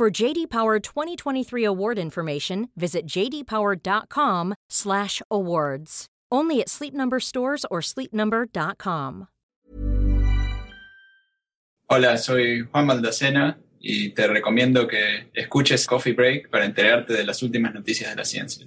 For JD Power 2023 award information, visit jdpower.com/awards. Only at Sleep Number stores or sleepnumber.com. Hola, soy Juan Maldacena y te recomiendo que escuches Coffee Break para enterarte de las últimas noticias de la ciencia.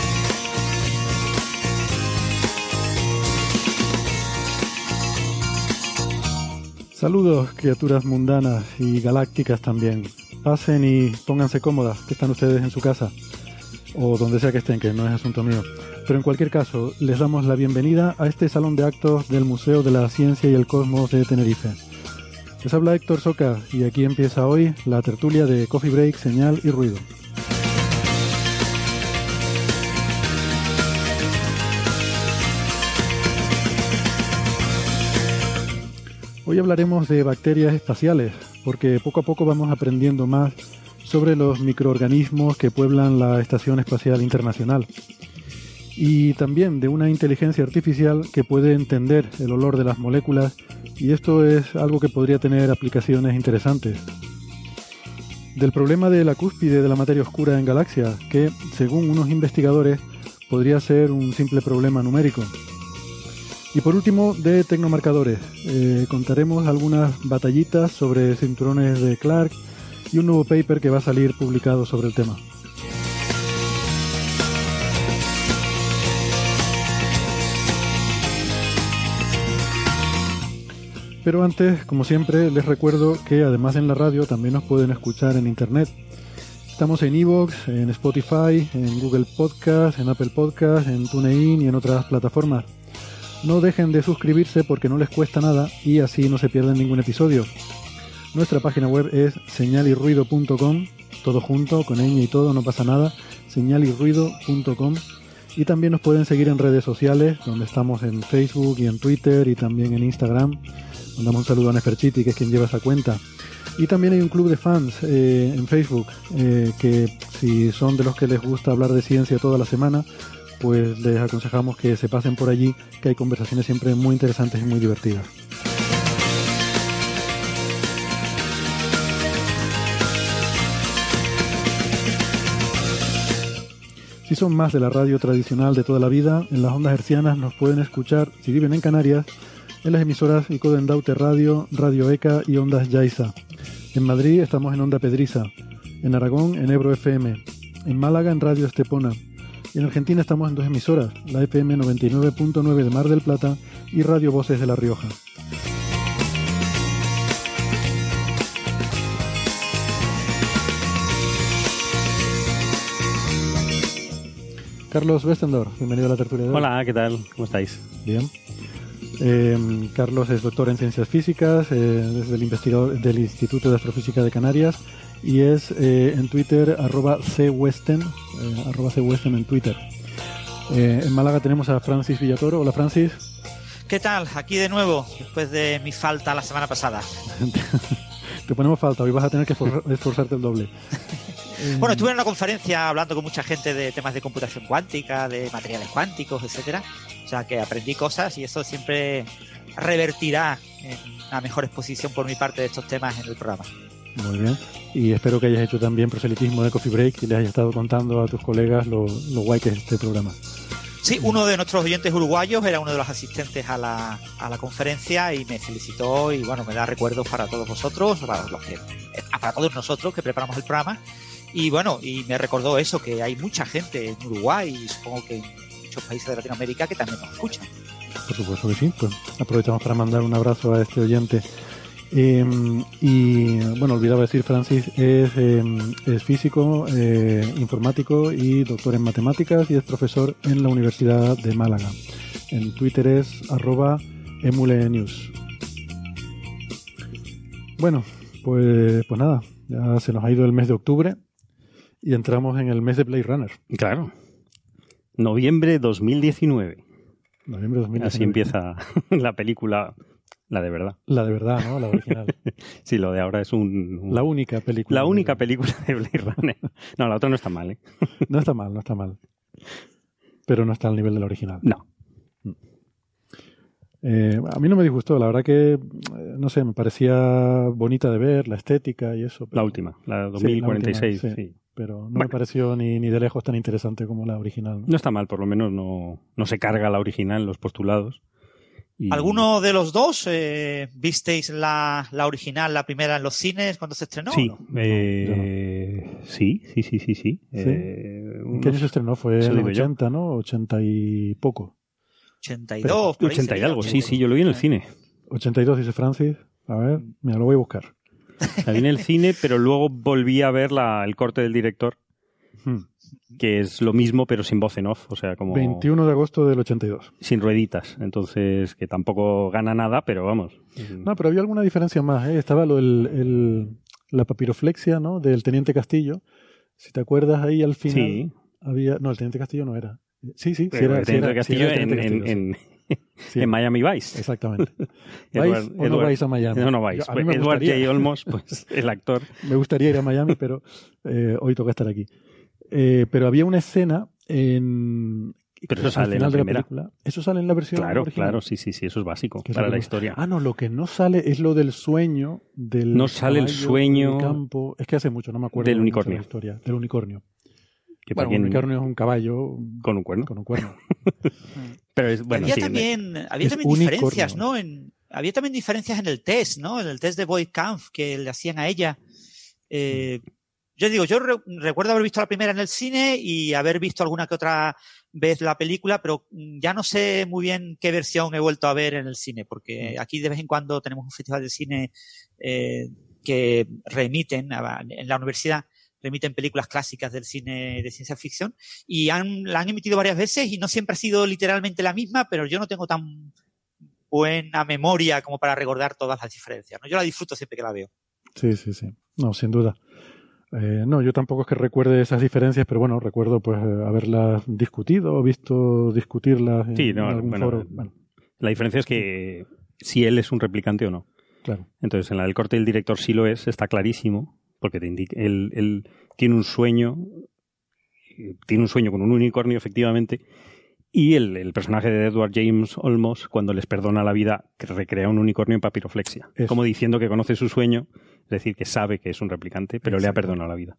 Saludos, criaturas mundanas y galácticas también. Pasen y pónganse cómodas, que están ustedes en su casa, o donde sea que estén, que no es asunto mío. Pero en cualquier caso, les damos la bienvenida a este salón de actos del Museo de la Ciencia y el Cosmos de Tenerife. Les habla Héctor Soca y aquí empieza hoy la tertulia de Coffee Break, Señal y Ruido. Hoy hablaremos de bacterias espaciales, porque poco a poco vamos aprendiendo más sobre los microorganismos que pueblan la Estación Espacial Internacional. Y también de una inteligencia artificial que puede entender el olor de las moléculas, y esto es algo que podría tener aplicaciones interesantes. Del problema de la cúspide de la materia oscura en galaxias, que, según unos investigadores, podría ser un simple problema numérico. Y por último, de tecnomarcadores. Eh, contaremos algunas batallitas sobre cinturones de Clark y un nuevo paper que va a salir publicado sobre el tema. Pero antes, como siempre, les recuerdo que además en la radio también nos pueden escuchar en internet. Estamos en Evox, en Spotify, en Google Podcast, en Apple Podcast, en TuneIn y en otras plataformas. No dejen de suscribirse porque no les cuesta nada y así no se pierden ningún episodio. Nuestra página web es señalirruido.com, todo junto, con ñ y todo, no pasa nada, señalirruido.com. Y también nos pueden seguir en redes sociales, donde estamos en Facebook y en Twitter y también en Instagram. Mandamos un saludo a Neferchiti, que es quien lleva esa cuenta. Y también hay un club de fans eh, en Facebook, eh, que si son de los que les gusta hablar de ciencia toda la semana, pues les aconsejamos que se pasen por allí, que hay conversaciones siempre muy interesantes y muy divertidas. Si son más de la radio tradicional de toda la vida, en las ondas hercianas nos pueden escuchar, si viven en Canarias, en las emisoras Icoden Daute Radio, Radio ECA y Ondas Yaiza. En Madrid estamos en Onda Pedriza, en Aragón en Ebro FM, en Málaga en Radio Estepona, en Argentina estamos en dos emisoras, la FM 99.9 de Mar del Plata y Radio Voces de La Rioja. Carlos Westendorf, bienvenido a la tertulia de hoy. Hola, ¿qué tal? ¿Cómo estáis? Bien. Eh, Carlos es doctor en ciencias físicas, eh, es del, investigador, del Instituto de Astrofísica de Canarias y es eh, en Twitter arroba cwesten, eh, arroba cwesten en Twitter. Eh, en Málaga tenemos a Francis Villatoro. Hola Francis. ¿Qué tal? Aquí de nuevo, después de mi falta la semana pasada. Te ponemos falta, hoy vas a tener que esfor- esforzarte el doble. Bueno, estuve en una conferencia hablando con mucha gente de temas de computación cuántica, de materiales cuánticos, etcétera. O sea que aprendí cosas y eso siempre revertirá en una mejor exposición por mi parte de estos temas en el programa. Muy bien. Y espero que hayas hecho también proselitismo de Coffee Break y les hayas estado contando a tus colegas lo, lo guay que es este programa. Sí, uno de nuestros oyentes uruguayos era uno de los asistentes a la, a la conferencia y me felicitó y bueno, me da recuerdos para todos vosotros, para los que, eh, para todos nosotros que preparamos el programa. Y bueno, y me recordó eso, que hay mucha gente en Uruguay y supongo que en muchos países de Latinoamérica que también nos escuchan. Por supuesto que sí, pues aprovechamos para mandar un abrazo a este oyente. Eh, y bueno, olvidaba decir, Francis es, eh, es físico, eh, informático y doctor en matemáticas y es profesor en la Universidad de Málaga. En Twitter es arroba emulenews. Bueno, pues, pues nada, ya se nos ha ido el mes de octubre y entramos en el mes de Blade Runner. Claro. Noviembre 2019. Noviembre de 2019. Así empieza la película, la de verdad. La de verdad, ¿no? La original. Sí, lo de ahora es un... un- La única película. la única película de Blade Runner. No, la otra no está mal, ¿eh? No está mal, no está mal. Pero no está al nivel de la original. No. Eh, a mí no me disgustó, la verdad que, eh, no sé, me parecía bonita de ver, la estética y eso. La última, la Sí, la 2046, última, sí. Pero no me pareció ni, ni de lejos tan interesante como la original. ¿no? No está mal, por lo menos no, no se carga la original, los postulados. Y- ¿Alguno de los dos eh, visteis la, la original, la primera en los cines cuando se estrenó? Sí, no? eh, sí, sí, sí, sí, sí. ¿Sí? Eh, ¿En qué año se estrenó? Fue en los digo yo. 80, ¿no? 80 y poco. 82, por ahí 80 y algo, sí, sí, yo lo vi en el cine. 82 dice Francis. A ver, mira, lo voy a buscar. La vi en el cine, pero luego volví a ver la, el corte del director, Hmm. Que es lo mismo, pero sin voz en off, o sea, como 21 de agosto del 82. sin rueditas. Entonces, que tampoco gana nada, pero vamos. No, pero había alguna diferencia más. ¿eh? Estaba lo del, el- la papiroflexia, ¿no? Del Teniente Castillo. Si te acuerdas ahí al final. Sí, Había, no, el Teniente Castillo no era. Sí, sí, sí era, el sí Teniente era- sí Castillo era el en, Teniente en- Castillo, en- sí. en Miami Vice. Exactamente. Edward- ¿Vais o no Edward- vais a Miami? No, no vais. Pues Edward J. Olmos, pues el actor. Me gustaría ir a Miami, pero eh, hoy toca estar aquí. Eh, pero había una escena en. Pero eso al sale en la de la primera. película. Eso sale en la versión Claro, original. claro, sí, sí, sí, eso es básico para la historia. Ah, no, lo que no sale es lo del sueño del. No sale el sueño del campo. Es que hace mucho, no me acuerdo. del unicornio. de la historia. Del unicornio. que Bueno, un unicornio es un caballo con un cuerno. con un cuerno. Pero es, bueno, había sí, también, había es también diferencias, ¿no? En, había también diferencias en el test, ¿no? En el test de Boyd Kampf que le hacían a ella. Eh, yo digo, yo re- recuerdo haber visto la primera en el cine y haber visto alguna que otra vez la película, pero mm, ya no sé muy bien qué versión he vuelto a ver en el cine, porque aquí de vez en cuando tenemos un festival de cine eh, que remiten a- en la universidad remiten películas clásicas del cine de ciencia ficción y han, la han emitido varias veces y no siempre ha sido literalmente la misma, pero yo no tengo tan buena memoria como para recordar todas las diferencias. ¿no? Yo la disfruto siempre que la veo. Sí, sí, sí. No, sin duda. Eh, no, yo tampoco es que recuerde esas diferencias, pero bueno, recuerdo pues eh, haberlas discutido o visto discutirlas en, Sí, no, en algún bueno, foro. Bueno, La diferencia es que si él es un replicante o no. claro. Entonces, en la del corte del director sí lo es, está clarísimo, porque te indica, él, él tiene un sueño, eh, tiene un sueño con un unicornio, efectivamente, y el, el personaje de Edward James Olmos, cuando les perdona la vida, que recrea un unicornio en papiroflexia, Eso. como diciendo que conoce su sueño, es decir, que sabe que es un replicante, pero le ha perdonado la vida.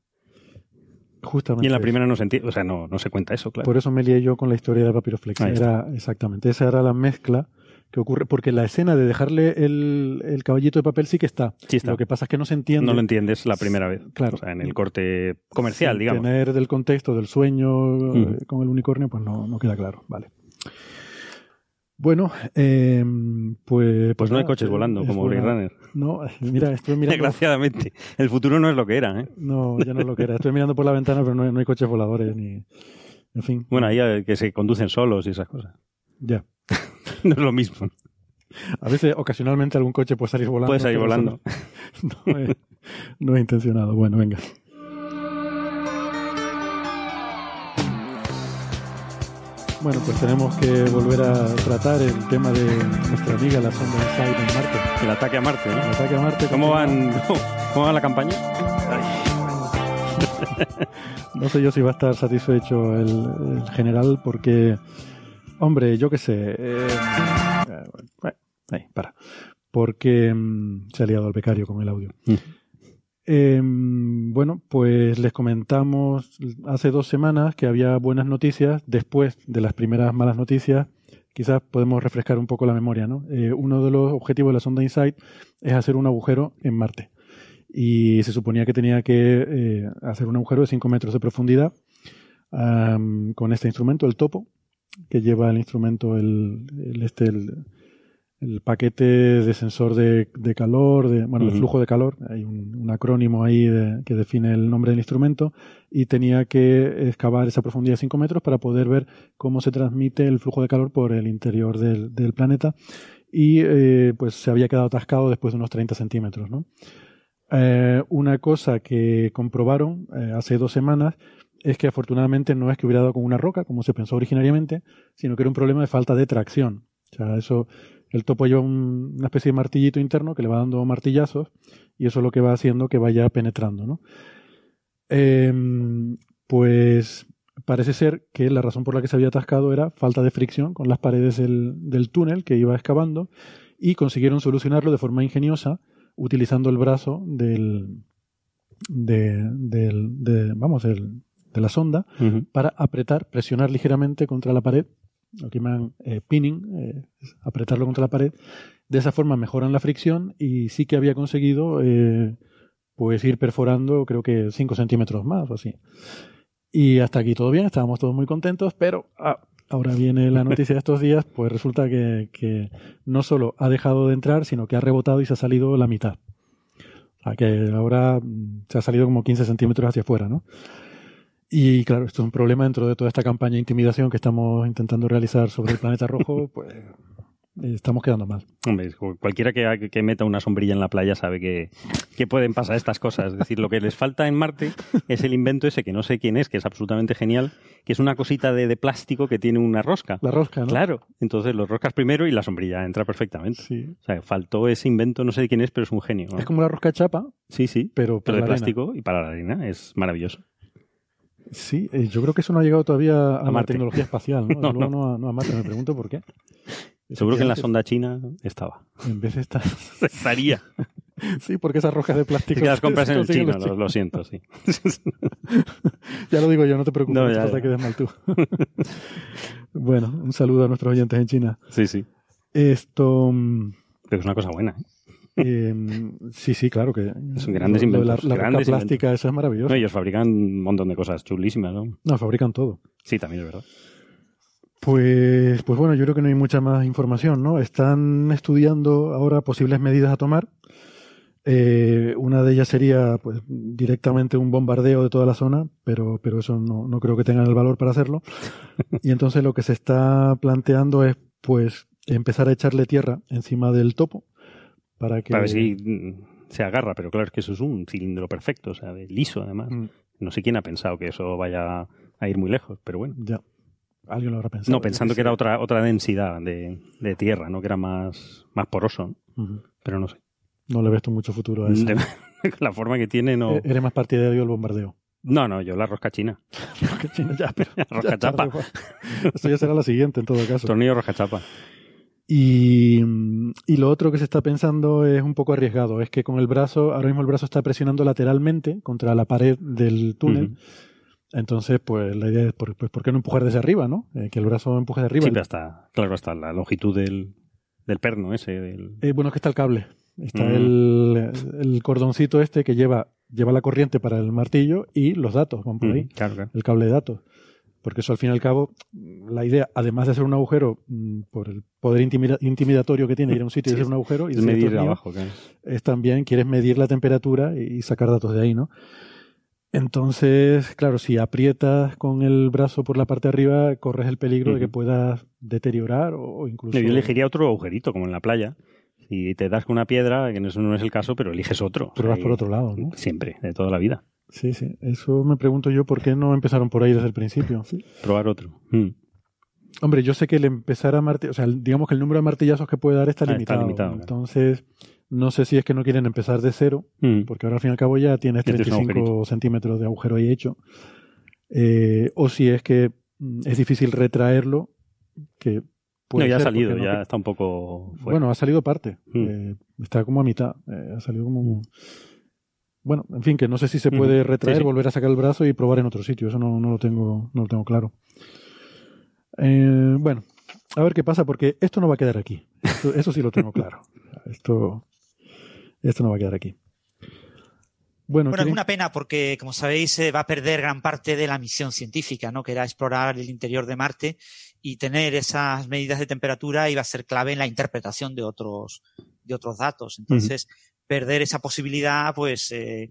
Justamente. Y en la eso. primera no se entiende, o sea, no, no se cuenta eso, claro. Por eso me lié yo con la historia de papiroflexia. Era exactamente, esa era la mezcla que ocurre, porque la escena de dejarle el, el caballito de papel sí que está. Sí está. Lo que pasa es que no se entiende. No lo entiendes la primera vez. Claro. O sea, en el corte comercial, Sin digamos. Tener del contexto del sueño eh, Ujú. con el unicornio, pues no, no queda claro. Vale. Bueno, eh, pues. Pues no hay coches eh, volando como Blade Runner. No, mira, estoy mirando. Desgraciadamente. El futuro no es lo que era, ¿eh? No, ya no es lo que era. Estoy mirando por la ventana, pero no hay, no hay coches voladores ni. En fin. Bueno, ahí eh, que se conducen solos y esas cosas. Ya. No es lo mismo. A veces, ocasionalmente, algún coche puede salir volando. Puede salir volando. No, es, no es intencionado. Bueno, venga. Bueno, pues tenemos que volver a tratar el tema de nuestra amiga la sonda Insight en Marte. El ataque a Marte, El ¿no? ataque a Marte. ¿Cómo van, cómo va la campaña? No sé yo si va a estar satisfecho el, el general porque, hombre, yo qué sé. eh, eh, bueno, ahí, para. Porque mm, se ha liado al becario con el audio. Mm. Em, bueno, pues les comentamos hace dos semanas que había buenas noticias después de las primeras malas noticias. Quizás podemos refrescar un poco la memoria, ¿no? Eh, uno de los objetivos de la sonda InSight es hacer un agujero en Marte. Y se suponía que tenía que eh, hacer un agujero de 5 metros de profundidad con este instrumento, el topo, que lleva el instrumento, el, el este, el, el paquete de sensor de, de calor, de, bueno, de Ujú. flujo de calor, hay un, un acrónimo ahí de- que define el nombre del instrumento, y tenía que excavar esa profundidad de 5 metros para poder ver cómo se transmite el flujo de calor por el interior del, del planeta, y eh, pues se había quedado atascado después de unos 30 centímetros, ¿no? Eh, una cosa que comprobaron eh, hace dos semanas es que afortunadamente no es que hubiera dado con una roca, como se pensó originariamente, sino que era un problema de falta de tracción. O sea, eso, el topo lleva un- una especie de martillito interno que le va dando martillazos y eso es lo que va haciendo que vaya penetrando, ¿no? Em, pues parece ser que la razón por la que se había atascado era falta de fricción con las paredes del, del túnel que iba excavando y consiguieron solucionarlo de forma ingeniosa utilizando el brazo del, de, del- de- vamos, del- de la sonda para apretar, presionar ligeramente contra la pared, lo que llaman eh, pinning, eh, apretarlo contra la pared. De esa forma mejoran la fricción y sí que había conseguido eh, pues ir perforando creo que 5 centímetros más o así. Y hasta aquí todo bien, estábamos todos muy contentos, pero ah, ahora viene la noticia de estos días, pues resulta que, que no solo ha dejado de entrar, sino que ha rebotado y se ha salido la mitad. O sea, que ahora mm, se ha salido como 15 centímetros hacia afuera, ¿no? Y claro, esto es un problema dentro de toda esta campaña de intimidación que estamos intentando realizar sobre el planeta rojo, pues eh, estamos quedando mal. Hombre, cu- cualquiera que, que meta una sombrilla en la playa sabe que, que pueden pasar estas cosas. Es decir, lo que les falta en Marte es el invento ese que no sé quién es, que es absolutamente genial, que es una cosita de, de plástico que tiene una rosca. La rosca, ¿no? Claro, entonces los roscas primero y la sombrilla entra perfectamente. Sí. O sea, faltó ese invento, no sé de quién es, pero es un genio. ¿no? Es como la rosca chapa, Sí, sí, pero, pero para de la arena. plástico y para la arena, es maravilloso. Sí, eh, yo creo que eso no ha llegado todavía a, A la tecnología espacial, ¿no? No, luego no. no a, Marte, me pregunto por qué. Seguro que en la sonda china estaba. En vez de estar... Estaría. Sí, porque esas roscas de plástico... Es que las compras en el chino, lo, lo siento, sí. Ya lo digo yo, no te preocupes, No, ya, te ya. quedes mal tú. bueno, un saludo a nuestros oyentes en China. Sí, sí. Esto... mm, Pero es una cosa buena. ¿eh? Eh, sí, sí, claro que... Son grandes La, inventos, la grandes plástica, esa es maravillosa. No, ellos fabrican un montón de cosas chulísimas, ¿no? No, fabrican todo. Sí, también es verdad. Pues, pues bueno, yo creo que no hay mucha más información, ¿no? Están estudiando ahora posibles medidas a tomar. Eh, una de ellas sería, pues, directamente un bombardeo de toda la zona, pero, pero eso no, no creo que tengan el valor para hacerlo. Y entonces lo que se está planteando es, pues, empezar a echarle tierra encima del topo para que. Para ver si mm, se agarra, pero claro, es que eso es un cilindro perfecto, o sea, de liso además. Mm, No sé quién ha pensado que eso vaya a ir muy lejos, pero bueno. Ya. Alguien lo habrá pensado. No, pensando que era otra otra densidad de, de tierra, ¿no? Que era más, más poroso, ¿no? Pero no sé. No le ves tú mucho futuro a eso. La forma que tiene no... Eh, Eres más partidario del bombardeo. No, no, yo la rosca china. ya, pero. Rosca ya chapa. tarde. Eso ya será la siguiente en todo caso. Tornillo rosca chapa. Y, y lo otro que se está pensando es un poco arriesgado. Es que con el brazo, ahora mismo el brazo está presionando lateralmente contra la pared del túnel. Entonces, pues la idea es, por, pues, ¿por qué no empujar desde arriba, no? Eh, que el brazo empuje de arriba. Sí, pero hasta, claro, hasta la longitud del, del perno ese. Del... Eh, bueno, es que está el cable. Está Mm. el, el cordoncito este que lleva, lleva la corriente para el martillo y los datos van por ahí. Ujú, Claro, claro. el cable de datos. Porque eso al fin y al cabo, la idea, además de hacer un agujero, mm, por el poder intimida- intimidatorio que tiene ir a un sitio y Sí, hacer un agujero y Es decir, "Esto medir es mío", abajo, claro. es también, quieres medir la temperatura y sacar datos de ahí, ¿no? Entonces, claro, si aprietas con el brazo por la parte de arriba, corres el peligro de que puedas deteriorar o, incluso... No, Yo elegiría otro agujerito, como en la playa. Si te das con una piedra, que eso no es el caso, pero eliges otro. Pruebas Ahí- por otro lado, ¿no? Siempre, de toda la vida. Sí, sí. Eso me pregunto yo por qué no empezaron por ahí desde el principio. Probar otro. Mm. Hombre, yo sé que el empezar a martillar, o sea, digamos que el número de martillazos que puede dar está Ah, está limitado. limitado. Entonces, no sé si es que no quieren empezar de cero, Mm. porque ahora al fin y al cabo ya tienes Ya tienes un 35 agujerito. centímetros de agujero ahí hecho. Eh, o si es que mm, es difícil retraerlo, que No, ya ha salido, no- ya está un poco fuera. Bueno, ha salido parte. Mm. Eh, está como a mitad. Eh, ha salido como... bueno, en fin, que no sé si se puede retraer, volver a sacar el brazo y probar en otro sitio. Eso no, no lo tengo, no lo tengo claro. Eh, bueno, a ver qué pasa, porque esto no va a quedar aquí. eso sí lo tengo claro. Esto, esto no va a quedar aquí. Bueno, es una pena porque, como sabéis, se va a perder gran parte de la misión científica, ¿no? Que era explorar el interior de Marte y tener esas medidas de temperatura iba a ser clave en la interpretación de otros, de otros datos. Entonces, perder esa posibilidad, pues, eh,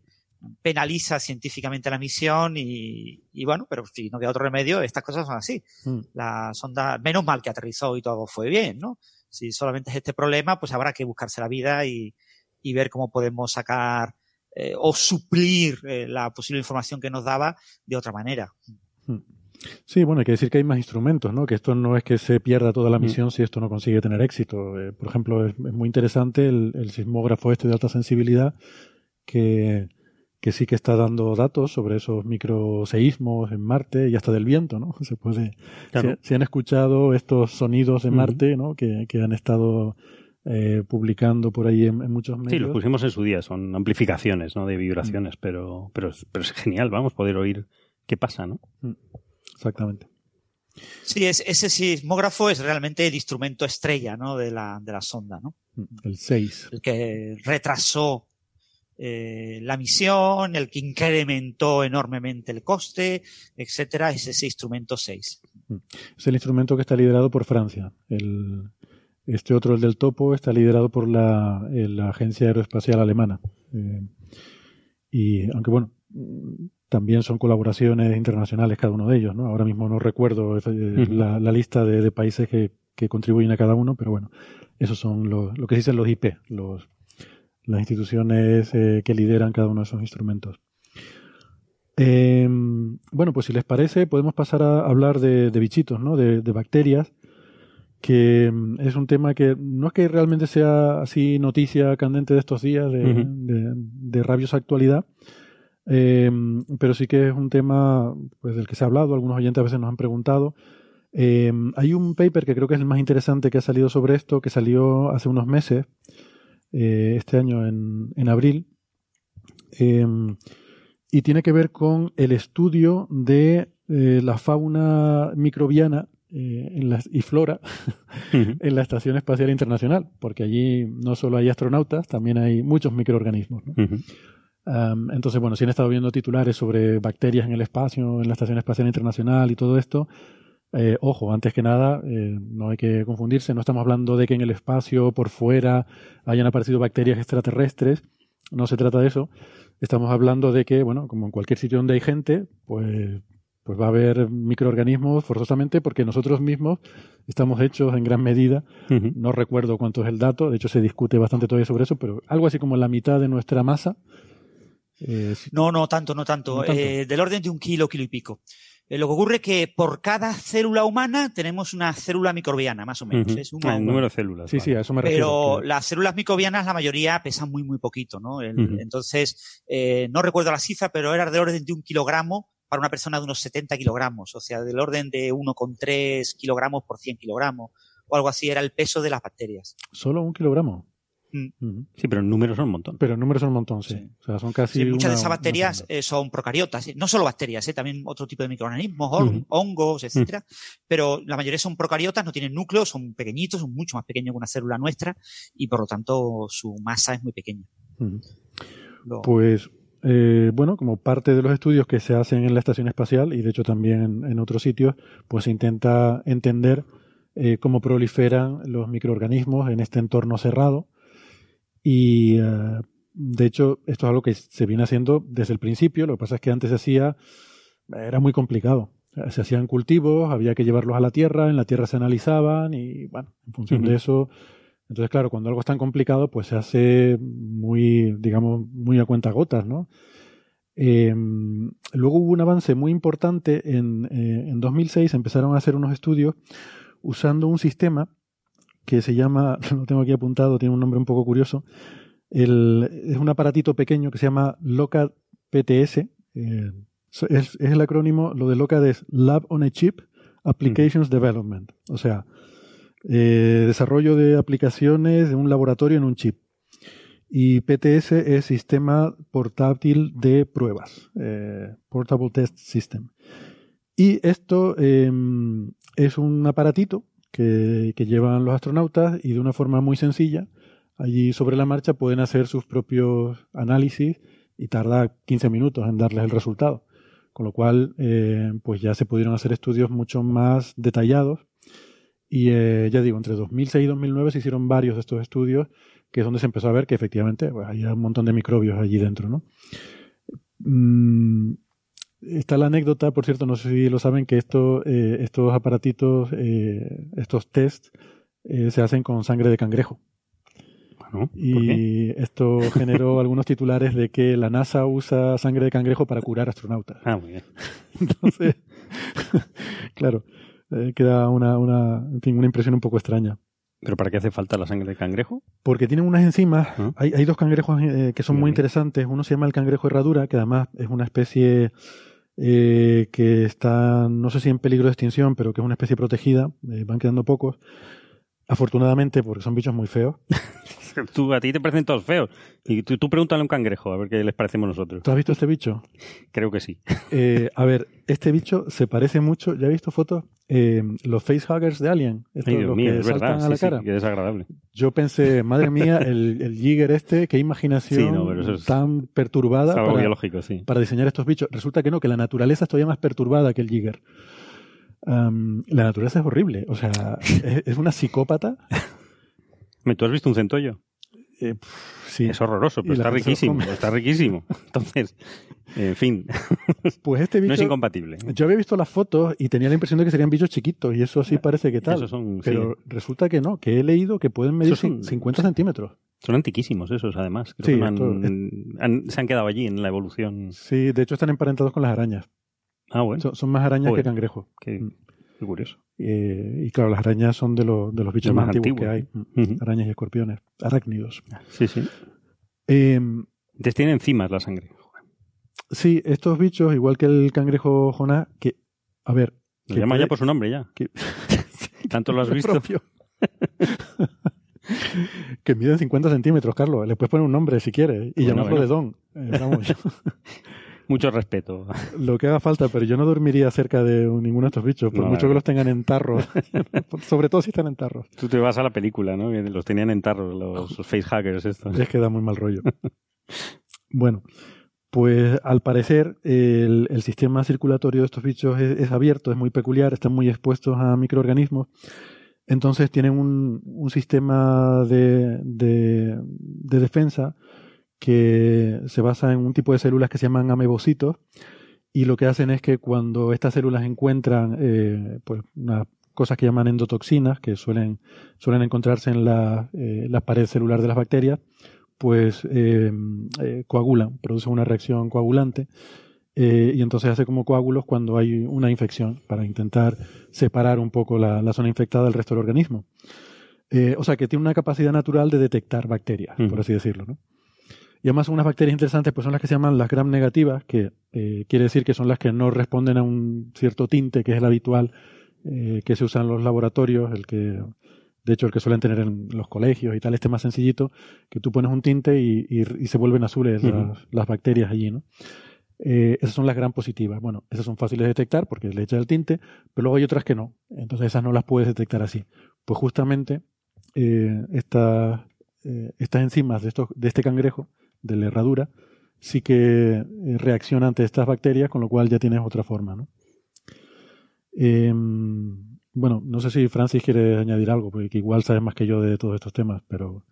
penaliza científicamente la misión y, bueno, pero si no queda otro remedio, estas cosas son así. Mm. La sonda, menos mal que aterrizó y todo fue bien, ¿no? Si solamente es este problema, pues habrá que buscarse la vida y, y ver cómo podemos sacar eh, o suplir eh, la posible información que nos daba de otra manera. Hmm. Sí, bueno, hay que decir que hay más instrumentos, ¿no? Que esto no es que se pierda toda la misión si esto no consigue tener éxito. Eh, por ejemplo, es, muy interesante el, sismógrafo este de alta sensibilidad que, que sí que está dando datos sobre esos microseísmos en Marte y hasta del viento, ¿no? Se puede. Si, han escuchado estos sonidos de Marte, ¿no? Que, que han estado eh, publicando por ahí en, muchos medios. Sí, los pusimos en su día, son amplificaciones ¿no? de vibraciones, mm. pero, pero, pero es genial, vamos, poder oír qué pasa, ¿no? Mm. Exactamente. Sí, es, ese sismógrafo es realmente el instrumento estrella ¿no? de, la, de la sonda, ¿no? Mm, el 6. El que retrasó eh, la misión, el que incrementó enormemente el coste, etcétera, es ese instrumento 6. Es el instrumento que está liderado por Francia. El, este otro, el del topo, está liderado por la, eh, Agencia Aeroespacial Alemana. Eh, y aunque bueno, también son colaboraciones internacionales cada uno de ellos, ¿no? Ahora mismo no recuerdo eh, la, lista de, países que, contribuyen a cada uno, pero bueno, esos son los, lo que dicen los IP, los, las instituciones que lideran cada uno de esos instrumentos. bueno, pues si les parece, podemos pasar a hablar de, bichitos, ¿no? de bacterias que mm, es un tema que no es que realmente sea así noticia candente de estos días, de, rabiosa actualidad, em, pero sí que es un tema pues, del que se ha hablado, algunos oyentes a veces nos han preguntado. Em, hay un paper que creo que es el más interesante que ha salido sobre esto, que salió hace unos meses, eh, este año en, en abril, em, y tiene que ver con el estudio de eh, la fauna microbiana eh, en las, y flora en la Estación Espacial Internacional, porque allí no solo hay astronautas, también hay muchos microorganismos. Entonces, bueno, si han estado viendo titulares sobre bacterias en el espacio, en la Estación Espacial Internacional y todo esto, eh, ojo, antes que nada, eh, no hay que confundirse, no estamos hablando de que en el espacio, por fuera, hayan aparecido bacterias extraterrestres, no se trata de eso. Estamos hablando de que, bueno, como en cualquier sitio donde hay gente, pues pues va a haber microorganismos forzosamente porque nosotros mismos estamos hechos en gran medida, no recuerdo cuánto es el dato, de hecho se discute bastante todavía sobre eso, pero algo así como la mitad de nuestra masa. Eh, no, no tanto, no tanto, eh, del orden de un kilo, kilo y pico. Eh, lo que ocurre es que por cada célula humana tenemos una célula microbiana, más o menos. Es un ah, número de células. Sí, sí, a eso me refiero. Pero las células microbianas, la mayoría pesan muy, muy poquito, ¿no? Entonces, no recuerdo la cifra, pero era del orden de un kilogramo para una persona de unos 70 kilogramos, o sea, del orden de 1,3 kilogramos por 100 kilogramos, o algo así era el peso de las bacterias. ¿Solo un kilogramo? Mm. Sí, pero en números son un montón. Pero en números son un montón, sí. O sea, son casi. muchas de esas bacterias eh, son procariotas, no solo bacterias, eh, también otro tipo de microorganismos, hongos, etcétera. Pero la mayoría son procariotas, no tienen núcleo, son pequeñitos, son mucho más pequeños que una célula nuestra y por lo tanto su masa es muy pequeña. Pues eh, bueno, como parte de los estudios que se hacen en la estación espacial y de hecho también en, otros sitios, pues se intenta entender eh, cómo proliferan los microorganismos en este entorno cerrado. Y eh, de hecho, esto es algo que se viene haciendo desde el principio. Lo que pasa es que antes se hacía, era muy complicado. Se hacían cultivos, había que llevarlos a la tierra, en la tierra se analizaban y bueno, en función de eso entonces, claro, cuando algo es tan complicado, pues se hace muy, digamos, muy a cuenta gotas, ¿no? Em, luego hubo un avance muy importante en, eh, en 2006, empezaron a hacer unos estudios usando un sistema que se llama, lo tengo aquí apuntado, tiene un nombre un poco curioso, es un aparatito pequeño que se llama LOCAD PTS, eh, es, el acrónimo, lo de LOCAD es Lab on a Chip Applications Development, o sea, eh, desarrollo de aplicaciones de un laboratorio en un chip. Y PTS es Sistema Portátil de Pruebas, eh, Portable Test System. Y esto em, es un aparatito que, llevan los astronautas y de una forma muy sencilla, allí sobre la marcha pueden hacer sus propios análisis y tarda 15 minutos en darles el resultado. Con lo cual, eh, pues ya se pudieron hacer estudios mucho más detallados. Y eh, ya digo, entre 2006 y 2009 se hicieron varios de estos estudios, que es donde se empezó a ver que efectivamente pues, había un montón de microbios allí dentro, ¿no? Mm, está la anécdota, por cierto, no sé si lo saben, que esto, eh, estos aparatitos, eh, estos tests, eh, se hacen con sangre de cangrejo. Y esto generó algunos titulares de que la NASA usa sangre de cangrejo para curar astronautas. Ah, muy bien. Entonces, claro, eh, queda una, una, en fin, una impresión un poco extraña. ¿Pero para qué hace falta la sangre de cangrejo? Porque tienen unas enzimas, Ah. hay, hay dos cangrejos eh, que son muy interesantes. Uno se llama el cangrejo herradura, que además es una especie eh, que está, no sé si en peligro de extinción, pero que es una especie protegida. eh, van quedando pocos. Afortunadamente, porque son bichos muy feos. Tú, a ti te parecen todos feos. Y tú, tú pregúntale a un cangrejo a ver qué les parecemos nosotros. ¿Tú has visto este bicho? Creo que sí. Eh, a ver, este bicho se parece mucho. ¿Ya has visto fotos? Eh, los facehuggers de Alien. Estos, Ay, Dios los mío, que es saltan verdad. a la Sí, sí, cara. qué desagradable. Yo pensé, madre mía, el, el Jigger este, qué imaginación Sí, no, pero eso es- tan perturbada algo para, biológico, sí. para diseñar estos bichos. Resulta que no, que la naturaleza es todavía más perturbada que el Jigger. La naturaleza es horrible. O sea, es, es una psicópata. ¿Tú has visto un centollo? Eh, sí. Es horroroso, pero está riquísimo. Está riquísimo. Entonces, en fin, Pues este no es bicho. incompatible. yo había visto las fotos y tenía la impresión de que serían bichos chiquitos y eso sí parece que tal. Son, sí, Pero resulta que no, que he leído que pueden medir son- cin- 50 centímetros. son antiquísimos esos, además. Creo Sí, que han- han- se han quedado allí en la evolución. Sí, de hecho están emparentados con las arañas. Ah, bueno, Son, son más arañas Joder. que cangrejos. qué, Mm. qué curioso. Eh, y claro, las arañas son de, los de los bichos más, más antiguos, que hay. Mm. Ujú. Arañas y escorpiones. Arácnidos. Sí, sí. Eh, Entonces tiene enzimas la sangre. sí, estos bichos, igual que el cangrejo Jonás, que, a ver, Lo llama ya por su nombre, ya. que- Tanto lo has visto. que miden 50 centímetros, Carlos. Le puedes poner un nombre si quieres y Bueno, llamarlo bueno. de Don. Eh, Mucho respeto. lo que haga falta, pero yo no dormiría cerca de ninguno de estos bichos, por No, mucho que los tengan en tarros. Sobre todo si están en tarros. Tú te vas a la película, ¿no? Los tenían en tarros, los, los facehuggers estos. Es que da muy mal rollo. Bueno, pues al parecer el, el sistema circulatorio de estos bichos es, es abierto, es muy peculiar, están muy expuestos a microorganismos. Entonces tienen un, un sistema de, de, de defensa que se basa en un tipo de células que se llaman amebocitos y lo que hacen es que cuando estas células encuentran eh, pues unas cosas que llaman endotoxinas que suelen, suelen encontrarse en la, eh, la pared celular de las bacterias, pues eh, eh, coagulan, producen una reacción coagulante eh, y entonces hace como coágulos cuando hay una infección para intentar separar un poco la, la zona infectada del resto del organismo. O sea que tiene una capacidad natural de detectar bacterias, por así decirlo. ¿no? Y además unas bacterias interesantes pues son las que se llaman las gram negativas, que eh, quiere decir que son las que no responden a un cierto tinte que es el habitual eh, que se usa en los laboratorios, el que de hecho el que suelen tener en los colegios y tal, este más sencillito, que tú pones un tinte y, y- y se vuelven azules las, las bacterias allí, ¿no? Eh, esas son las gran positivas. Bueno, esas son fáciles de detectar porque le echas el tinte, pero luego hay otras que no. Entonces esas no las puedes detectar así. Pues justamente eh, estas, eh, estas enzimas de, estos, de este cangrejo, de la herradura, sí que eh, reaccionan ante estas bacterias, con lo cual ya tienes otra forma, ¿no? Eh, bueno, no sé si Francis quiere añadir algo, porque igual sabes más que yo de todos estos temas, pero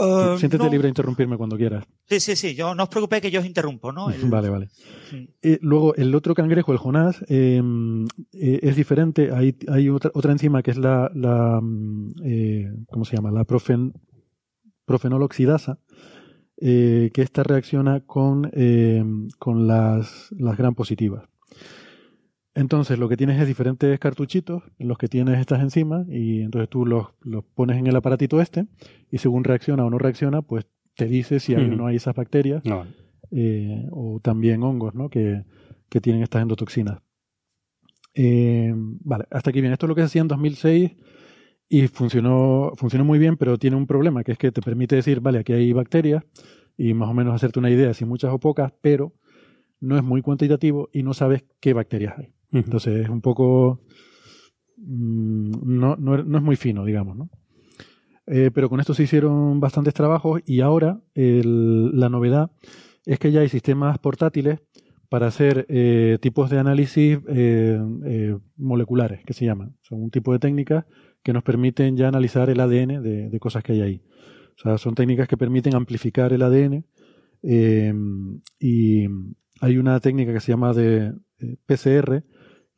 Eh, siéntete no. libre de interrumpirme cuando quieras. Sí, sí, sí. Yo no os preocupéis que yo os interrumpo, ¿no? El- Vale, vale. Sí. Eh, luego, el otro cangrejo, el Jonás, eh, eh, es diferente. Hay, hay otra, otra enzima que es la, la mm, ¿cómo se llama? La profen, profenol oxidasa, eh, que esta reacciona con, eh, con las, las gram positivas. Entonces, lo que tienes es diferentes cartuchitos en los que tienes estas enzimas y entonces tú los, los pones en el aparatito este y según reacciona o no reacciona, pues te dice si hay o no hay esas bacterias No, eh, o también hongos, ¿no? Que, que tienen estas endotoxinas. Eh, vale, hasta aquí bien. Esto es lo que se hacía en 2006 y funcionó, funcionó muy bien, pero tiene un problema, que es que te permite decir, vale, aquí hay bacterias y más o menos hacerte una idea si muchas o pocas, pero no es muy cuantitativo y no sabes qué bacterias hay. Entonces es un poco... Mm, no, no, es muy fino, digamos, ¿no? Eh, pero con esto se hicieron bastantes trabajos y ahora la novedad es que ya hay sistemas portátiles para hacer eh, tipos de análisis eh, moleculares, que se llaman. Son un tipo de técnicas que nos permiten ya analizar el ADN de, cosas que hay ahí. O sea, son técnicas que permiten amplificar el ADN eh, y hay una técnica que se llama de PCR,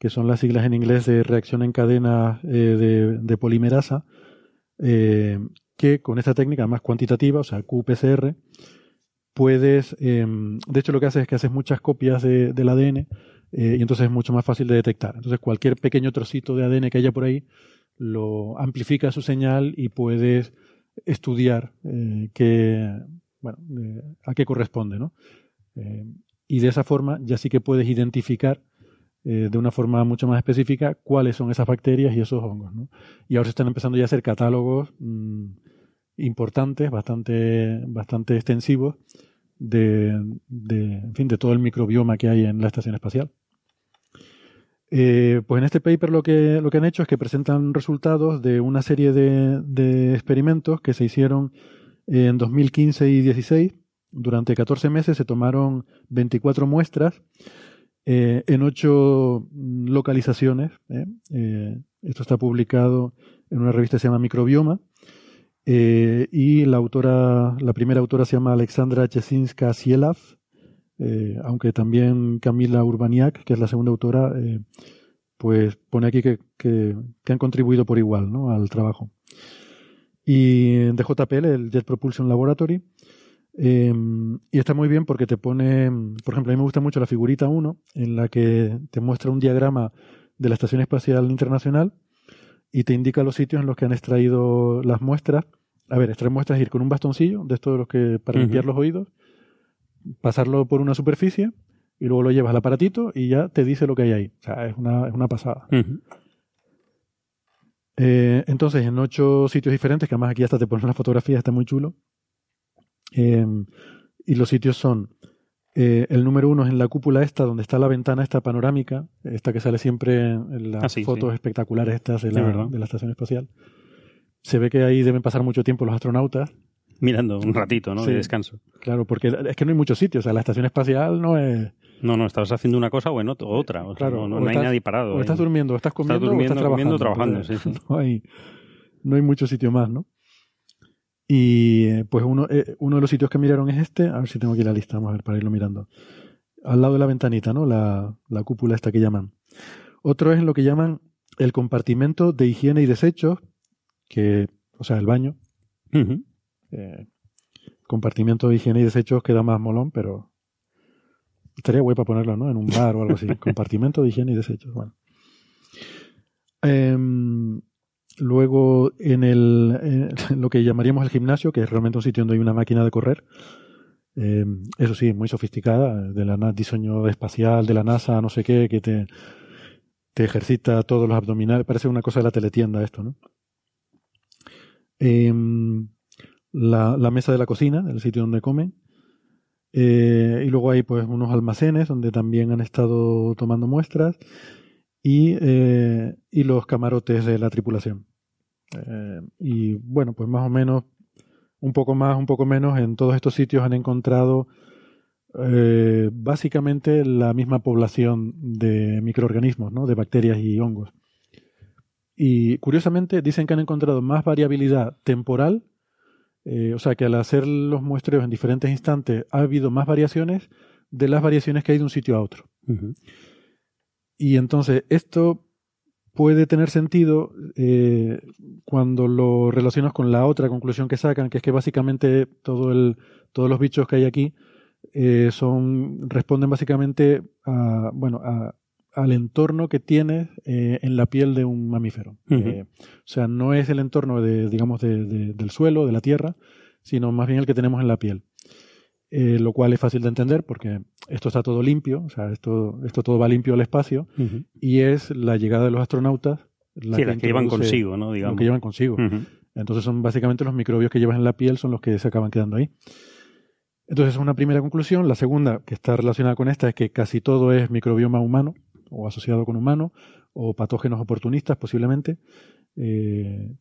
que son las siglas en inglés de reacción en cadena eh, de, polimerasa, eh, que con esta técnica más cuantitativa, o sea, QPCR, puedes, de hecho lo que haces es que haces muchas copias del ADN y entonces es mucho más fácil de detectar. Entonces cualquier pequeño trocito de ADN que haya por ahí lo amplifica su señal y puedes estudiar eh, qué, bueno, a qué corresponde, ¿no? Eh, y de esa forma ya sí que puedes identificar eh, de una forma mucho más específica cuáles son esas bacterias y esos hongos, ¿no? Y ahora se están empezando ya a hacer catálogos mm, importantes, bastante, bastante extensivos de, de, en fin, de todo el microbioma que hay en la estación espacial. Eh, pues en este paper lo que, lo que han hecho es que presentan resultados de una serie de, experimentos que se hicieron en 2015 y 16. Durante 14 meses se tomaron 24 muestras eh, en 8 localizaciones. ¿eh? esto está publicado en una revista que se llama Microbioma. y la autora, la primera autora se llama Alexandra Chesinska Sielav eh, aunque también Camila Urbaniak, que es la segunda autora, eh, pues pone aquí que, han contribuido por igual ¿no? al trabajo. Y de JPL, el Jet Propulsion Laboratory, eh, y está muy bien porque te pone, por ejemplo, a mí me gusta mucho la figurita 1, en la que te muestra un diagrama de la Estación Espacial Internacional y te indica los sitios en los que han extraído las muestras. A ver, extraer muestras es ir con un bastoncillo, de estos de los que para limpiar los oídos, pasarlo por una superficie y luego lo llevas al aparatito y ya te dice lo que hay ahí. O sea, es una, es una pasada. Eh, entonces, en ocho sitios diferentes, que además aquí hasta te pones una fotografía, está muy chulo. Eh, y los sitios son, eh, el número uno es en la cúpula esta, donde está la ventana esta panorámica, esta que sale siempre en las ah, fotos espectaculares estas de la, de la estación espacial. Se ve que ahí deben pasar mucho tiempo los astronautas mirando un ratito, ¿no? De descanso. Claro, porque es que no hay muchos sitios. O sea, la estación espacial no es. No, no, estabas haciendo una cosa o en otra. claro, no, hay nadie parado. O estás durmiendo, o estás comiendo, o estás trabajando. trabajando sí, No, hay, no hay mucho sitio más, ¿no? Y eh, pues uno, eh, uno de los sitios que miraron es este. A ver si tengo aquí la lista, vamos a ver, para irlo mirando. Al lado de la ventanita, ¿no? La, la cúpula esta que llaman. Otro es en lo que llaman el compartimento de higiene y desechos, que, o sea, el baño. Eh, compartimiento de higiene y desechos queda más molón, pero estaría guay para ponerlo, ¿no? En un bar o algo así. compartimento de higiene y desechos. Bueno. Em, luego, en, el, lo que llamaríamos el gimnasio, que es realmente un sitio donde hay una máquina de correr. Em, eso sí, muy sofisticada, de la diseño espacial de la NASA, no sé qué, que te, te ejercita todos los abdominales. Parece una cosa de la teletienda esto, ¿no? Eh, la, mesa de la cocina, el sitio donde comen. Eh, y luego hay pues unos almacenes donde también han estado tomando muestras y, eh, y los camarotes de la tripulación. Eh, y bueno, pues más o menos, un poco más, un poco menos, en todos estos sitios han encontrado básicamente la misma población de microorganismos, ¿no? de bacterias y hongos. Y curiosamente dicen que han encontrado más variabilidad temporal eh, o sea que al hacer los muestreos en diferentes instantes ha habido más variaciones de las variaciones que hay de un sitio a otro. Y entonces esto puede tener sentido eh, cuando lo relacionas con la otra conclusión que sacan, que es que básicamente todo el, todos los bichos que hay aquí eh, son responden básicamente a, bueno, a, al entorno que tiene eh, en la piel de un mamífero. Eh, o sea, no es el entorno de, digamos, del suelo, de la tierra, sino más bien el que tenemos en la piel. Eh, lo cual es fácil de entender porque esto está todo limpio, o sea, esto, esto todo va limpio al espacio y es la llegada de los astronautas la sí, las que llevan consigo, ¿no? Digamos. Lo que llevan consigo. Entonces son básicamente los microbios que llevas en la piel son los que se acaban quedando ahí. Entonces es una primera conclusión. La segunda, que está relacionada con esta, es que casi todo es microbioma humano o asociado con humano o patógenos oportunistas posiblemente. Eh,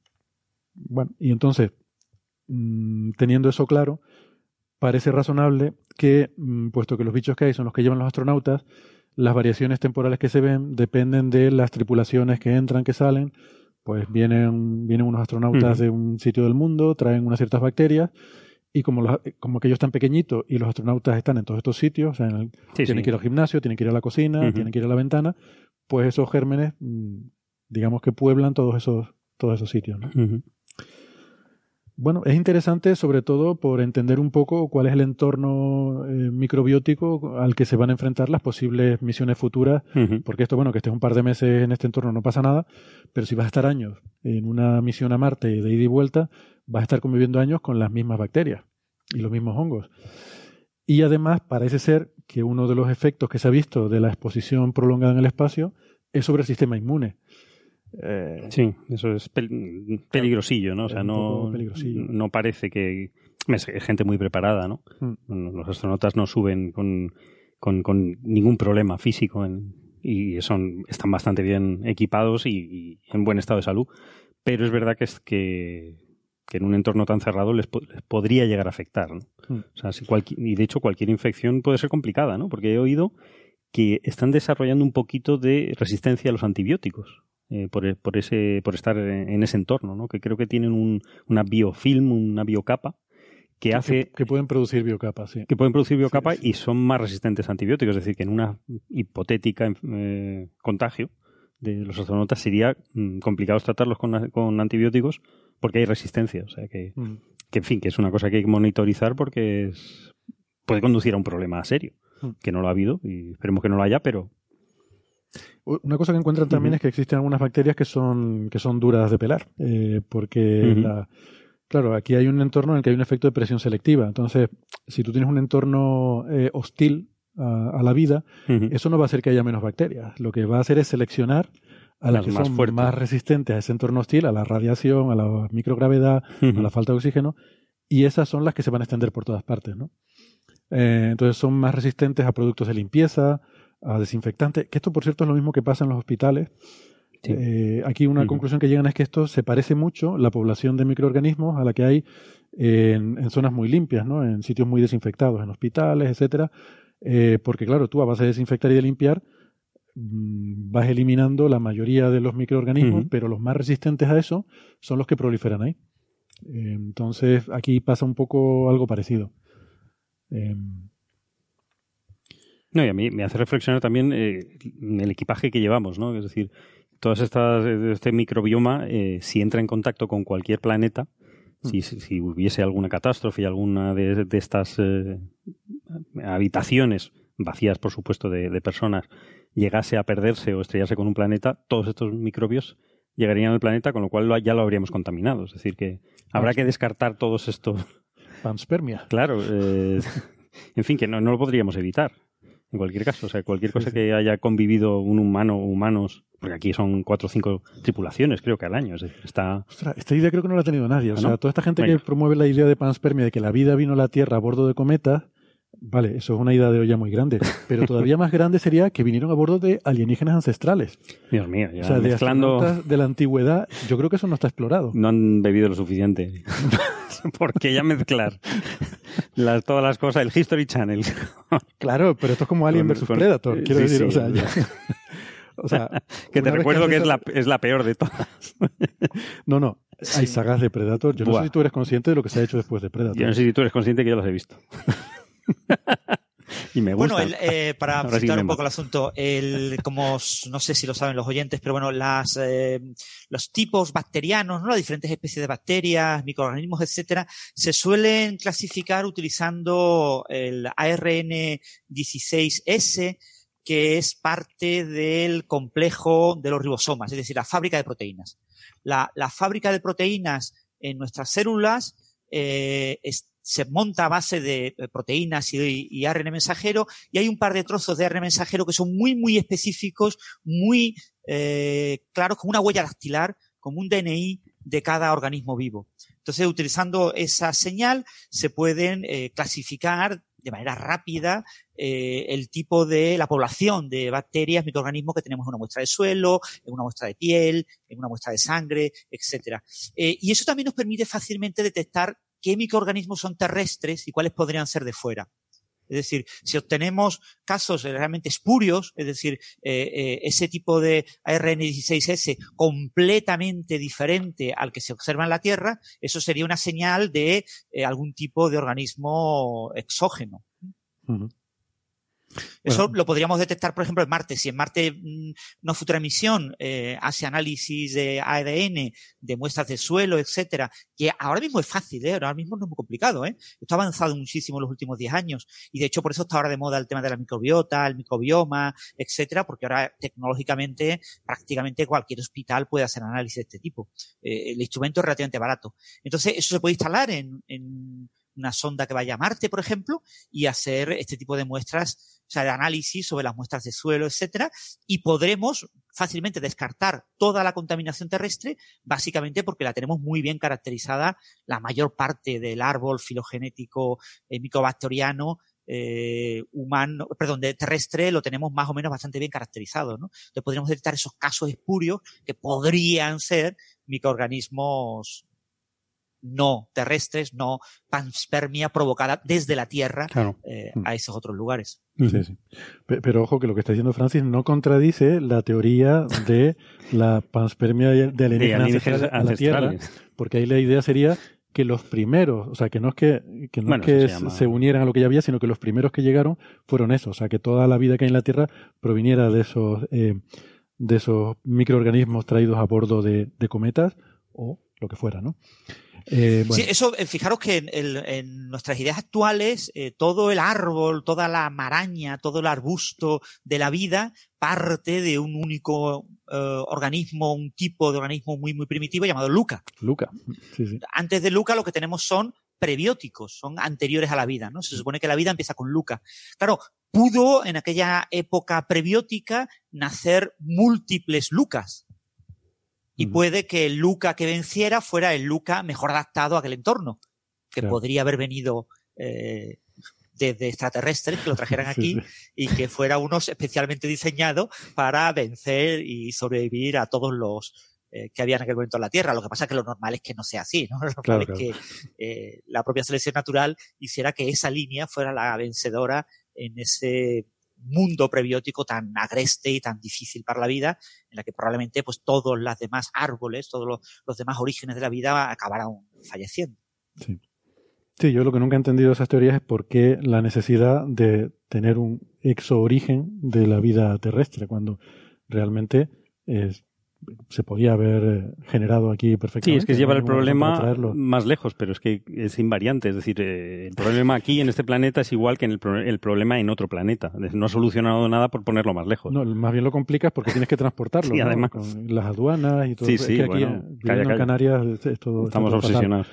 bueno, y entonces, mm, teniendo eso claro, parece razonable que, mm, puesto que los bichos que hay son los que llevan los astronautas, las variaciones temporales que se ven dependen de las tripulaciones que entran, que salen. Pues vienen, vienen unos astronautas de un sitio del mundo, traen unas ciertas bacterias, y como, los- como que ellos están pequeñitos y los astronautas están en todos estos sitios, o sea, en el- Sí, tienen sí. que ir al gimnasio, tienen que ir a la cocina, tienen que ir a la ventana, pues esos gérmenes, mm, digamos que pueblan todos esos, todos esos sitios. Bueno, es interesante sobre todo por entender un poco cuál es el entorno eh, microbiótico al que se van a enfrentar las posibles misiones futuras, porque esto, bueno, que estés un par de meses en este entorno no pasa nada, pero si vas a estar años en una misión a Marte de ida y vuelta, vas a estar conviviendo años con las mismas bacterias y los mismos hongos. Y además parece ser que uno de los efectos que se ha visto de la exposición prolongada en el espacio es sobre el sistema inmune. Eh, Sí, eso es pel- peligrosillo, ¿no? O sea, no, parece que... Es gente muy preparada, ¿no? Mm. Los astronautas no suben con, con, con ningún problema físico en- y son, están bastante bien equipados y, y en buen estado de salud. Pero es verdad que es que, que en un entorno tan cerrado les, po- les podría llegar a afectar, ¿no? Mm. O sea, si y de hecho cualquier infección puede ser complicada, ¿no? Porque he oído que están desarrollando un poquito de resistencia a los antibióticos. Eh, por, e- por ese por estar en, ese entorno, ¿no? Que creo que tienen un, una biofilm, una biocapa que hace que, que pueden producir biocapas, sí. que pueden producir biocapa Sí, sí. y son más resistentes a antibióticos. Es decir, que en una hipotética eh, contagio de los astronautas sería mm, complicado tratarlos con, con antibióticos porque hay resistencia. O sea que, Mm. que, en fin, que es una cosa que hay que monitorizar porque es- puede conducir a un problema serio. Mm. Que no lo ha habido y esperemos que no lo haya, pero Una cosa que encuentran también es que existen algunas bacterias que son, que son duras de pelar, eh, porque la- claro, aquí hay un entorno en el que hay un efecto de presión selectiva. Entonces, si tú tienes un entorno eh, hostil a, a la vida, eso no va a hacer que haya menos bacterias. Lo que va a hacer es seleccionar a las Las que más son fuertes. más resistentes a ese entorno hostil, a la radiación, a la microgravedad, a la falta de oxígeno, y esas son las que se van a extender por todas partes, ¿no? Eh, entonces son más resistentes a productos de limpieza, a desinfectantes, que esto por cierto es lo mismo que pasa en los hospitales. Sí. Eh, aquí una conclusión que llegan es que esto se parece mucho, la población de microorganismos, a la que hay en, en zonas muy limpias, ¿no? En sitios muy desinfectados, en hospitales, etcétera, Eh, porque claro, tú a base de desinfectar y de limpiar mm, vas eliminando la mayoría de los microorganismos, pero los más resistentes a eso son los que proliferan ahí. Eh, Entonces, aquí pasa un poco algo parecido. No, y a mí me hace reflexionar también eh, el equipaje que llevamos, ¿no? Es decir, todas estas, este microbioma, eh, si entra en contacto con cualquier planeta, si, si- si hubiese alguna catástrofe y alguna de, de estas eh, habitaciones vacías, por supuesto, de, de personas, llegase a perderse o estrellarse con un planeta, todos estos microbios llegarían al planeta, con lo cual ya lo habríamos contaminado. Es decir, que habrá que descartar todos estos panspermia. Claro, eh, en fin, que no, no lo podríamos evitar. En cualquier caso, o sea, cualquier cosa que haya convivido un humano o humanos, porque aquí son cuatro o cinco tripulaciones, creo que al año. es decir, está. Ostras, esta idea creo que no la ha tenido nadie. O ¿Ah, sea, no? toda esta gente Venga. que promueve la idea de panspermia, de que la vida vino a la Tierra a bordo de cometas, vale, eso es una idea de olla muy grande. Pero todavía más grande sería que vinieron a bordo de alienígenas ancestrales. Dios mío, ya o sea, de mezclando. astronautas de la antigüedad, yo creo que eso no está explorado. No han bebido lo suficiente. porque ya mezclar las, todas las cosas, el History Channel. Claro, pero esto es como Alien con- Predator, quiero sí, decir. sí, o sea, o ya- o sea, que te recuerdo que es la, es la peor de todas. No, no, hay sagas de Predator. Yo no sé si tú eres consciente de lo que se ha hecho después de Predator. Yo no sé si tú eres consciente que yo las he visto. y me gusta. Bueno, el, eh, para Ahora sí un poco el asunto, el, como no sé si lo saben los oyentes, pero bueno, las, eh, los tipos bacterianos, ¿no? las diferentes especies de bacterias, microorganismos, etcétera, se suelen clasificar utilizando el ARN 16S, que es parte del complejo de los ribosomas, es decir, la fábrica de proteínas. La, la fábrica de proteínas en nuestras células eh, es- se monta a base de eh, proteínas y, y ARN mensajero y hay un par de trozos de ARN mensajero que son muy, muy específicos, muy eh, claros como una huella dactilar, como un DNI de cada organismo vivo. Entonces, utilizando esa señal, se pueden eh, clasificar de manera rápida eh, el tipo de la población de bacterias, microorganismos que tenemos en una muestra de suelo, en una muestra de piel, en una muestra de sangre, etcétera. Eh, y eso también nos permite fácilmente detectar qué microorganismos son terrestres y cuáles podrían ser de fuera. Es decir, si obtenemos casos realmente espurios, es decir, eh, eh, ese tipo de ARN16S completamente diferente al que se observa en la Tierra, eso sería una señal de eh, algún tipo de organismo exógeno. Eso lo podríamos detectar, por ejemplo, en Marte. Si en Marte mm, una futura misión eh, hace análisis de ADN, de muestras de suelo, etcétera, que ahora mismo es fácil, ¿eh? ahora mismo no es muy complicado. ¿eh? Esto ha avanzado muchísimo en los últimos 10 años y de hecho por eso está ahora de moda el tema de la microbiota, el microbioma, etcétera, porque ahora tecnológicamente prácticamente cualquier hospital puede hacer análisis de este tipo. Eh, el instrumento es relativamente barato. Entonces eso se puede instalar en, en una sonda que vaya a Marte, por ejemplo, y hacer este tipo de muestras, o sea, de análisis sobre las muestras de suelo, etcétera, y podremos fácilmente descartar toda la contaminación terrestre, básicamente porque la tenemos muy bien caracterizada la mayor parte del árbol filogenético eh, microbacteriano eh, humano, perdón, de terrestre lo tenemos más o menos bastante bien caracterizado, ¿no? Entonces podríamos detectar esos casos espurios que podrían ser microorganismos no terrestres, no panspermia provocada desde la Tierra eh, a esos otros lugares. Sí, sí. Pero ojo que lo que está diciendo Francis no contradice la teoría de la panspermia de alienígenas a la Tierra, porque ahí la idea sería que los primeros, o sea, que no es que, que, no es que se, unieran a lo que ya había, sino que los primeros que llegaron fueron esos, o sea, que toda la vida que hay en la Tierra proviniera de esos, eh, de esos microorganismos traídos a bordo de, de cometas o lo que fuera, ¿no? Eh, sí, eso, eh, fijaros que en, nuestras ideas actuales, eh, todo el árbol, toda la maraña, todo el arbusto de la vida parte de un único organismo, un tipo de organismo muy, muy primitivo llamado Luca. Luca. Antes de Luca lo que tenemos son prebióticos, son anteriores a la vida, ¿no? Se supone que la vida empieza con Luca. Claro, pudo en aquella época prebiótica nacer múltiples Lucas y puede que el Luca que venciera fuera el Luca mejor adaptado a aquel entorno, que podría haber venido eh, desde extraterrestres que lo trajeran aquí y que fuera uno especialmente diseñado para vencer y sobrevivir a todos los eh, que había en aquel momento en la Tierra. Lo que pasa es que lo normal es que no sea así, ¿no? Lo normal es que eh, la propia selección natural hiciera que esa línea fuera la vencedora en ese mundo prebiótico tan agreste y tan difícil para la vida, en la que probablemente pues todos los demás árboles, todos los, demás orígenes de la vida acabarán falleciendo. Sí. Sí, yo lo que nunca he entendido esas teorías es por qué la necesidad de tener un exo-origen de la vida terrestre, cuando realmente es, se podía haber eh, generado aquí perfectamente. Sí, es que lleva el problema más lejos, pero es que es invariante. Es decir, eh, el problema aquí en este planeta es igual que en el, problema en otro planeta. No ha solucionado nada por ponerlo más lejos. No, más bien lo complicas porque tienes que transportarlo. sí, además. Con las aduanas y todo. Sí, sí, aquí en Canarias es todo. Estamos obsesionados.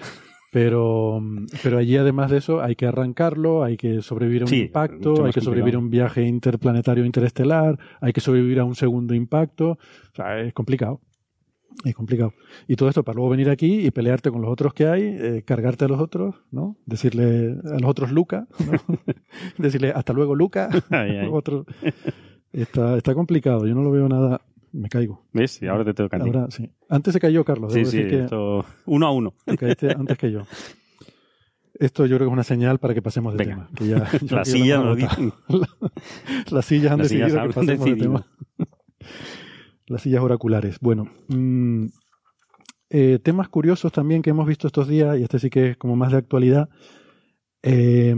Pero, pero allí además de eso hay que arrancarlo, hay que sobrevivir a un impacto, hay que sobrevivir a un viaje interplanetario interestelar, hay que sobrevivir a un segundo impacto. O sea, es complicado. Es complicado. Y todo esto para luego venir aquí y pelearte con los otros que hay, eh, cargarte a los otros, ¿no? Decirle a los otros Luca, ¿no? Decirle hasta luego Luca. Está, está complicado. Yo no lo veo nada, me caigo. ¿Ves? Y ahora te tengo que Ahora, sí. Antes se cayó Carlos. Sí, sí, esto... uno a uno. Te caíste antes que yo. Esto yo creo que es una señal para que pasemos de tema. Que ya, las sillas lo Las sillas han decidido que pasemos de tema. Las sillas oraculares. Bueno, mmm, eh, temas curiosos también que hemos visto estos días, y este sí que es como más de actualidad. Eh,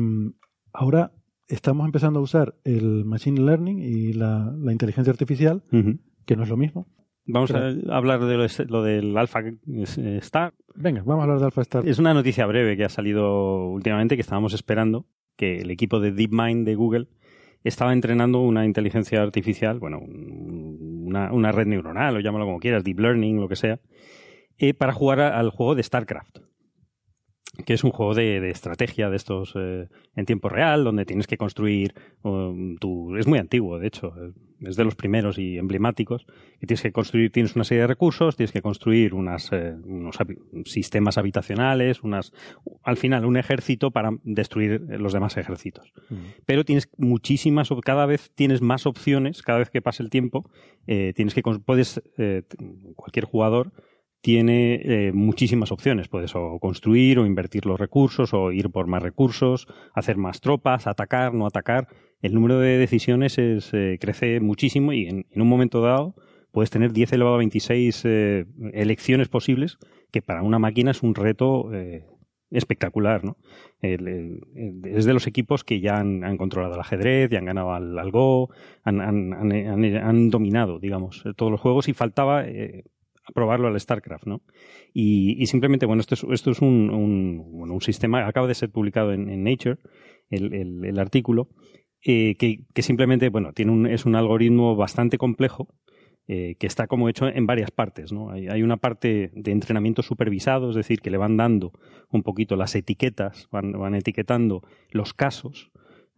ahora estamos empezando a usar el Machine Learning y la, inteligencia artificial, que no es lo mismo. Vamos a hablar de lo, del Alpha Star. Venga, vamos a hablar de Alpha Star. Es una noticia breve que ha salido últimamente que estábamos esperando, que el equipo de DeepMind de Google estaba entrenando una inteligencia artificial, bueno, una, red neuronal, o llámalo como quieras, deep learning, lo que sea, eh, para jugar al juego de StarCraft. Que es un juego de, de estrategia de estos eh, en tiempo real, donde tienes que construir um, tu... Es muy antiguo, de hecho, es de los primeros y emblemáticos, y tienes que construir, tienes una serie de recursos, tienes que construir unas, eh, unos sistemas habitacionales, unas, al final un ejército para destruir los demás ejércitos. Pero tienes muchísimas, cada vez tienes más opciones, cada vez que pasa el tiempo, eh, tienes que, puedes, cualquier jugador tiene eh, muchísimas opciones. Puedes o construir o invertir los recursos o ir por más recursos, hacer más tropas, atacar, no atacar. El número de decisiones es, eh, crece muchísimo y en, un momento dado puedes tener 10 elevado a 26 eh, elecciones posibles, que para una máquina es un reto eh, espectacular. es de los equipos que ya han, controlado el ajedrez, ya han ganado al, Go, han- han dominado, digamos, todos los juegos y faltaba eh, probarlo al StarCraft, ¿no? Y, simplemente, bueno, esto es, esto es un, un, bueno, un sistema, acaba de ser publicado en, en Nature, el, el- artículo, eh, que, que simplemente, bueno, tiene un, es un algoritmo bastante complejo, eh, que está como hecho en varias partes, ¿no? Hay, hay una parte de entrenamiento supervisado, es decir, que le van dando un poquito las etiquetas, van, van etiquetando los casos,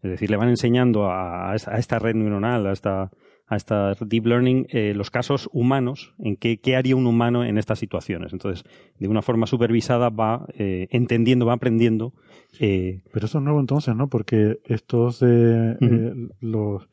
es decir, le van enseñando a, a esta red neuronal, a esta, a esta deep learning, eh, los casos humanos, en qué, qué haría un humano en estas situaciones. Entonces, de una forma supervisada va eh, entendiendo, va aprendiendo. eh, Pero eso es nuevo entonces, ¿no? Porque estos eh, los,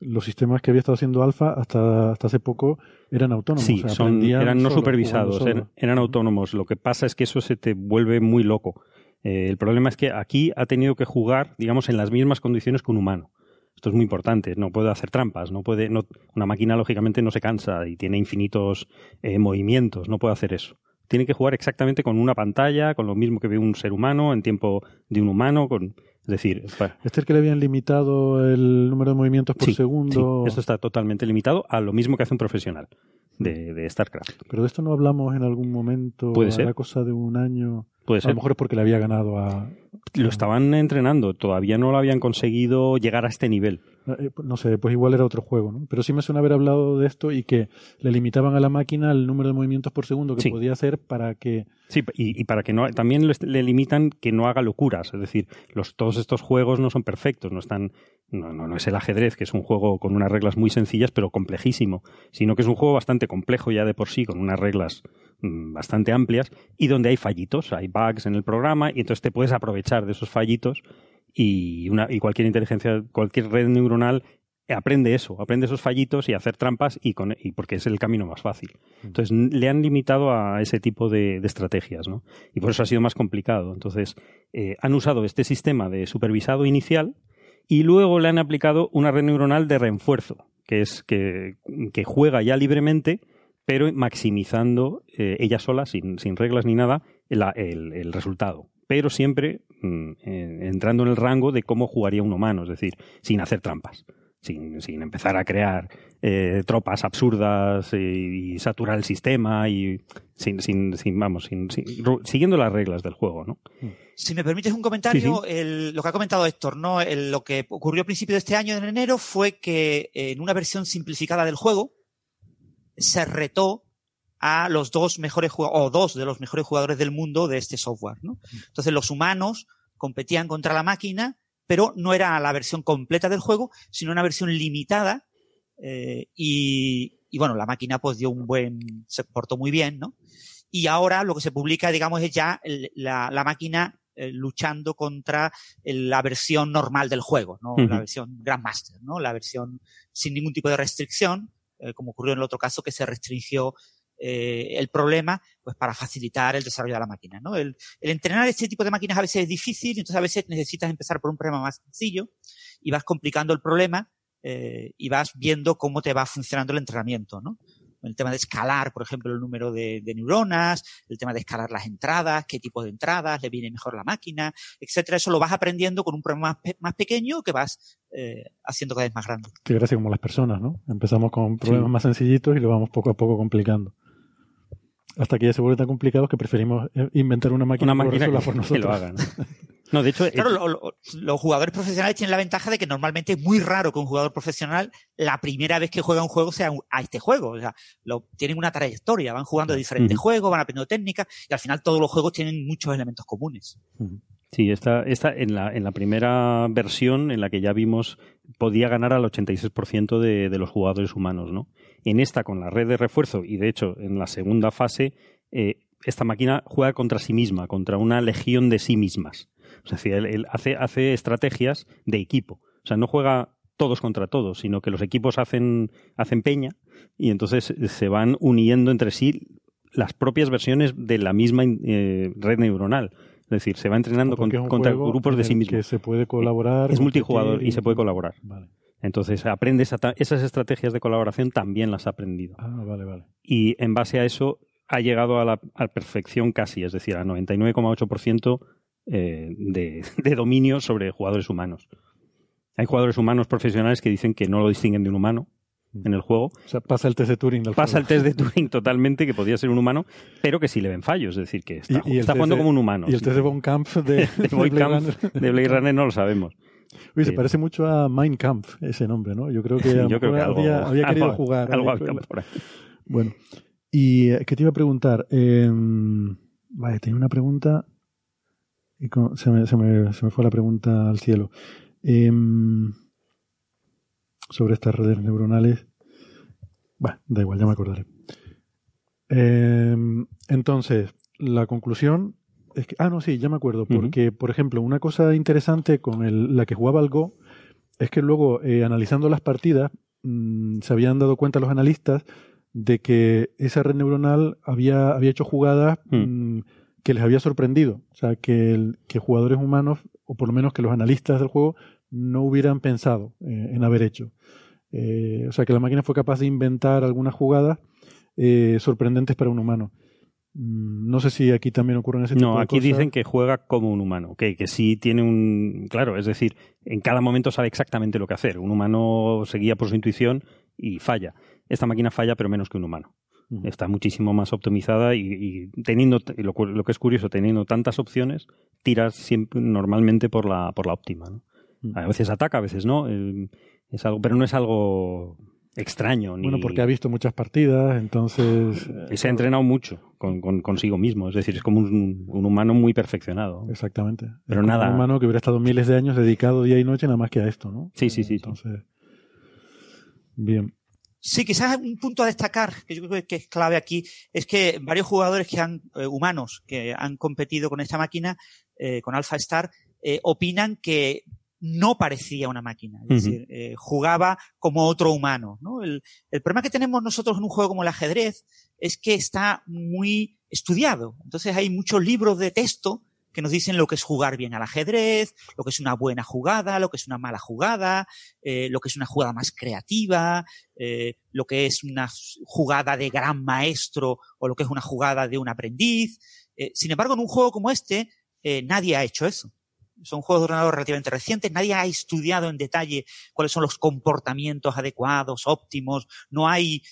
los sistemas que había estado haciendo Alfa hasta, hasta hace poco eran autónomos. sí, o sea, son, eran no supervisados, eran, autónomos. Lo que pasa es que eso se te vuelve muy loco. El problema es que aquí ha tenido que jugar, digamos, en las mismas condiciones que un humano. Esto es muy importante. No puede hacer trampas. No puede, no, una máquina, lógicamente, no se cansa y tiene infinitos eh, movimientos. No puede hacer eso. Tiene que jugar exactamente con una pantalla, con lo mismo que ve un ser humano en tiempo de un humano. Con, es decir, Este es que le habían limitado el número de movimientos por sí, segundo. sí, esto está totalmente limitado a lo mismo que hace un profesional de, de StarCraft. Pero de esto no hablamos en algún momento. Puede a ser. la cosa de un año. Puede A ser. lo mejor es porque le había ganado a. Lo estaban entrenando, todavía no lo habían conseguido llegar a este nivel. eh, No sé, pues igual era otro juego, ¿no? Pero sí me suena haber hablado de esto y que le limitaban a la máquina el número de movimientos por segundo que Sí. podía hacer para que. Sí, y, y para que no, también le, le limitan que no haga locuras. Es decir, los, todos estos juegos no son perfectos, no están, no, no, no es el ajedrez, que es un juego con unas reglas muy sencillas, pero complejísimo, sino que es un juego bastante complejo ya de por sí, con unas reglas mm, bastante amplias, y donde hay fallitos, hay bugs en el programa, y entonces te puedes aprovechar de esos fallitos y, una, y cualquier inteligencia, cualquier red neuronal aprende eso, aprende esos fallitos y hacer trampas y, con, y porque es el camino más fácil. Entonces n- le han limitado a ese tipo de, de estrategias, ¿no? Y por eso ha sido más complicado. Entonces eh, han usado este sistema de supervisado inicial y luego le han aplicado una red neuronal de refuerzo, que es que, que juega ya libremente, pero maximizando eh, ella sola, sin, sin reglas ni nada, la- el, el resultado. Pero siempre mm, entrando en el rango de cómo jugaría un humano, es decir, sin hacer trampas sin, sin empezar a crear eh, tropas absurdas y, y saturar el sistema y sin, sin, sin vamos, sin, siguiendo las reglas del juego, ¿no? Si me permites un comentario, Sí, el- lo que ha comentado Héctor, ¿no? El- lo que ocurrió a principios de este año, en enero, fue que en una versión simplificada del juego se retó a los dos mejores jugadores, o dos de los mejores jugadores del mundo de este software, ¿no? Entonces los humanos competían contra la máquina, pero no era la versión completa del juego, sino una versión limitada, eh, y, y bueno, la máquina pues dio un buen, se portó muy bien, ¿no? Y ahora lo que se publica, digamos, es ya el- la, la máquina eh, luchando contra el- la versión normal del juego, ¿no? La versión Grandmaster, ¿no? La versión sin ningún tipo de restricción, eh, como ocurrió en el otro caso que se restringió eh, el problema, pues para facilitar el desarrollo de la máquina, ¿no? El, el entrenar este tipo de máquinas a veces es difícil, entonces a veces necesitas empezar por un problema más sencillo y vas complicando el problema eh, y vas viendo cómo te va funcionando el entrenamiento, ¿no? El tema de escalar, por ejemplo, el número de, de neuronas, el tema de escalar las entradas, qué tipo de entradas le viene mejor la máquina, etcétera. Eso lo vas aprendiendo con un problema más, pe- más pequeño que vas eh, haciendo cada vez más grande. Que gracias como las personas, ¿no? Empezamos con problemas Sí. más sencillitos y lo vamos poco a poco complicando. Hasta que ya se vuelven tan complicados que preferimos eh, inventar una máquina, Una máquina que, por que nosotros. lo haga. ¿no? De hecho, Claro, eh, lo- lo- los jugadores profesionales tienen la ventaja de que normalmente es muy raro que un jugador profesional la primera vez que juega un juego sea un- a este juego. O sea, lo, tienen una trayectoria, van jugando diferentes Ujú. juegos, van aprendiendo técnicas y al final todos los juegos tienen muchos elementos comunes. Sí, esta, esta en, la, en la primera versión en la que ya vimos podía ganar al 86% de, de los jugadores humanos, ¿no? En esta, con la red de refuerzo, y de hecho en la segunda fase, eh, esta máquina juega contra sí misma, contra una legión de sí mismas. Es decir, él, él hace, hace estrategias de equipo. O sea, no juega todos contra todos, sino que los equipos hacen, hacen peña y entonces se van uniendo entre sí las propias versiones de la misma eh, red neuronal. Es decir, se va entrenando con- contra grupos de sí el mismos. Que se puede colaborar. Es multijugador y se puede colaborar. Vale. Entonces, aprendes a esas estrategias de colaboración también las ha aprendido. Ah, vale, vale. Y en base a eso ha llegado a la a perfección casi, es decir, a 99,8% eh, de, de dominio sobre jugadores humanos. Hay jugadores humanos profesionales que dicen que no lo distinguen de un humano en el juego. O sea, pasa el test de Turing. Pasa el test de Turing totalmente, que podía ser un humano, pero que sí le ven fallos. Es decir, que está, Y- y el está test jugando de- como un humano. Y el sí. test de Von Kampf de, de Boy Blade Kampf, Runner. de Blade Runner no lo sabemos. Oye, se Sí. parece mucho a Mein Kampf, ese nombre, ¿no? Yo creo que, Yo creo que algo, había, había querido jugar. algo había por ahí. Bueno, y eh, ¿qué te iba a preguntar? Eh, vale, tenía una pregunta y con- se, me, se, me, se me fue la pregunta al cielo. Eh, sobre estas redes neuronales. Bueno, da igual, ya me acordaré. Eh, entonces, la conclusión es que. Ah, no, sí, ya me acuerdo. Porque, por ejemplo, una cosa interesante con el- la que jugaba al Go es que luego, eh, analizando las partidas, mm, se habían dado cuenta los analistas de que esa red neuronal había, había hecho jugadas mm, que les había sorprendido. O sea, que, el- que jugadores humanos, o por lo menos que los analistas del juego, no hubieran pensado eh, en haber hecho. Eh, o sea, que la máquina fue capaz de inventar algunas jugadas eh, sorprendentes para un humano. Mm, No sé si aquí también ocurren ese tipo No, de aquí cosas. dicen que juega como un humano, que, que sí tiene un... Claro, es decir, en cada momento sabe exactamente lo que hacer. Un humano se guía por su intuición y falla. Esta máquina falla, pero menos que un humano. Ujú. Está muchísimo más optimizada y, y teniendo, y lo, lo que es curioso, teniendo tantas opciones, tiras siempre normalmente por la, por la óptima. ¿no? Mm. A veces ataca, a veces no. eh, Es algo, pero no es algo extraño. Ni, Bueno, porque ha visto muchas partidas, entonces... eh, y se ha entrenado mucho con, con- consigo mismo. Es decir, es como un, un humano muy perfeccionado. Exactamente. Pero Es como nada- Un humano que hubiera estado miles de años dedicado día y noche nada más que a esto, ¿no? Sí, sí, Eh, sí, sí. Entonces, bien. Sí, quizás un punto a destacar, que yo creo que es clave aquí, es que varios jugadores que han, eh, humanos, que han competido con esta máquina, eh, con Alpha Star, eh, opinan que no parecía una máquina. Es decir, eh, jugaba como otro humano. ¿no? El, el problema que tenemos nosotros en un juego como el ajedrez es que está muy estudiado. Entonces hay muchos libros de texto que nos dicen lo que es jugar bien al ajedrez, lo que es una buena jugada, lo que es una mala jugada, eh, lo que es una jugada más creativa, eh, lo que es una jugada de gran maestro o lo que es una jugada de un aprendiz. Sin embargo, en un juego como este, nadie ha hecho eso. Son juegos de ordenador relativamente recientes, nadie ha estudiado en detalle cuáles son los comportamientos adecuados, óptimos. No hay.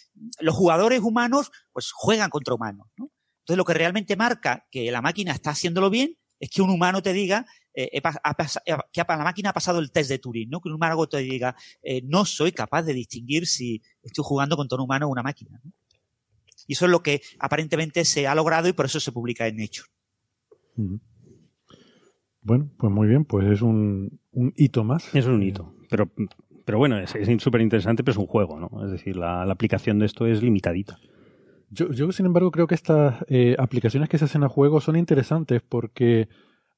Los jugadores humanos, pues juegan contra humanos. ¿no? Entonces, lo que realmente marca que la máquina está haciéndolo bien es que un humano te diga eh, pas- que la máquina ha pasado el test de Turing, ¿no? Que un humano te diga eh, no soy capaz de distinguir si estoy jugando contra un humano o una máquina. ¿no? Y eso es lo que aparentemente se ha logrado y por eso se publica en Nature. Bueno, pues muy bien, pues es un, un hito más. Es un hito. Pero, pero bueno, es súper interesante, pero es un juego, ¿no? Es decir, la, la aplicación de esto es limitadita. Yo, yo, sin embargo, creo que estas eh, aplicaciones que se hacen a juegos son interesantes porque...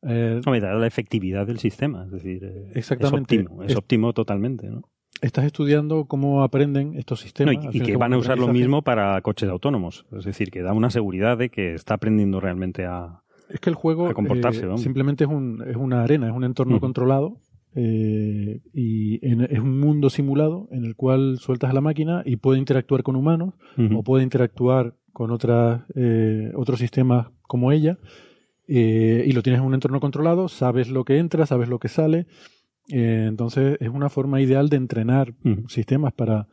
eh, No me da la efectividad del sistema. Es decir, eh, Exactamente. es óptimo, es Es- óptimo totalmente, ¿no? estás estudiando cómo aprenden estos sistemas. y, que van a usar lo mismo para coches autónomos. Es decir, que da una seguridad de que está aprendiendo realmente a... Es que el juego comportarse, eh, simplemente es, un, es una arena, es un entorno controlado eh, y en- es un mundo simulado en el cual sueltas a la máquina y puede interactuar con humanos o puede interactuar con otras, eh, otros sistemas como ella eh, y lo tienes en un entorno controlado, sabes lo que entra, sabes lo que sale. entonces es una forma ideal de entrenar sistemas para,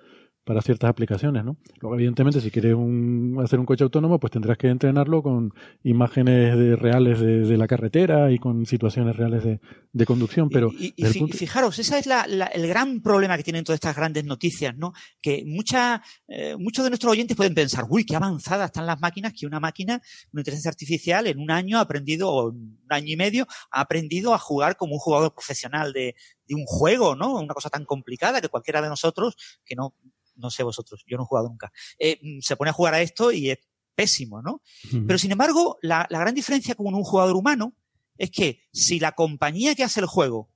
para ciertas aplicaciones, ¿no? Luego, evidentemente, si quieres un, hacer un coche autónomo, pues tendrás que entrenarlo con imágenes de, reales de, de, la carretera y con situaciones reales de, de conducción, pero... Y, y, y punto... fijaros, ese es la, la, el gran problema que tienen todas estas grandes noticias, ¿no? Que mucha, eh, muchos de nuestros oyentes pueden pensar, uy, qué avanzadas están las máquinas, que una máquina, una inteligencia artificial, en un año ha aprendido, o un año y medio, ha aprendido a jugar como un jugador profesional de, de un juego, ¿no? Una cosa tan complicada que cualquiera de nosotros, que no no sé vosotros, yo no he jugado nunca, eh, se pone a jugar a esto y es pésimo, ¿no? Pero sin embargo, la, la, gran diferencia con un jugador humano es que si la compañía que hace el juego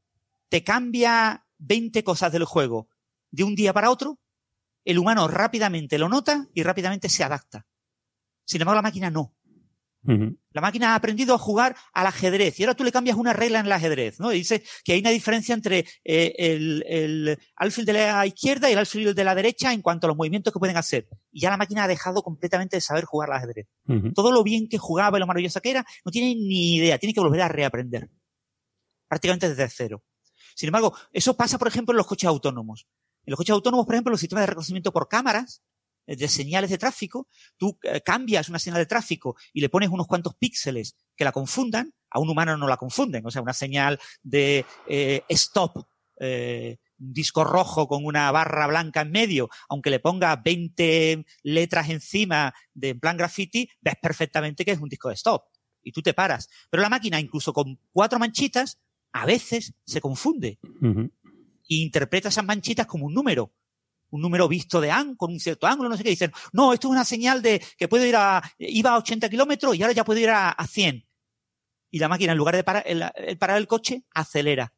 te cambia 20 cosas del juego de un día para otro, el humano rápidamente lo nota y rápidamente se adapta. Sin embargo, la máquina no. La máquina ha aprendido a jugar al ajedrez y ahora tú le cambias una regla en el ajedrez, ¿no? Y dice que hay una diferencia entre eh, el, el alfil de la izquierda y el alfil de la derecha en cuanto a los movimientos que pueden hacer. Y ya la máquina ha dejado completamente de saber jugar al ajedrez. Todo lo bien que jugaba y lo maravillosa que era, no tiene ni idea, tiene que volver a reaprender. Prácticamente desde cero. Sin embargo, eso pasa, por ejemplo, en los coches autónomos. En los coches autónomos, por ejemplo, los sistemas de reconocimiento por cámaras, de señales de tráfico, tú eh, cambias una señal de tráfico y le pones unos cuantos píxeles que la confundan, a un humano no la confunden, o sea, una señal de eh, stop, eh, un disco rojo con una barra blanca en medio, aunque le ponga 20 letras encima de en plan graffiti, ves perfectamente que es un disco de stop y tú te paras. Pero la máquina, incluso con cuatro manchitas, a veces se confunde uh-huh. e interpreta esas manchitas como un número un número visto de ángulo, con un cierto ángulo, no sé qué, dicen, no, esto es una señal de que puedo ir a, iba a 80 kilómetros y ahora ya puedo ir a, a 100. Y la máquina, en lugar de parar el, parar el coche, acelera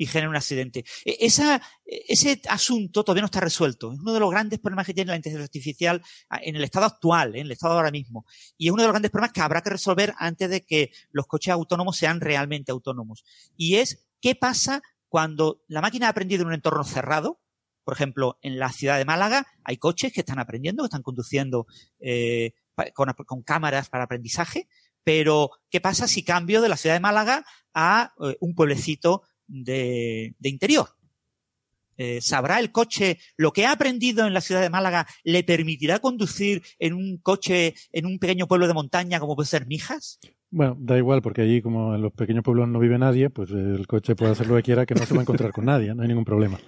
y genera un accidente. Esa, ese asunto todavía no está resuelto. Es uno de los grandes problemas que tiene la inteligencia artificial en el estado actual, en el estado ahora mismo. Y es uno de los grandes problemas que habrá que resolver antes de que los coches autónomos sean realmente autónomos. Y es, ¿qué pasa cuando la máquina ha aprendido en un entorno cerrado? Por ejemplo, en la ciudad de Málaga hay coches que están aprendiendo, que están conduciendo eh, con, cámaras para aprendizaje, pero ¿qué pasa si cambio de la ciudad de Málaga a eh, un pueblecito de, de interior? Eh, ¿Sabrá el coche lo que ha aprendido en la ciudad de Málaga le permitirá conducir en un coche en un pequeño pueblo de montaña como puede ser Mijas? Bueno, da igual, porque allí, como en los pequeños pueblos no vive nadie, pues el coche puede hacer lo que quiera, que no se va a encontrar con nadie, no hay ningún problema.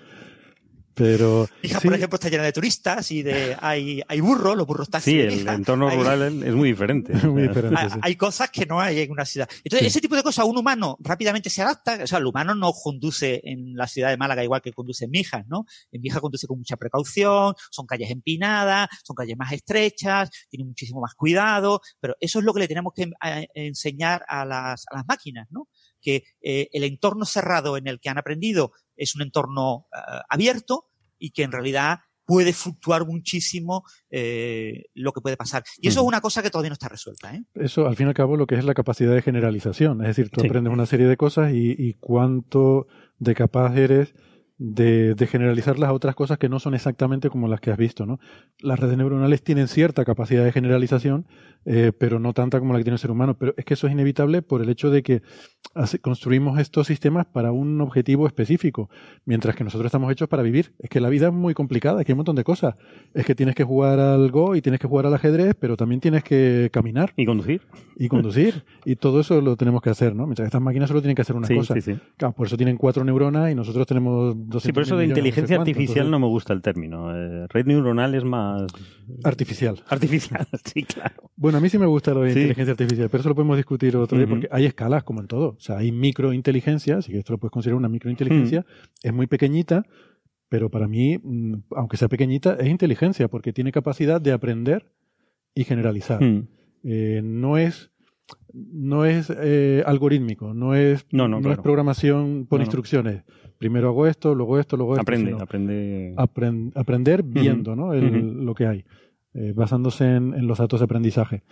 Pero. Hija, sí. por ejemplo, está llena de turistas y de. Hay, hay burros, los burros taxis. Sí, el hija, entorno hay, rural es muy diferente. muy diferente hay, sí. hay, cosas que no hay en una ciudad. Entonces, sí. ese tipo de cosas, un humano rápidamente se adapta. O sea, el humano no conduce en la ciudad de Málaga igual que conduce en Mijas, ¿no? En Mijas conduce con mucha precaución, son calles empinadas, son calles más estrechas, tiene muchísimo más cuidado, pero eso es lo que le tenemos que enseñar a las, a las máquinas, ¿no? Que eh, el entorno cerrado en el que han aprendido es un entorno uh, abierto, y que en realidad puede fluctuar muchísimo eh, lo que puede pasar. Y eso mm. es una cosa que todavía no está resuelta. ¿eh? Eso, al fin y al cabo, lo que es la capacidad de generalización. Es decir, tú sí. aprendes una serie de cosas y, y, cuánto de capaz eres de, de, generalizarlas a otras cosas que no son exactamente como las que has visto, ¿no? Las redes neuronales tienen cierta capacidad de generalización, eh, pero no tanta como la que tiene el ser humano. Pero es que eso es inevitable por el hecho de que hace, construimos estos sistemas para un objetivo específico, mientras que nosotros estamos hechos para vivir. Es que la vida es muy complicada, es que hay un montón de cosas. Es que tienes que jugar al Go y tienes que jugar al ajedrez, pero también tienes que caminar. Y conducir. Y conducir. y todo eso lo tenemos que hacer, ¿no? Mientras que estas máquinas solo tienen que hacer una sí, cosa. Sí, sí. Claro, por eso tienen cuatro neuronas y nosotros tenemos Sí, por eso de inteligencia no sé artificial no me gusta el término. Eh, red neuronal es más... Artificial. Artificial, sí, claro. Bueno, a mí sí me gusta lo de sí. inteligencia artificial, pero eso lo podemos discutir otro día, uh -huh. porque hay escalas como en todo. O sea, hay microinteligencia, así que esto lo puedes considerar una microinteligencia. Uh -huh. Es muy pequeñita, pero para mí, mm, aunque sea pequeñita, es inteligencia, porque tiene capacidad de aprender y generalizar. Uh -huh. eh, no es no es eh, algorítmico, no es, no, no, no claro. es programación por no, instrucciones. Primero hago esto, luego esto, luego esto. Aprende, aprende. Aprend, aprender viendo uh -huh. ¿no? El, uh -huh. lo que hay, eh, basándose en, en, los datos de aprendizaje.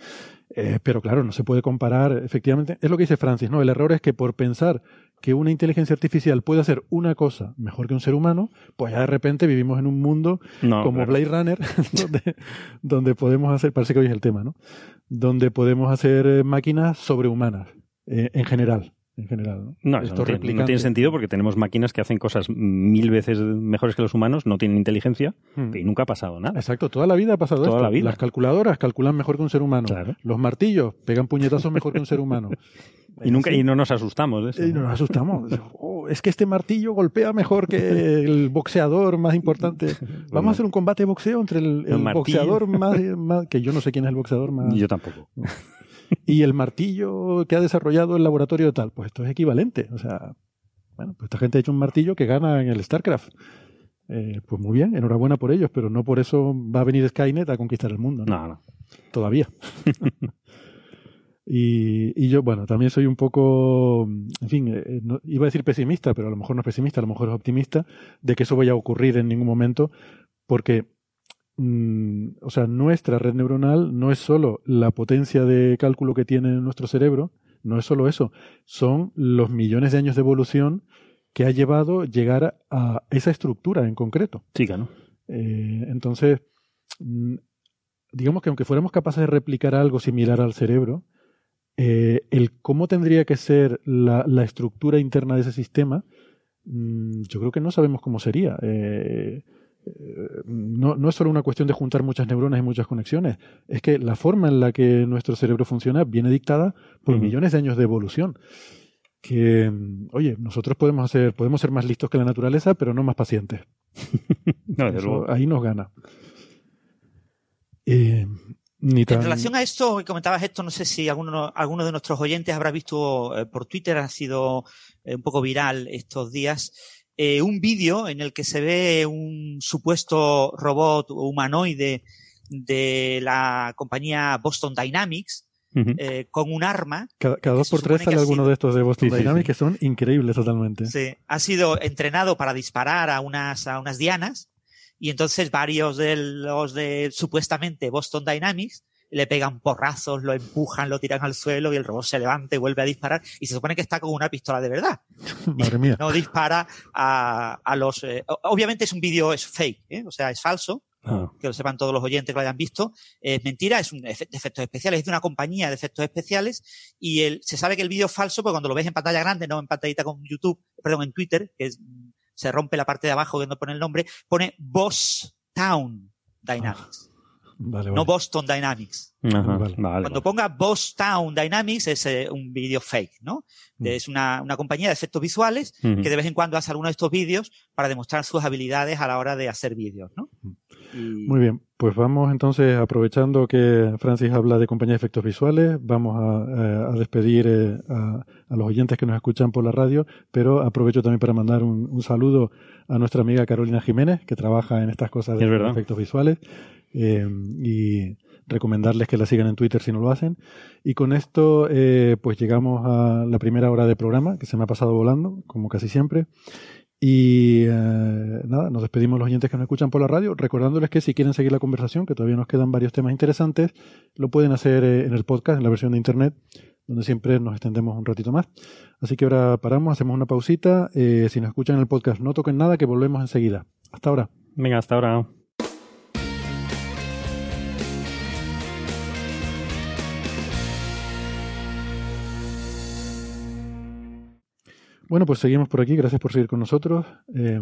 Eh, pero claro, no se puede comparar, efectivamente, es lo que dice Francis, ¿no? El error es que por pensar que una inteligencia artificial puede hacer una cosa mejor que un ser humano, pues ya de repente vivimos en un mundo no, como claro. Blade Runner, donde, donde podemos hacer, parece que hoy es el tema, ¿no? Donde podemos hacer eh, máquinas sobrehumanas, eh, en general. En general. ¿no? No, eso Estos no tiene, no sentido porque tenemos máquinas que hacen cosas mil veces mejores que los humanos, no tienen inteligencia Hmm. y nunca ha pasado nada. Exacto, toda la vida ha pasado Toda esto. la vida. Las calculadoras calculan mejor que un ser humano. Claro. Los martillos pegan puñetazos mejor que un ser humano. Y nunca Sí. y no nos asustamos de eso. Y nos asustamos. Oh, es que este martillo golpea mejor que el boxeador más importante. Vamos a hacer un combate de boxeo entre el, boxeador más, más- que yo no sé quién es el boxeador más Yo tampoco. Y el martillo que ha desarrollado el laboratorio de tal. Pues esto es equivalente. O sea, bueno, pues esta gente ha hecho un martillo que gana en el StarCraft. Eh, pues muy bien, enhorabuena por ellos, pero no por eso va a venir Skynet a conquistar el mundo. ¿no? No, no. todavía. y, y yo, bueno, también soy un poco, en fin, eh, no- iba a decir pesimista, pero a lo mejor no es pesimista, a lo mejor es optimista, de que eso vaya a ocurrir en ningún momento, porque, mm, o sea, nuestra red neuronal no es solo la potencia de cálculo que tiene nuestro cerebro, no es solo eso, son los millones de años de evolución que ha llevado llegar a esa estructura en concreto. Chica, ¿no? Eh, entonces, mm, digamos que aunque fuéramos capaces de replicar algo similar al cerebro, eh, el cómo tendría que ser la, la estructura interna de ese sistema, mm, yo creo que no sabemos cómo sería. Eh, no, no es solo una cuestión de juntar muchas neuronas y muchas conexiones, es que la forma en la que nuestro cerebro funciona viene dictada por millones de años de evolución. Que, oye, nosotros podemos hacer, podemos ser más listos que la naturaleza, pero no más pacientes. No, desde Eso luego. ahí nos gana. Eh, ni tan- En relación a esto, que comentabas esto, no sé si alguno, alguno de nuestros oyentes habrá visto eh, por Twitter, ha sido eh, un poco viral estos días, eh, un vídeo en el que se ve un supuesto robot humanoide de la compañía Boston Dynamics eh, con un arma. cada, dos por tres sale alguno sido- de estos de Boston Sí, sí, Dynamics sí. que son increíbles totalmente. Sí, ha sido entrenado para disparar a unas, a unas dianas y entonces varios de los de supuestamente Boston Dynamics le pegan porrazos, lo empujan, lo tiran al suelo y el robot se levanta y vuelve a disparar y se supone que está con una pistola de verdad. Madre mía. No dispara a, a los... eh, obviamente es un vídeo, es fake, ¿eh? o sea, es falso, Ah, que lo sepan todos los oyentes que lo hayan visto. Es mentira, es un efe- de efectos especiales, es de una compañía de efectos especiales y el, se sabe que el vídeo es falso porque cuando lo ves en pantalla grande, no en pantallita con YouTube, perdón, en Twitter, que es, se rompe la parte de abajo que no pone el nombre, pone Boss Town Dynamics, Vale, vale. no Boston Dynamics. ajá, Vale. vale, Cuando vale. ponga Boss Town Dynamics es eh, un vídeo fake, ¿no? Mm. Es una, una compañía de efectos visuales que de vez en cuando hace alguno de estos vídeos para demostrar sus habilidades a la hora de hacer vídeos, ¿no? Y- Muy bien, pues vamos entonces, aprovechando que Francis habla de compañía de efectos visuales, vamos a, eh, a despedir eh, a, a los oyentes que nos escuchan por la radio, pero aprovecho también para mandar un, un saludo a nuestra amiga Carolina Jiménez, que trabaja en estas cosas de Es efectos visuales, eh, y recomendarles que la sigan en Twitter si no lo hacen. Y con esto, eh, pues llegamos a la primera hora de programa, que se me ha pasado volando, como casi siempre. Y eh, nada, nos despedimos los oyentes que nos escuchan por la radio, recordándoles que si quieren seguir la conversación, que todavía nos quedan varios temas interesantes, lo pueden hacer eh, en el podcast, en la versión de internet, donde siempre nos extendemos un ratito más. Así que ahora paramos, hacemos una pausita. Eh, si nos escuchan en el podcast, no toquen nada, que volvemos enseguida. Hasta ahora. Venga, hasta ahora. Bueno, pues seguimos por aquí. Gracias por seguir con nosotros. Eh,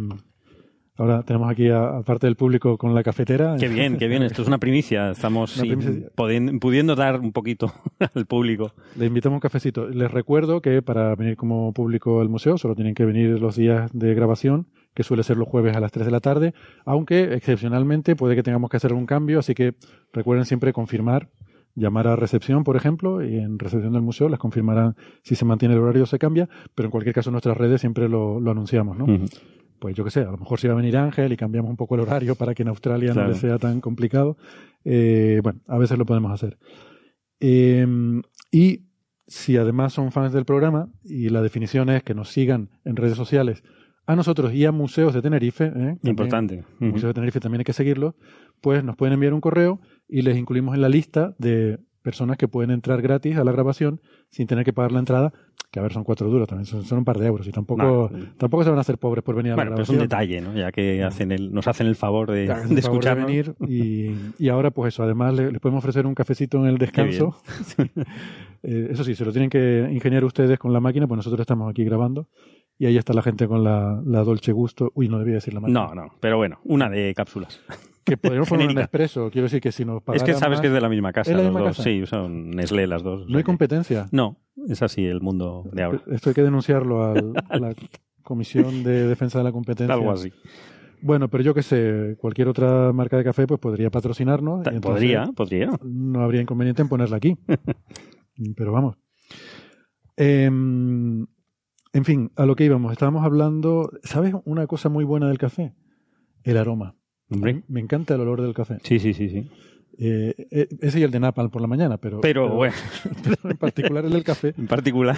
ahora tenemos aquí a, a parte del público con la cafetera. Qué bien, qué bien. Esto es una primicia. Estamos Una sí, primicia. podien- pudiendo dar un poquito al público. Le invitamos un cafecito. Les recuerdo que para venir como público al museo solo tienen que venir los días de grabación, que suele ser los jueves a las 3 de la tarde, aunque excepcionalmente puede que tengamos que hacer algún cambio, así que recuerden siempre confirmar, llamar a recepción, por ejemplo, y en recepción del museo les confirmarán si se mantiene el horario o se cambia, pero en cualquier caso en nuestras redes siempre lo, lo anunciamos, ¿no? Pues yo qué sé, a lo mejor si va a venir Ángel y cambiamos un poco el horario para que en Australia Claro. no le sea tan complicado. Eh, bueno, a veces lo podemos hacer. Eh, y si además son fans del programa, y la definición es que nos sigan en redes sociales a nosotros y a museos de Tenerife, ¿eh? También- Importante. Ujú. Museo de Tenerife también hay que seguirlo, pues nos pueden enviar un correo y les incluimos en la lista de personas que pueden entrar gratis a la grabación sin tener que pagar la entrada, que a ver, son cuatro duros también, son, son un par de euros y tampoco, tampoco se van a hacer pobres por venir a Bueno, la pero es un detalle, ¿no? Ya que hacen el, nos hacen el favor de, de el favor escucharnos. venir y, y ahora pues eso, además le, le podemos ofrecer un cafecito en el descanso. Eh, eso sí, se lo tienen que ingeniar ustedes con la máquina, pues nosotros estamos aquí grabando y ahí está la gente con la, la Dolce Gusto. Uy, no debía decir la máquina. No, no, pero bueno, una de cápsulas. Que podríamos poner un expreso, quiero decir que si nos Es que sabes más- que es de la misma casa. ¿Es la los misma dos. casa? Sí, son Nestlé las dos. No hay que- competencia. No, es así el mundo de ahora. Esto hay que denunciarlo al- a la Comisión de Defensa de la Competencia. Algo así. Bueno, pero yo que sé, cualquier otra marca de café pues podría patrocinarnos. y Podría, podría. No habría inconveniente en ponerla aquí. pero vamos. Em, en fin, a lo que íbamos. Estábamos hablando. ¿Sabes una cosa muy buena del café? El aroma. Me encanta el olor del café. Sí, sí, sí, sí. Eh, eh, ese y el de Napalm por la mañana, pero, Pero, bueno, pero en particular el del café. en particular.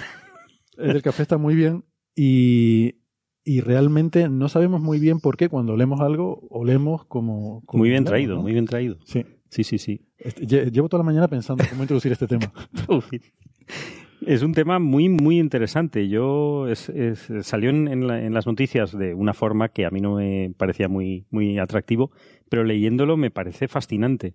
El del café está muy bien y, y realmente no sabemos muy bien por qué cuando olemos algo, olemos como... como Muy bien olemos, traído, ¿no? muy bien traído. Sí. Sí, sí, sí. Este, lle- Llevo toda la mañana pensando cómo introducir este tema. Es un tema muy, muy interesante. Yo es- es- salió en, la- en las noticias de una forma que a mí no me parecía muy, muy atractivo, pero leyéndolo me parece fascinante.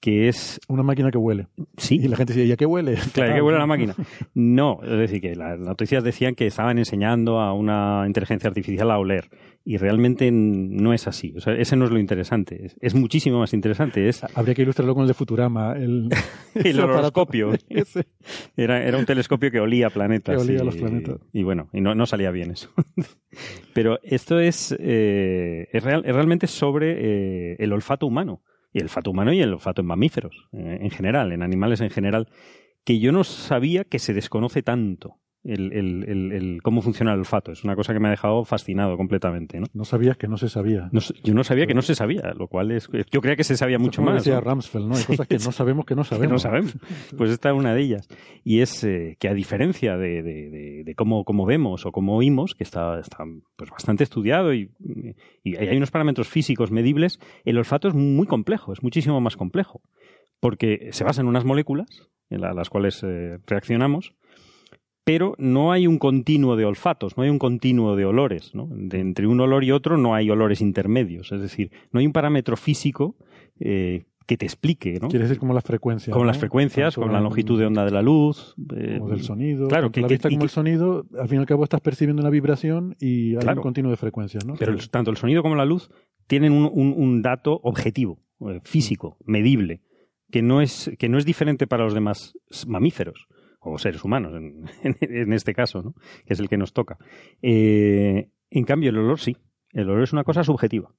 Que es, Una máquina que huele. sí, Y la gente dice, ¿y a qué huele? Claro, que huele la máquina. No, es decir, que las noticias decían que estaban enseñando a una inteligencia artificial a oler. Y realmente no es así. O sea, ese no es lo interesante. Es, es muchísimo más interesante. Es Habría que ilustrarlo con el de Futurama. El, el horoscopio. Era, era un telescopio que olía planetas. Que olía y, los planetas. Y bueno, y no, no salía bien eso. Pero esto es, eh, es, real- es realmente sobre eh, el olfato humano. Y el olfato humano y el olfato en mamíferos, eh, en general, en animales en general, que yo no sabía que se desconoce tanto el, el- el- el cómo funciona el olfato. Es una cosa que me ha dejado fascinado completamente. ¿no? No sabías que no se sabía. No yo no sabía que no se sabía, lo cual es. Yo creía que se sabía mucho más. decía ¿no? Ramsfeld, ¿no? Hay cosas que no sabemos que no que sabemos. no sabemos. Pues esta es una de ellas. Y es eh, que a diferencia de, de- de- de cómo, cómo vemos o cómo oímos, que está, está pues bastante estudiado y, y hay unos parámetros físicos medibles, el olfato es muy complejo, es muchísimo más complejo. Porque se basa en unas moléculas en la- las cuales eh, reaccionamos, pero no hay un continuo de olfatos, no hay un continuo de olores. ¿no? De entre un olor y otro no hay olores intermedios. Es decir, no hay un parámetro físico eh, que te explique. ¿no? Quiere decir como las frecuencias. Con ¿no? las frecuencias, con la longitud de onda de la luz. eh, Como del sonido. Claro, que- la que- vista y como que- el sonido, al fin y al cabo estás percibiendo una vibración y hay un continuo de frecuencias, ¿no? Pero el- tanto el sonido como la luz tienen un, un- un dato objetivo, eh, físico, medible, que no, es, que no es diferente para los demás mamíferos o seres humanos, en, en- en este caso, ¿no? que es el que nos toca. Eh, en cambio, el olor sí. El olor es una cosa subjetiva.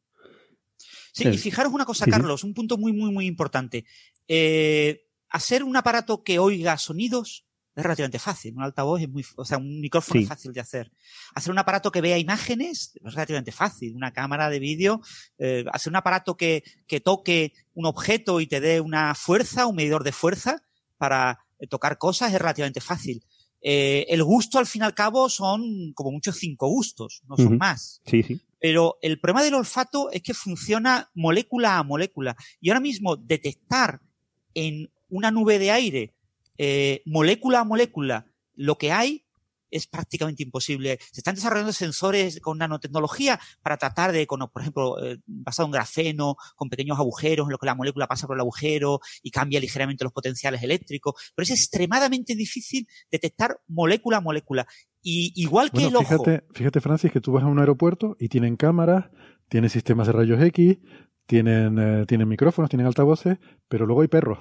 Sí, y fijaros una cosa, Sí. Carlos, un punto muy, muy, muy importante. Eh, hacer un aparato que oiga sonidos es relativamente fácil. Un altavoz es muy, o sea, un micrófono Sí. es fácil de hacer. Hacer un aparato que vea imágenes es relativamente fácil. Una cámara de vídeo, eh, hacer un aparato que, que toque un objeto y te dé una fuerza, un medidor de fuerza para tocar cosas es relativamente fácil. Eh, el gusto, al fin y al cabo, son como muchos cinco gustos, no son más. Sí, sí. Pero el problema del olfato es que funciona molécula a molécula. Y ahora mismo detectar en una nube de aire, eh, molécula a molécula, lo que hay es prácticamente imposible. Se están desarrollando sensores con nanotecnología para tratar de, con, por ejemplo, eh, basado en grafeno, con pequeños agujeros en los que la molécula pasa por el agujero y cambia ligeramente los potenciales eléctricos. Pero es extremadamente difícil detectar molécula a molécula. Y igual que Bueno, el ojo. fíjate, fíjate, Francis, que tú vas a un aeropuerto y tienen cámaras, tienen sistemas de rayos X, tienen, eh, tienen micrófonos, tienen altavoces, pero luego hay perros.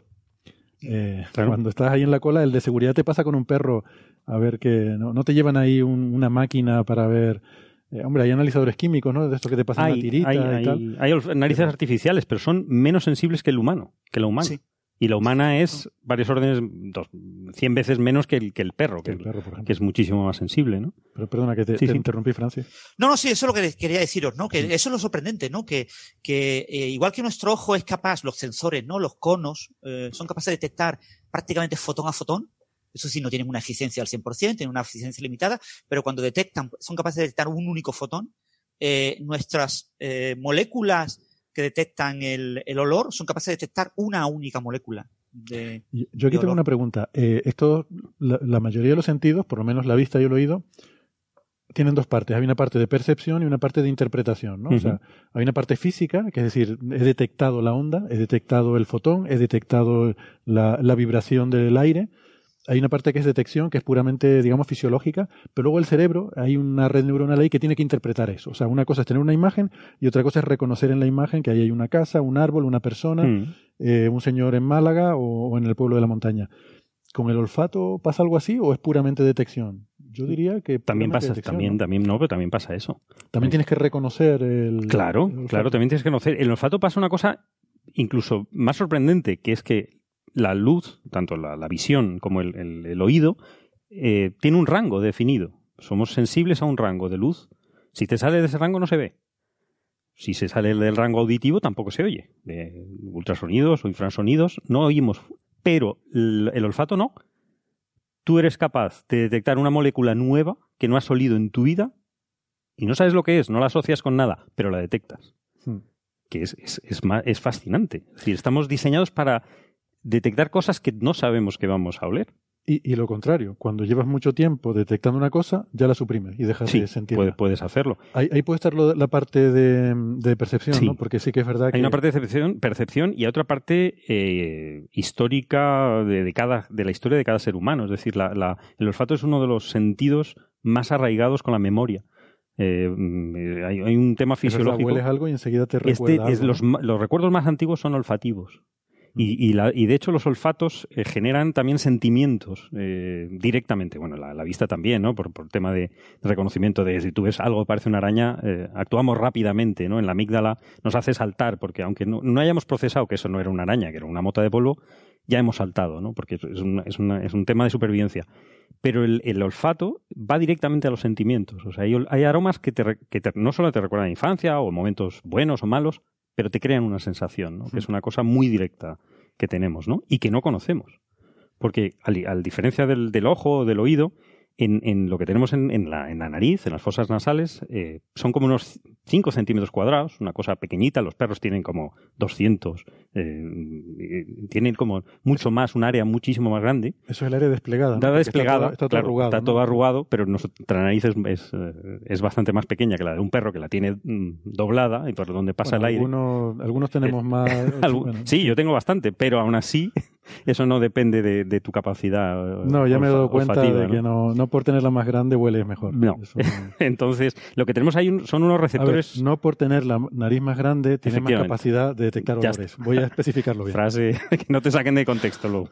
Eh. Cuando estás ahí en la cola, el de seguridad te pasa con un perro a ver que no, no te llevan ahí un- una máquina para ver. eh, hombre, hay analizadores químicos, ¿no? De esto que te pasan Hay, una tirita hay, y hay- tal. hay narices Pero- artificiales, pero son menos sensibles que el humano, que la humana. Sí. Y la humana es varios órdenes, dos, 100 veces menos que el, que el perro, que, El perro, por ejemplo. que es muchísimo más sensible, ¿no? Pero perdona que te, Sí, te sí. interrumpí, Francis. No, no, sí, eso es lo que quería deciros, ¿no? Que eso es lo sorprendente, ¿no? Que, que eh, igual que nuestro ojo es capaz, los sensores, ¿no? Los conos, eh, son capaces de detectar prácticamente fotón a fotón. Eso sí, no tienen una eficiencia al 100%, tienen una eficiencia limitada, pero cuando detectan, son capaces de detectar un único fotón. Eh, nuestras eh, moléculas que detectan el, el olor son capaces de detectar una única molécula. de... Yo yo aquí de tengo olor. una pregunta. Eh, esto, la, la mayoría de los sentidos, por lo menos la vista y el oído, tienen dos partes. Hay una parte de percepción y una parte de interpretación, ¿no? O sea, hay una parte física, que es decir, he detectado la onda, he detectado el fotón, he detectado la, la vibración del aire. Hay una parte que es detección, que es puramente, digamos, fisiológica, pero luego el cerebro, hay una red neuronal ahí que tiene que interpretar eso. O sea, una cosa es tener una imagen y otra cosa es reconocer en la imagen que ahí hay una casa, un árbol, una persona, Mm. eh, un señor en Málaga o, o en el pueblo de la montaña. ¿Con el olfato pasa algo así o es puramente detección? Yo diría que También pasa, también, ¿no? también no, pero también pasa eso. También tienes que reconocer el. Claro, el claro, también tienes que conocer. El olfato pasa una cosa incluso más sorprendente, que es que la luz, tanto la, la visión como el, el- el oído, eh, tiene un rango definido. Somos sensibles a un rango de luz. Si te sale de ese rango no se ve. Si se sale del rango auditivo tampoco se oye. De ultrasonidos o infrasonidos no oímos. Pero el, el olfato no. Tú eres capaz de detectar una molécula nueva que no has olido en tu vida y no sabes lo que es, no la asocias con nada, pero la detectas Hmm. que es, es, es, es fascinante. Es decir, estamos diseñados para detectar cosas que no sabemos que vamos a oler. Y, y lo contrario, cuando llevas mucho tiempo detectando una cosa, ya la suprimes y dejas Sí, de sentirla. puede- puedes hacerlo. Ahí, ahí puede estar la parte de, de percepción, Sí. ¿no? Porque sí que es verdad que. Hay una parte de percepción, percepción y hay otra parte eh, histórica de, de cada, de la historia de cada ser humano. Es decir, la- la- el olfato es uno de los sentidos más arraigados con la memoria. Eh, mm, hay, hay un tema fisiológico. hueles algo y enseguida te Este es los, los recuerdos más antiguos son olfativos. Y, y, la- y de hecho los olfatos eh, generan también sentimientos eh, directamente. Bueno, la, vista también, ¿no? Por, por tema de reconocimiento de si tú ves algo que parece una araña, eh, actuamos rápidamente, ¿no? En la amígdala nos hace saltar, porque aunque no, hayamos procesado que eso no era una araña, que era una mota de polvo, ya hemos saltado, ¿no? Porque es, una- es, una- es un tema de supervivencia. Pero el, olfato va directamente a los sentimientos. O sea, hay, aromas que, te, que te- no solo te recuerdan a la infancia o momentos buenos o malos, pero te crean una sensación, ¿no? Que es una cosa muy directa que tenemos, ¿no? Y que no conocemos. Porque al, al diferencia del, del ojo o del oído, en, en lo que tenemos en, en la, en la nariz, en las fosas nasales, eh, son como unos 5 centímetros cuadrados, una cosa pequeñita. Los perros tienen como 200, eh, eh, tienen como mucho más, un área muchísimo más grande. Eso es el área desplegada. ¿no? Desplegada, Está todo, está todo claro, arrugado. está ¿no? todo arrugado, pero nuestra nariz es, es, eh, es bastante más pequeña que la de un perro que la tiene mm, doblada y por donde pasa Bueno, el aire. Algunos, algunos tenemos más. Algu- bueno, sí, yo tengo bastante, pero aún así eso no depende de, de tu capacidad. eh, No, ya me he dado cuenta olfativa, de ¿no? que no, no por tenerla más grande hueles mejor. No. Eso- Entonces, lo que tenemos ahí un- son unos ver, receptores. no por tener la nariz más grande tienes más capacidad de detectar olores. Voy a especificarlo bien. frase que no te saquen de contexto luego.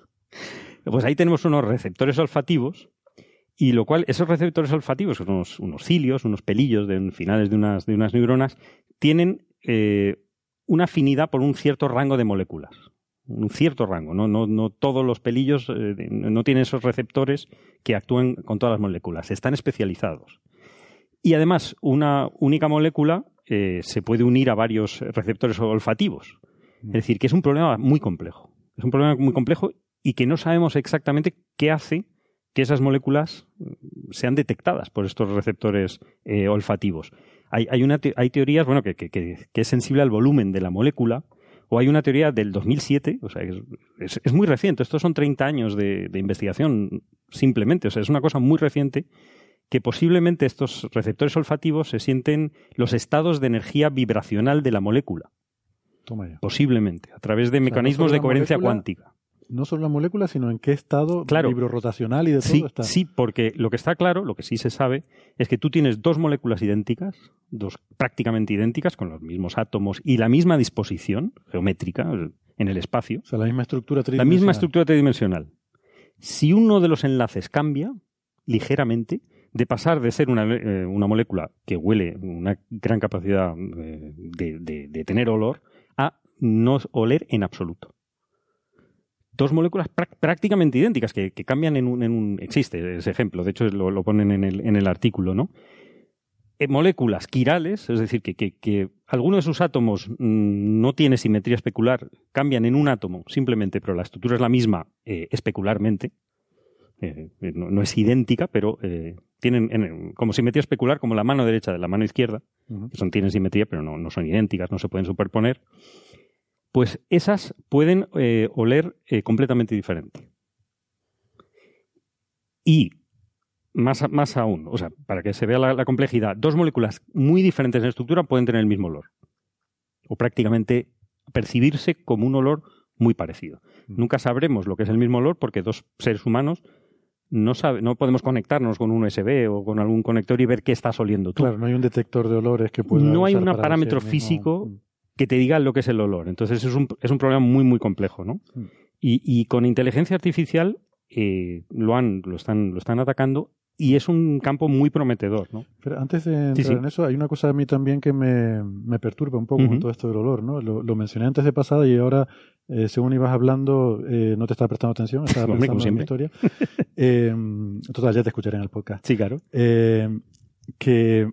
Pues ahí tenemos unos receptores olfativos y lo cual esos receptores olfativos, son unos, unos cilios, unos pelillos de en finales de unas, de unas neuronas, tienen eh, una afinidad por un cierto rango de moléculas. Un cierto rango, no, no, no todos los pelillos eh, no tienen esos receptores que actúen con todas las moléculas, están especializados. Y además, una única molécula eh, se puede unir a varios receptores olfativos. Es decir, que es un problema muy complejo. Es un problema muy complejo y que no sabemos exactamente qué hace que esas moléculas mm, sean detectadas por estos receptores eh, olfativos. Hay, una hay teorías, bueno, que- que- que es sensible al volumen de la molécula, o hay una teoría del 2007, o sea, es, muy reciente, estos son 30 años de, de investigación simplemente, o sea, es una cosa muy reciente, que posiblemente estos receptores olfativos se sienten los estados de energía vibracional de la molécula, Toma ya. posiblemente, a través de mecanismos de coherencia molécula, cuántica. No solo la molécula, sino en qué estado Claro. vibrorotacional y de todo Sí, está. sí, porque lo que está claro, lo que sí se sabe, es que tú tienes dos moléculas idénticas, dos prácticamente idénticas, con los mismos átomos y la misma disposición geométrica en el espacio, O sea, la misma estructura la tridimensional. misma estructura tridimensional. Si uno de los enlaces cambia ligeramente, de pasar de ser una, eh, una molécula que huele una gran capacidad eh, de, de- de tener olor a no oler en absoluto. Dos moléculas prácticamente idénticas que, que cambian en un, en un- Existe ese ejemplo, de hecho lo, lo ponen en el, en el artículo, ¿no? Eh, moléculas quirales, es decir, que, que, que alguno de sus átomos mm, no tiene simetría especular, cambian en un átomo simplemente, pero la estructura es la misma eh, especularmente. Eh, no, no es idéntica, pero eh, tienen en- como simetría especular como la mano derecha de la mano izquierda, que son, tienen simetría, pero no, no son idénticas, no se pueden superponer. Pues esas pueden eh, oler eh, completamente diferente. Y más, más aún, o sea, para que se vea la, la, complejidad, dos moléculas muy diferentes en estructura pueden tener el mismo olor. O prácticamente percibirse como un olor muy parecido. Mm. Nunca sabremos lo que es el mismo olor porque dos seres humanos no, sabe, no podemos conectarnos con un USB o con algún conector y ver qué estás oliendo tú. Claro, no hay un detector de olores que pueda. No hay un parámetro mismo- físico Mm. Que te diga lo que es el olor. Entonces es un, es un problema muy, muy complejo, ¿no? Mm. Y, y con inteligencia artificial eh, lo, han, lo, están, lo están atacando y es un campo muy prometedor, ¿no? Pero antes de entrar Sí, sí. en eso, hay una cosa a mí también que me, me perturba un poco con todo esto del olor, ¿no? Lo, lo mencioné antes de pasada y ahora, eh, según ibas hablando, eh, no te estaba prestando atención, estaba Hombre, pensando en mi historia. Eh, total, ya te escucharé en el podcast. Sí, claro. Que,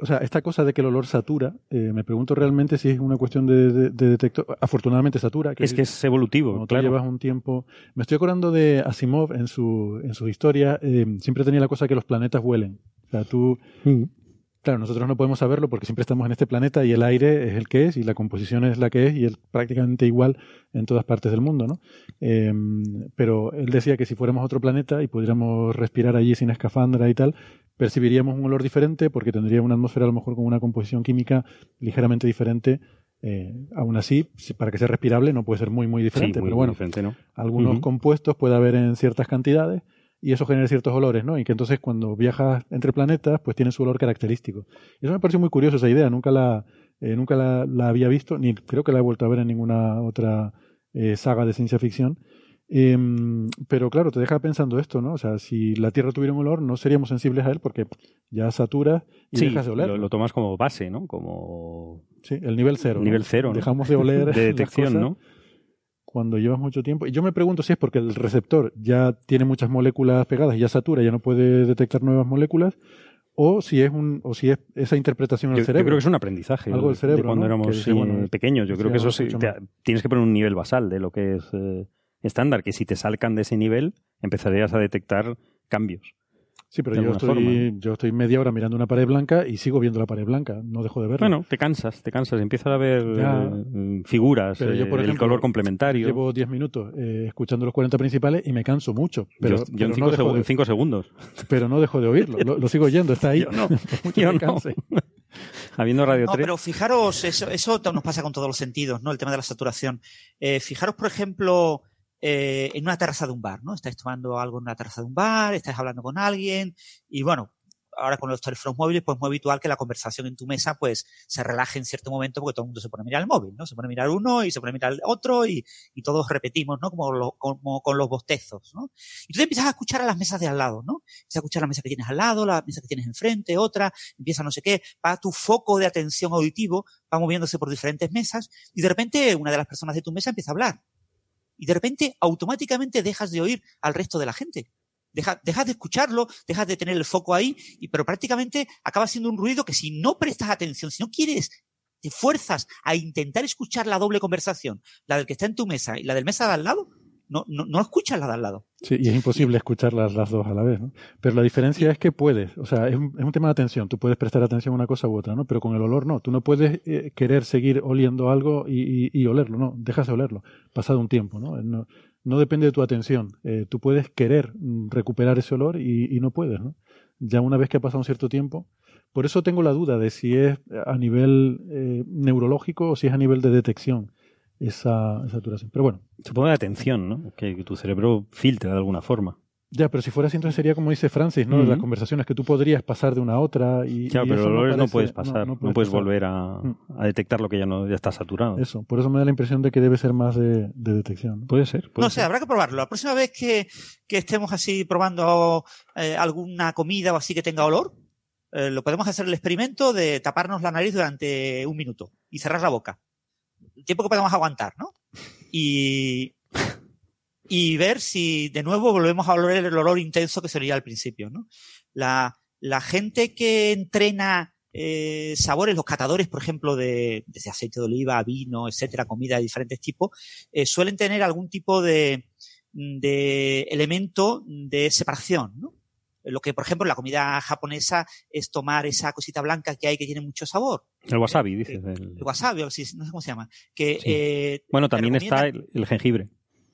o sea, esta cosa de que el olor satura, eh, me pregunto realmente si es una cuestión de, de- de detector. Afortunadamente satura. Es que es evolutivo, claro. llevas un tiempo. Me estoy acordando de Asimov en su, en su historia. eh, siempre tenía la cosa que los planetas huelen. O sea, tú. Mm. Claro, nosotros no podemos saberlo porque siempre estamos en este planeta y el aire es el que es y la composición es la que es y es prácticamente igual en todas partes del mundo, ¿no? Eh, pero él decía que si fuéramos a otro planeta y pudiéramos respirar allí sin escafandra y tal, percibiríamos un olor diferente porque tendría una atmósfera a lo mejor con una composición química ligeramente diferente. Eh, aún así, para que sea respirable no puede ser muy, muy Sí, diferente, muy, pero bueno, diferente, ¿no? algunos compuestos puede haber en ciertas cantidades y eso genera ciertos olores, ¿no? Y que entonces cuando viajas entre planetas, pues tiene su olor característico. Y eso me pareció muy curioso esa idea, nunca la, eh, nunca la, la había visto, ni creo que la he vuelto a ver en ninguna otra eh, saga de ciencia ficción. Em, pero claro, te deja pensando esto, ¿no? O sea, si la Tierra tuviera un olor, no seríamos sensibles a él porque ya satura y Sí, dejas de oler. lo, lo tomas como base, ¿no? Como Sí, el nivel cero. nivel cero, ¿no? Dejamos de oler. de las detección, cosas ¿no? cuando llevas mucho tiempo. Y yo me pregunto si es porque el receptor ya tiene muchas moléculas pegadas y ya satura, ya no puede detectar nuevas moléculas, o si es un, o si es esa interpretación Yo, del yo cerebro. creo que es un aprendizaje Algo del de cerebro, cuando ¿no? éramos sí, bueno, pequeños. Yo creo que eso sí, te- tienes que poner un nivel basal de lo que es eh, estándar, que si te salcan de ese nivel empezarías a detectar cambios. Sí, pero yo estoy, forma, yo estoy media hora mirando una pared blanca y sigo viendo la pared blanca, no dejo de verla. Bueno, te cansas, te cansas, empiezas a ver Ya. eh, figuras, Pero yo, eh, el color complementario. Llevo 10 minutos eh, escuchando los 40 principales y me canso mucho. Pero, yo, yo pero en, no cinco dejo segu- de- en cinco segundos. pero no dejo de oírlo. Lo, lo sigo oyendo, está ahí. Yo no, yo me no. Habiendo Radio No, 3. pero fijaros, eso, eso nos pasa con todos los sentidos, ¿no? El tema de la saturación. Eh, fijaros, por ejemplo, eh, en una terraza de un bar, ¿no? Estáis tomando algo en una terraza de un bar, estáis hablando con alguien, y bueno, ahora con los teléfonos móviles, pues es muy habitual que la conversación en tu mesa, pues, se relaje en cierto momento porque todo el mundo se pone a mirar el móvil, ¿no? Se pone a mirar uno y se pone a mirar el otro y, y todos repetimos, ¿no? Como, lo- como con los bostezos, ¿no? Y tú te empiezas a escuchar a las mesas de al lado, ¿no? Empiezas a escuchar la mesa que tienes al lado, la mesa que tienes enfrente, otra, empieza no sé qué, va tu foco de atención auditivo, va moviéndose por diferentes mesas y de repente una de las personas de tu mesa empieza a hablar. Y de repente automáticamente dejas de oír al resto de la gente. Deja- dejas de escucharlo, dejas de tener el foco ahí, y, pero prácticamente acaba siendo un ruido que si no prestas atención, si no quieres, te fuerzas a intentar escuchar la doble conversación, la del que está en tu mesa y la del mesa de al lado, no, no, no escuchas la de al lado. Sí, y es imposible escuchar las, las dos a la vez, ¿no? Pero la diferencia es que puedes, o sea, es un, es un tema de atención, tú puedes prestar atención a una cosa u otra, ¿no? Pero con el olor no, tú no puedes eh, querer seguir oliendo algo y, y- y olerlo, no, dejas de olerlo, pasado un tiempo, ¿no? No, no depende de tu atención, eh, tú puedes querer mm, recuperar ese olor y, y no puedes, ¿no? Ya una vez que ha pasado un cierto tiempo, por eso tengo la duda de si es a nivel eh, neurológico o si es a nivel de detección esa, esa saturación. Pero bueno, Supongo de atención, ¿no? Que, que tu cerebro filtra de alguna forma. Ya, pero si fuera así, entonces sería como dice Francis, ¿no? De Ujú. las conversaciones que tú podrías pasar de una a otra y. Claro, y pero eso olores no puedes pasar, no, puedes, pasar. volver a, Mm. a detectar lo que ya no ya está saturado. Eso, por eso me da la impresión de que debe ser más de, de detección. ¿no? Puede ser. puede No sé, habrá que probarlo. La próxima vez que, que estemos así probando eh, alguna comida o así que tenga olor, eh, lo podemos hacer el experimento de taparnos la nariz durante un minuto y cerrar la boca. Tiempo que podamos aguantar, ¿no? Y, y ver si de nuevo volvemos a oler el olor intenso que sería al principio, ¿no? La, la gente que entrena eh, sabores, los catadores, por ejemplo, de, desde aceite de oliva, vino, etcétera, comida de diferentes tipos, eh, suelen tener algún tipo de, de elemento de separación, ¿no? Lo que, por ejemplo, la comida japonesa es tomar esa cosita blanca que hay que tiene mucho sabor. El wasabi, dices. El, el- wasabi, o no sé cómo se llama. Que, Sí. eh, Bueno, también está el, el jengibre.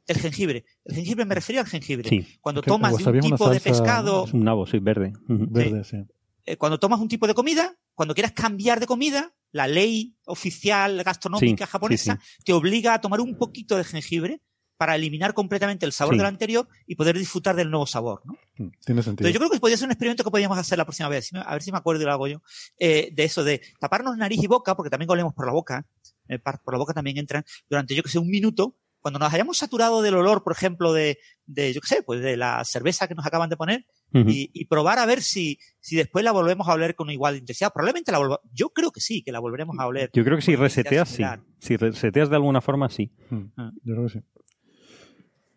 el jengibre. El jengibre me refería al jengibre. Sí, Cuando el tomas de un tipo de pescado, es un nabo, sí, verde. Verde, sí. eh, cuando tomas un tipo de comida, cuando quieras cambiar de comida, la ley oficial gastronómica japonesa te obliga a tomar un poquito de jengibre para eliminar completamente el sabor Sí. del anterior y poder disfrutar del nuevo sabor. ¿no? Mm, Tiene sentido. Entonces yo creo que podría ser un experimento que podríamos hacer la próxima vez, a ver si me acuerdo y lo hago yo, eh, de eso de taparnos nariz y boca, porque también olemos por la boca, eh, por la boca también entran, durante yo que sé, un minuto, cuando nos hayamos saturado del olor, por ejemplo, de, de yo que sé, pues de la cerveza que nos acaban de poner, y, y probar a ver si, si después la volvemos a oler con igual intensidad. Probablemente la volvamos, yo creo que sí, que la volveremos a oler. Yo creo que si reseteas, sí. Si reseteas de alguna forma, sí. Ah. Yo creo que sí.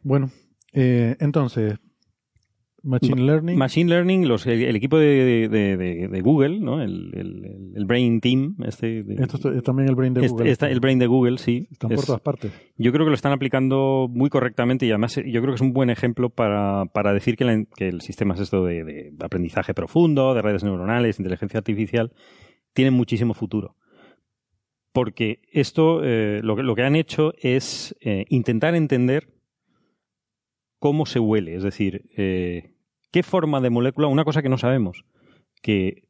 Bueno, eh, entonces, Machine Learning. Machine Learning, los, el, el equipo de, de- de- de Google, ¿no? El, el- el Brain Team, este, de- Esto es también el brain de este- Google. está- el Brain de Google, sí. Están por todas partes. yo creo que lo están aplicando muy correctamente y además yo creo que es un buen ejemplo para, para decir que, la- que el sistema es esto de, de aprendizaje profundo, de redes neuronales, inteligencia artificial, tiene muchísimo futuro. Porque esto, eh, lo, que, lo que han hecho es eh, intentar entender cómo se huele, es decir, eh, qué forma de molécula, una cosa que no sabemos, que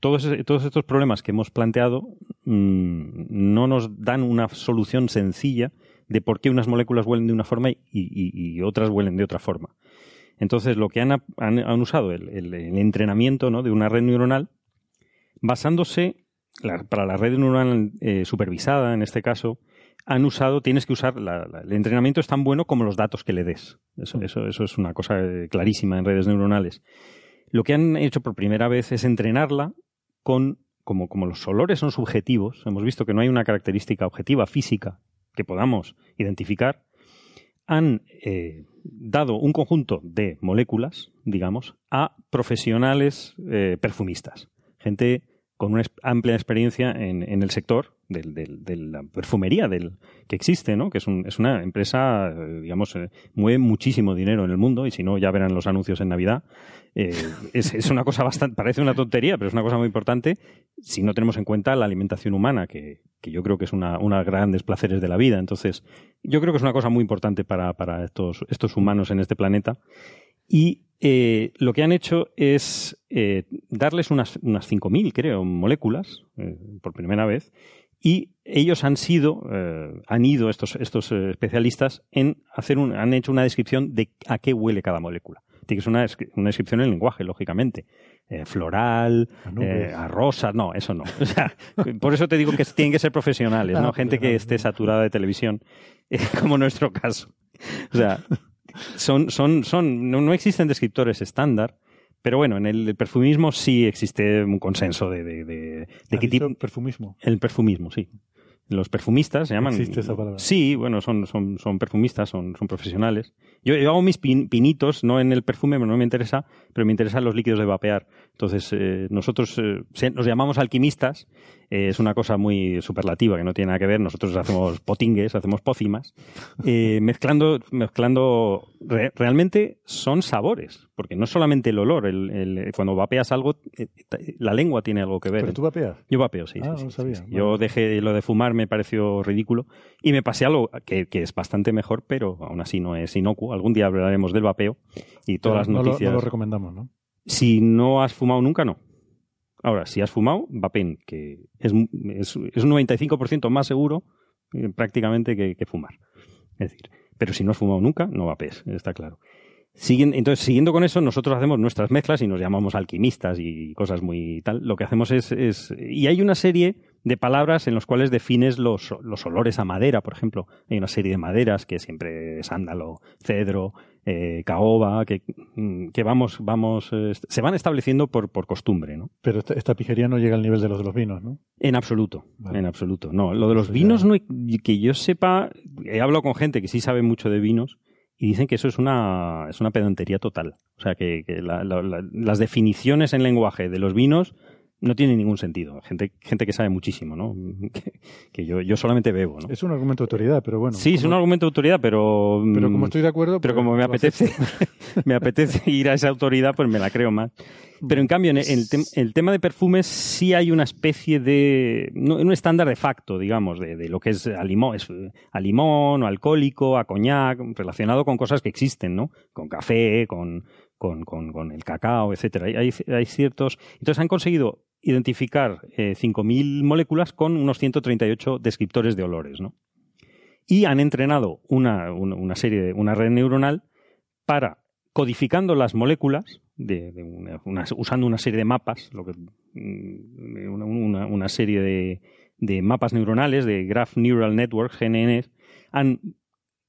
todos, todos estos problemas que hemos planteado mm, no nos dan una solución sencilla de por qué unas moléculas huelen de una forma y, otras huelen de otra forma. Entonces, lo que han, han, han usado el, el- entrenamiento ¿no? de una red neuronal, basándose, para la red neuronal eh, supervisada, en este caso, han usado, tienes que usar, la- la- el entrenamiento es tan bueno como los datos que le des. Eso, eso, eso es una cosa eh, clarísima en redes neuronales. Lo que han hecho por primera vez es entrenarla con, como, como los olores son subjetivos, hemos visto que no hay una característica objetiva física que podamos identificar, han eh, dado un conjunto de moléculas, digamos, a profesionales eh, perfumistas, gente con una amplia experiencia en, el sector del- del- de la perfumería del, que existe, ¿no? que es, un- es una empresa, eh, digamos, eh, mueve muchísimo dinero en el mundo y si no, ya verán los anuncios en Navidad. Eh, es, una cosa bastante, parece una tontería, pero es una cosa muy importante si no tenemos en cuenta la alimentación humana, que, yo creo que es una, una grandes placeres de la vida. Entonces, yo creo que es una cosa muy importante para, estos humanos en este planeta. Y eh, lo que han hecho es eh, darles unas, unas 5.000, creo, moléculas eh, por primera vez. Y ellos han sido, eh, han ido estos, estos eh, especialistas en hacer un, han hecho una descripción de a qué huele cada molécula. Tiene que ser una, una descripción en lenguaje, lógicamente. Eh, floral, A eh, a rosa, no, eso no. O sea, por eso te digo que tienen que ser profesionales, Ah, ¿no? Gente que esté saturada de televisión, eh, como nuestro caso. O sea, son, son, son, no, no existen descriptores estándar, pero bueno, en el perfumismo sí existe un consenso de, de, de, de ¿Has qué tipo. perfumismo. El perfumismo, sí. Los perfumistas se llaman. Existe esa palabra. Sí, bueno, son, son, son perfumistas, son, son profesionales. Yo, yo hago mis pin- pinitos, no en el perfume, no me interesa, pero me interesan los líquidos de vapear. Entonces, eh, nosotros eh, nos llamamos alquimistas. Eh, es una cosa muy superlativa que no tiene nada que ver. Nosotros hacemos potingues, hacemos pócimas. eh, mezclando, mezclando re- realmente son sabores, porque no es solamente el olor. El, el- cuando vapeas algo, eh, la lengua tiene algo que ver. Pero tú vapeas. Yo vapeo, sí. Ah, sí, no sí, sabía. sí, sí. Vale. Yo dejé lo de fumar, me pareció ridículo. Y me pasé algo que, que es bastante mejor, pero aún así no es inocuo. Algún día hablaremos del vapeo y todas las Pero no lo- noticias. No lo, recomendamos, ¿no? Si no has fumado nunca, no. Ahora, si has fumado, vapen, que es, es, es un 95% más seguro eh, prácticamente que, que fumar. Es decir, pero si no has fumado nunca, no vapes, está claro. Entonces, siguiendo con eso, nosotros hacemos nuestras mezclas y nos llamamos alquimistas y cosas muy tal. Lo que hacemos es, es y hay una serie de palabras en las cuales defines los, los olores a madera, por ejemplo. Hay una serie de maderas que siempre es sándalo, cedro, eh, caoba, que, mm, que vamos, vamos, eh, se van estableciendo por, por costumbre, ¿no? Pero esta, esta pijería no llega al nivel de los de los vinos, ¿no? En absoluto, Vale. en absoluto. No, lo de los Eso vinos, ya- no, que yo sepa, he hablado con gente que sí sabe mucho de vinos y dicen que eso es una, es una pedantería total. O sea, que, que la- la- la- las definiciones en lenguaje de los vinos no tiene ningún sentido. Gente, gente que sabe muchísimo, ¿no? Que, que yo, yo solamente bebo, ¿no? Es un argumento de autoridad, pero bueno. sí, es un argumento de autoridad, pero... Pero mm, como estoy de acuerdo. pero pues como me apetece, me apetece ir a esa autoridad, pues me la creo más. Pero en cambio, en el, tem- el tema de perfumes sí hay una especie de. No, un estándar de facto, digamos, de, de lo que es a limón, es, a limón o alcohólico, a coñac, relacionado con cosas que existen, ¿no? Con café, con, con, con, con el cacao, etcétera. Hay, hay ciertos. Entonces han conseguido identificar eh, 5.000 moléculas con unos 138 descriptores de olores, ¿no? Y han entrenado una, una, serie, una red neuronal para codificando las moléculas de, usando una serie de mapas, lo que, mm, una, serie de, de mapas neuronales, de Graph Neural Networks, GNNs, han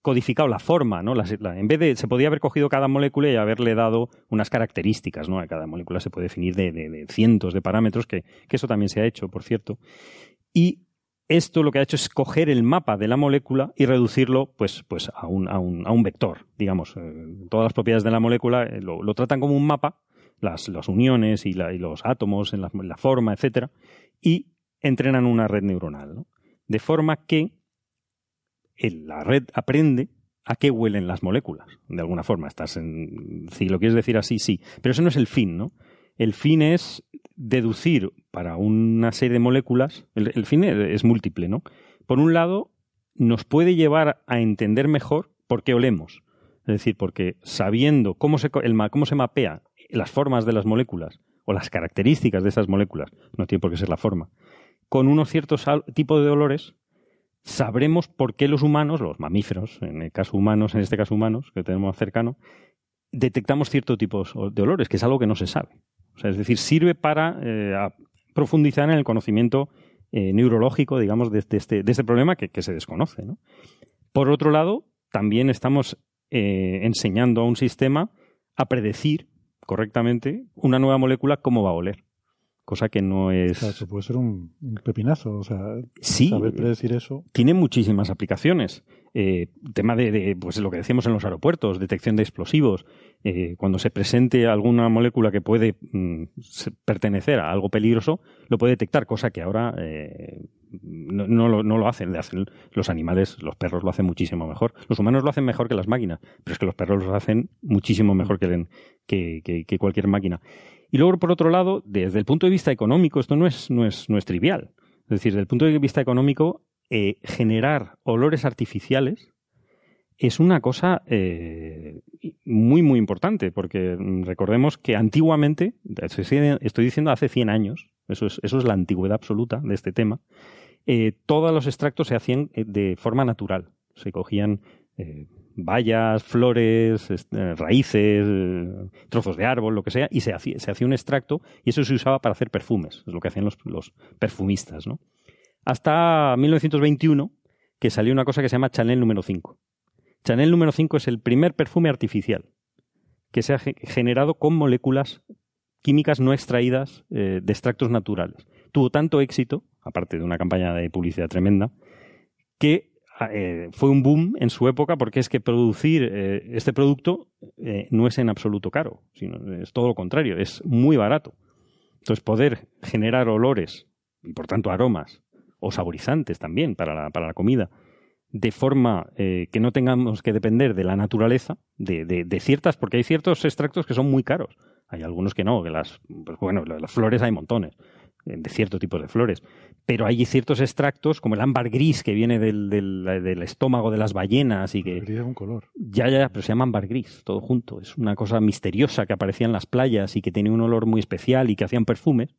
codificado la forma, ¿no? La- en vez de, se podía haber cogido cada molécula y haberle dado unas características, ¿no? A cada molécula se puede definir de, cientos de parámetros, que, eso también se ha hecho, por cierto. Y esto lo que ha hecho es coger el mapa de la molécula y reducirlo pues, pues a, un, a, un, a un vector, digamos. Eh, todas las propiedades de la molécula eh, lo, lo tratan como un mapa, las, las uniones y, los átomos en la, forma, etcétera, y entrenan una red neuronal. De forma que la red aprende a qué huelen las moléculas, de alguna forma. Estás en, si lo quieres decir así, sí. Pero eso no es el fin, ¿no? El fin es deducir para una serie de moléculas, el, fin es, múltiple, ¿no? Por un lado, nos puede llevar a entender mejor por qué olemos. Es decir, porque sabiendo cómo se, cómo se mapea las formas de las moléculas o las características de esas moléculas, no tiene por qué ser la forma, con unos ciertos tipos de olores, sabremos por qué los humanos, los mamíferos, en el caso humanos, en este caso humanos, que tenemos cercano, detectamos ciertos tipos de olores, que es algo que no se sabe. O sea, es decir, sirve para eh, profundizar en el conocimiento eh, neurológico, digamos, de, este, de este problema que, que se desconoce. ¿no? Por otro lado, también estamos eh, enseñando a un sistema a predecir correctamente una nueva molécula cómo va a oler. Cosa que no O es. sea, eso puede ser un, un pepinazo. O sea, Sí, saber predecir eso. tiene muchísimas aplicaciones. Eh, tema de, de, pues lo que decíamos en los aeropuertos, detección de explosivos. Eh, cuando se presente alguna molécula que puede mm, pertenecer a algo peligroso, lo puede detectar, cosa que ahora eh, no, no lo, no lo hacen. Lo hacen los animales, los perros lo hacen muchísimo mejor. Los humanos lo hacen mejor que las máquinas, pero es que los perros lo hacen muchísimo mejor que, el- que, que- que cualquier máquina. Y luego, por otro lado, desde el punto de vista económico, esto no es, no es, no es trivial. Es decir, desde el punto de vista económico, eh, generar olores artificiales es una cosa eh, muy, muy importante, porque recordemos que antiguamente, estoy diciendo hace 100 años, eso es, eso es la antigüedad absoluta de este tema, eh, todos los extractos se hacían de forma natural. Se cogían bayas, flores, eh, raíces, eh, trozos de árbol, lo que sea, y se hacía, se hacía un extracto y eso se usaba para hacer perfumes, es lo que hacían los, los perfumistas, ¿no? Hasta 1921, que salió una cosa que se llama Chanel número 5. Chanel número 5 es el primer perfume artificial que se ha ge- generado con moléculas químicas no extraídas eh, de extractos naturales. Tuvo tanto éxito, aparte de una campaña de publicidad tremenda, que eh, fue un boom en su época porque es que producir eh, este producto eh, no es en absoluto caro, sino es todo lo contrario, es muy barato. Entonces poder generar olores y por tanto aromas o saborizantes también para la, para la comida de forma eh, que no tengamos que depender de la naturaleza, de, de- ciertas, porque hay ciertos extractos que son muy caros. Hay algunos que no, que las, pues bueno, las flores hay montones, de cierto tipo de flores. Pero hay ciertos extractos, como el ámbar gris que viene del, del, del estómago de las ballenas y que un color. ya, ya, pero se llama ámbar gris, todo junto. Es una cosa misteriosa que aparecía en las playas y que tenía un olor muy especial y que hacían perfumes.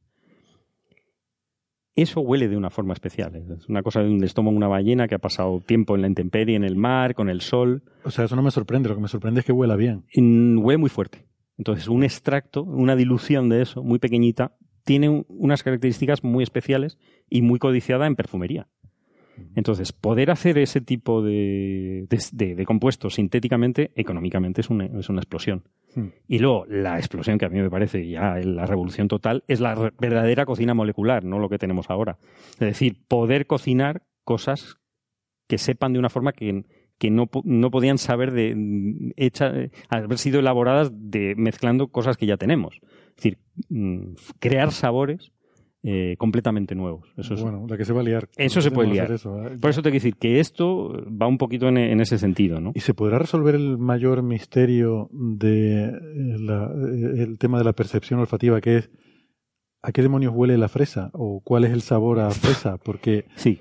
Eso huele de una forma especial. Es una cosa de un estómago de una ballena que ha pasado tiempo en la intemperie, en el mar, con el sol. O sea, eso no me sorprende. Lo que me sorprende es que huela bien. Mm, Huele muy fuerte. Entonces, un extracto, una dilución de eso, muy pequeñita, tiene un- unas características muy especiales y muy codiciada en perfumería. Entonces, poder hacer ese tipo de, de- de- de compuestos sintéticamente, económicamente, es una, es una explosión. Hmm. Y luego, la explosión que a mí me parece ya la revolución total es la re- verdadera cocina molecular, no lo que tenemos ahora. Es decir, poder cocinar cosas que sepan de una forma que, que no, no podían saber de mm, hecha, haber sido elaboradas de mezclando cosas que ya tenemos. Es decir, mm, crear sabores eh, completamente nuevos. Eso es- bueno, la que se va a liar. Eso se puede liar. eso, ¿eh? Por eso te quiero decir que esto va un poquito en, en ese sentido, ¿no? ¿Y se podrá resolver el mayor misterio de eh, la- el tema de la percepción olfativa, que es a qué demonios huele la fresa o cuál es el sabor a fresa? Porque Sí.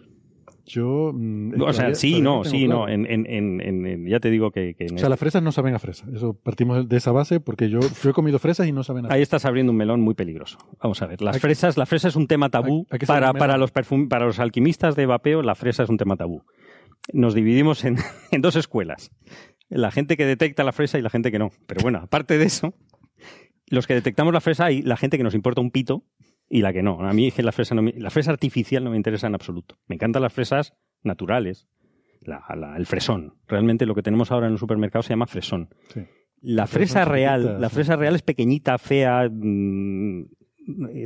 Yo... mm, O sea, sí, no, sí, no. claro. En, en, en, ya te digo que, que O sea, las fresas no saben a fresa. Eso partimos de esa base porque yo, yo he comido fresas y no saben a fresa. Ahí estás abriendo un melón muy peligroso. Vamos a ver, las fresas, la fresa es un tema tabú para, para los perfum- para los alquimistas de vapeo, la fresa es un tema tabú. Nos dividimos en, en dos escuelas. La gente que detecta la fresa y la gente que no. Pero bueno, aparte de eso, los que detectamos la fresa hay la gente que nos importa un pito y la que no. A mí es que la fresa, no me- la fresa artificial no me interesa en absoluto. Me encantan las fresas naturales, la- la- el fresón. Realmente lo que tenemos ahora en el supermercado se llama fresón. Sí. La fresa real, la fresa real es pequeñita, fea, mm,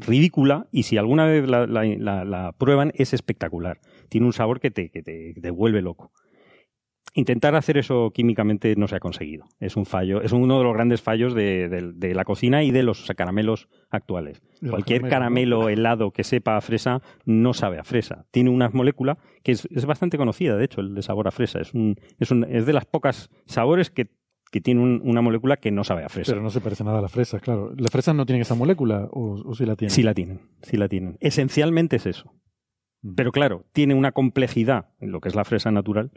ridícula, y si alguna vez la, la- la- la prueban es espectacular. Tiene un sabor que te, que te, que te vuelve loco. Intentar hacer eso químicamente no se ha conseguido. Es un fallo, es uno de los grandes fallos de, de- de la cocina y de los caramelos actuales. Los Cualquier caramelo helado que sepa a fresa no sabe a fresa. Tiene una molécula que es, es bastante conocida, de hecho, el de sabor a fresa. Es, un, es, un- es de las pocas sabores que, que tiene un- una molécula que no sabe a fresa. Pero no se parece nada a las fresas, claro. ¿Las fresas no tienen esa molécula o, o sí la tienen? Sí la tienen, sí la tienen. Esencialmente es eso. Mm. Pero claro, tiene una complejidad en lo que es la fresa natural,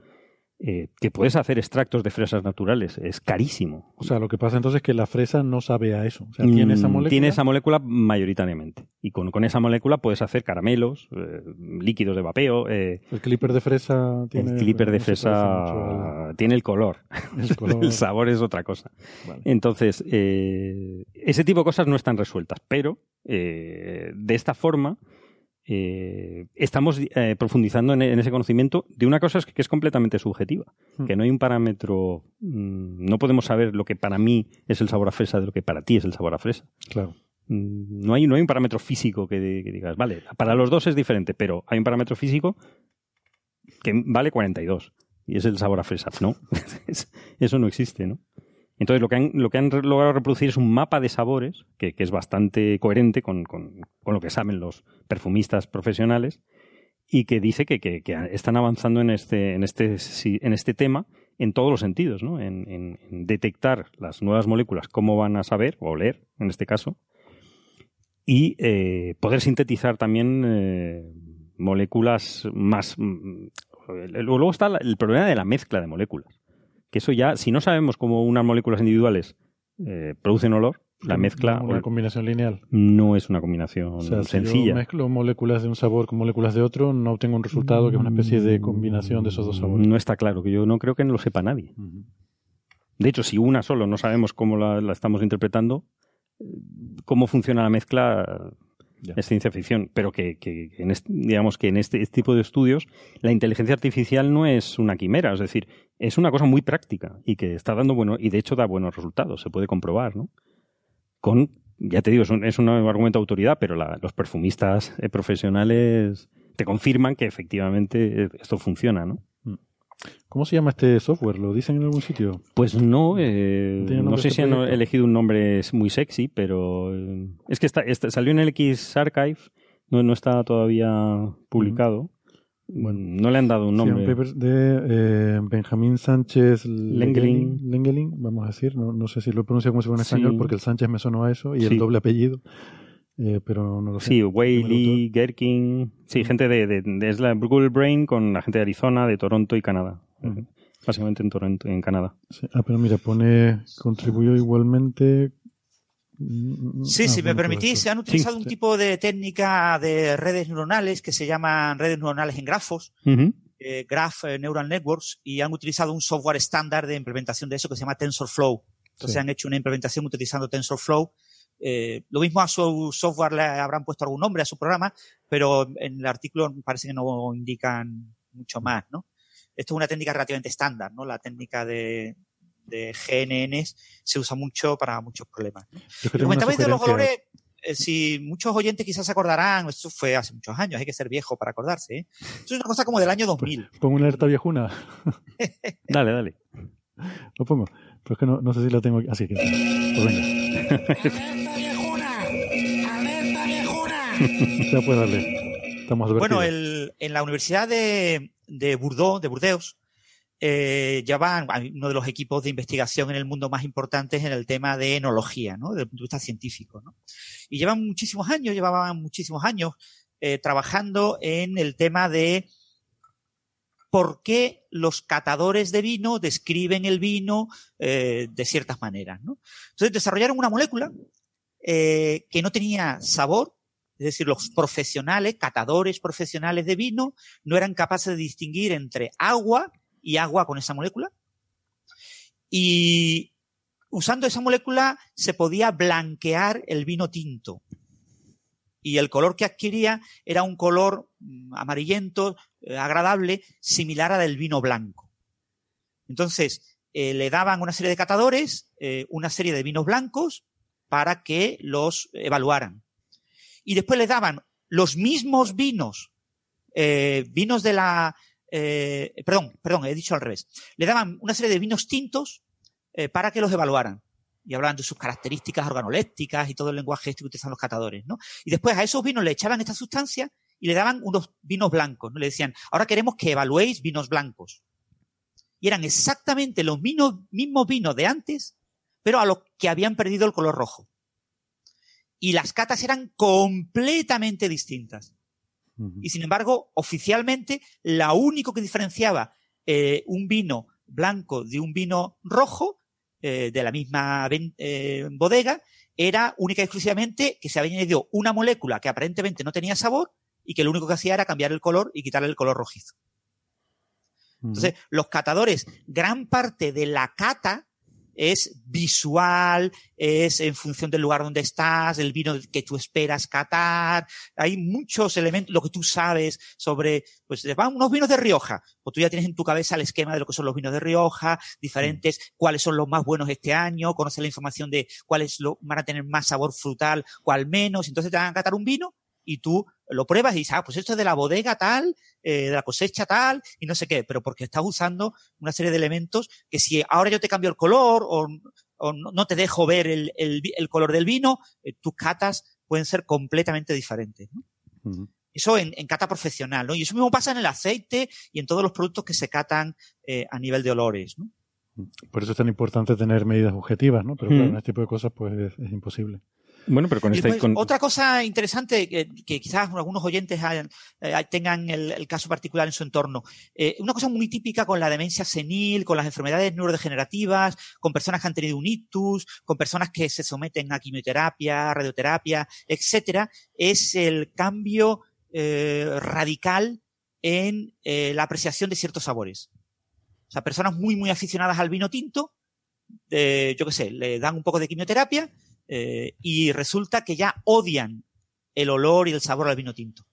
eh, que puedes hacer extractos de fresas naturales. Es carísimo. O sea, lo que pasa entonces es que la fresa no sabe a eso. O sea, tiene esa Mm, molécula. Tiene esa molécula mayoritariamente. Y con, con esa molécula puedes hacer caramelos, eh, líquidos de vapeo. eh, El clipper de fresa tiene. el clipper de fresa tiene el color. el color. el sabor es otra cosa. Vale. Entonces, ese tipo de cosas no están resueltas, pero de esta forma eh, estamos eh, profundizando en, en ese conocimiento de una cosa que es completamente subjetiva, Hmm. que no hay un parámetro, mm, no podemos saber lo que para mí es el sabor a fresa de lo que para ti es el sabor a fresa. Claro. Mm, No hay, no hay un parámetro físico que, que digas, vale, para los dos es diferente, pero hay un parámetro físico que vale 42 y es el sabor a fresa. No, Es- eso no existe, ¿no? Entonces lo que han, lo que han logrado reproducir es un mapa de sabores que, es bastante coherente con, lo que saben los perfumistas profesionales y que dice que, están avanzando en este, en este, en este tema en todos los sentidos, ¿no? En, detectar las nuevas moléculas, cómo van a saber, o oler, en este caso, y eh, poder sintetizar también eh, moléculas más... mm, Luego está el problema de la mezcla de moléculas. Que eso ya, si no sabemos cómo unas moléculas individuales eh, producen olor, la mezcla Una combinación lineal. no es una combinación O sea, si sencilla. yo mezclo moléculas de un sabor con moléculas de otro, no obtengo un resultado que es una especie de combinación de esos dos sabores. No está claro, que yo no creo que no lo sepa nadie. De hecho, si una solo no sabemos cómo la, la estamos interpretando, eh, cómo funciona la mezcla Es ciencia ficción. Pero que, en este- digamos que en este, este tipo de estudios la inteligencia artificial no es una quimera, es decir, es una cosa muy práctica y que está dando bueno y de hecho da buenos resultados, se puede comprobar, ¿no? Con, ya te digo, es un, es un argumento de autoridad, pero los perfumistas eh, profesionales te confirman que efectivamente eh, esto funciona, ¿no? ¿Cómo se llama este software? ¿Lo dicen en algún sitio? Pues no, eh, ¿No sé este si han elegido un nombre muy sexy, pero eh, es que está, está- salió en el X Archive, no, no está todavía publicado. Bueno. no le han dado un Sí, nombre. un paper de eh, Benjamín Sánchez Lengelin. Lengelin, vamos a decir. No, no sé si lo pronuncio como si fuera en Sí. español, porque el Sánchez me sonó a eso y Sí. el doble apellido. Eh, pero no lo sé. Sí, Whaley, Gherkin, sí, gente de, de, de- es la Google Brain con la gente de Arizona, de Toronto y Canadá. Básicamente en Toronto, en Canadá. Sí. Ah, pero mira, pone contribuyó igualmente. Mm, Sí, ah, si me permitís, han utilizado un sí. tipo de técnica de redes neuronales que se llaman redes neuronales en grafos, eh, Graph eh, Neural Networks, y han utilizado un software estándar de implementación de eso que se llama TensorFlow. Entonces Sí. han hecho una implementación utilizando TensorFlow. Eh, lo mismo a su software le habrán puesto algún nombre a su programa, pero en el artículo parece que no indican mucho más, ¿no? Esto es una técnica relativamente estándar, ¿no? La técnica de, de GNNs se usa mucho para muchos problemas. Comentabais de los colores, eh, si muchos oyentes quizás se acordarán, esto fue hace muchos años, hay que ser viejo para acordarse. ¿eh? Esto es una cosa como del año 2000. Pongo una alerta viejuna. Dale, dale. Lo pongo. Pero es que no, no sé si la tengo aquí. Así que. Pues venga. ¡Alerta viejuna! ¡Alerta viejuna! ya puede darle. Estamos Bueno, el- en la Universidad de, de de Burdeos, eh, llevan a- uno de los equipos de investigación en el mundo más importantes en el tema de enología, ¿no? Desde el punto de vista científico, ¿no? Y llevan muchísimos años, llevaban muchísimos años eh, trabajando en el tema de por qué los catadores de vino describen el vino eh, de ciertas maneras, ¿no? Entonces desarrollaron una molécula eh, que no tenía sabor, es decir, los profesionales, catadores profesionales de vino, no eran capaces de distinguir entre agua y agua con esa molécula. Y usando esa molécula se podía blanquear el vino tinto. Y el color que adquiría era un color mm, amarillento, eh, agradable, similar al del vino blanco. Entonces, eh, le daban una serie de catadores, eh, una serie de vinos blancos, para que los evaluaran. Y después le daban los mismos vinos, vinos de la, perdón, perdón, he dicho al revés. Le daban una serie de vinos tintos para que los evaluaran. Y hablaban de sus características organolépticas y todo el lenguaje este que utilizan los catadores, ¿no? Y después a esos vinos le echaban esta sustancia y le daban unos vinos blancos, ¿no? Le decían, ahora queremos que evaluéis vinos blancos. Y eran exactamente los mismos, mismos vinos de antes, pero a los que habían perdido el color rojo. Y las catas eran completamente distintas. Y sin embargo, oficialmente, la único que diferenciaba eh, un vino blanco de un vino rojo eh, de la misma ven- eh, bodega era única y exclusivamente que se había añadido una molécula que aparentemente no tenía sabor y que lo único que hacía era cambiar el color y quitarle el color rojizo. Entonces, los catadores, gran parte de la cata es visual, es en función del lugar donde estás, el vino que tú esperas catar. Hay muchos elementos, lo que tú sabes sobre, pues van unos vinos de Rioja. Pues tú ya tienes en tu cabeza el esquema de lo que son los vinos de Rioja, diferentes, cuáles son los más buenos este año, conoces la información de cuáles lo, van a tener más sabor frutal, cuál menos. Entonces te van a catar un vino y tú lo pruebas y dices, ah, pues esto es de la bodega tal, eh, de la cosecha tal, y no sé qué, pero porque estás usando una serie de elementos que si ahora yo te cambio el color o, o no te dejo ver el, el vi- el color del vino, eh, tus catas pueden ser completamente diferentes. ¿no? Eso en, en cata profesional, ¿no? Y eso mismo pasa en el aceite y en todos los productos que se catan eh, a nivel de olores, ¿no? Por eso es tan importante tener medidas objetivas, ¿no? Pero claro, en este tipo de cosas pues es, es imposible. Bueno, pero con después, con- Otra cosa interesante que, que quizás algunos oyentes hayan- eh, tengan el, el caso particular en su entorno. Eh, una cosa muy típica con la demencia senil, con las enfermedades neurodegenerativas, con personas que han tenido un ictus, con personas que se someten a quimioterapia, radioterapia, etcétera, es el cambio eh, radical en la apreciación de ciertos sabores. O sea, personas muy, muy aficionadas al vino tinto, yo qué sé, le dan un poco de quimioterapia eh, y resulta que ya odian el olor y el sabor al vino tinto.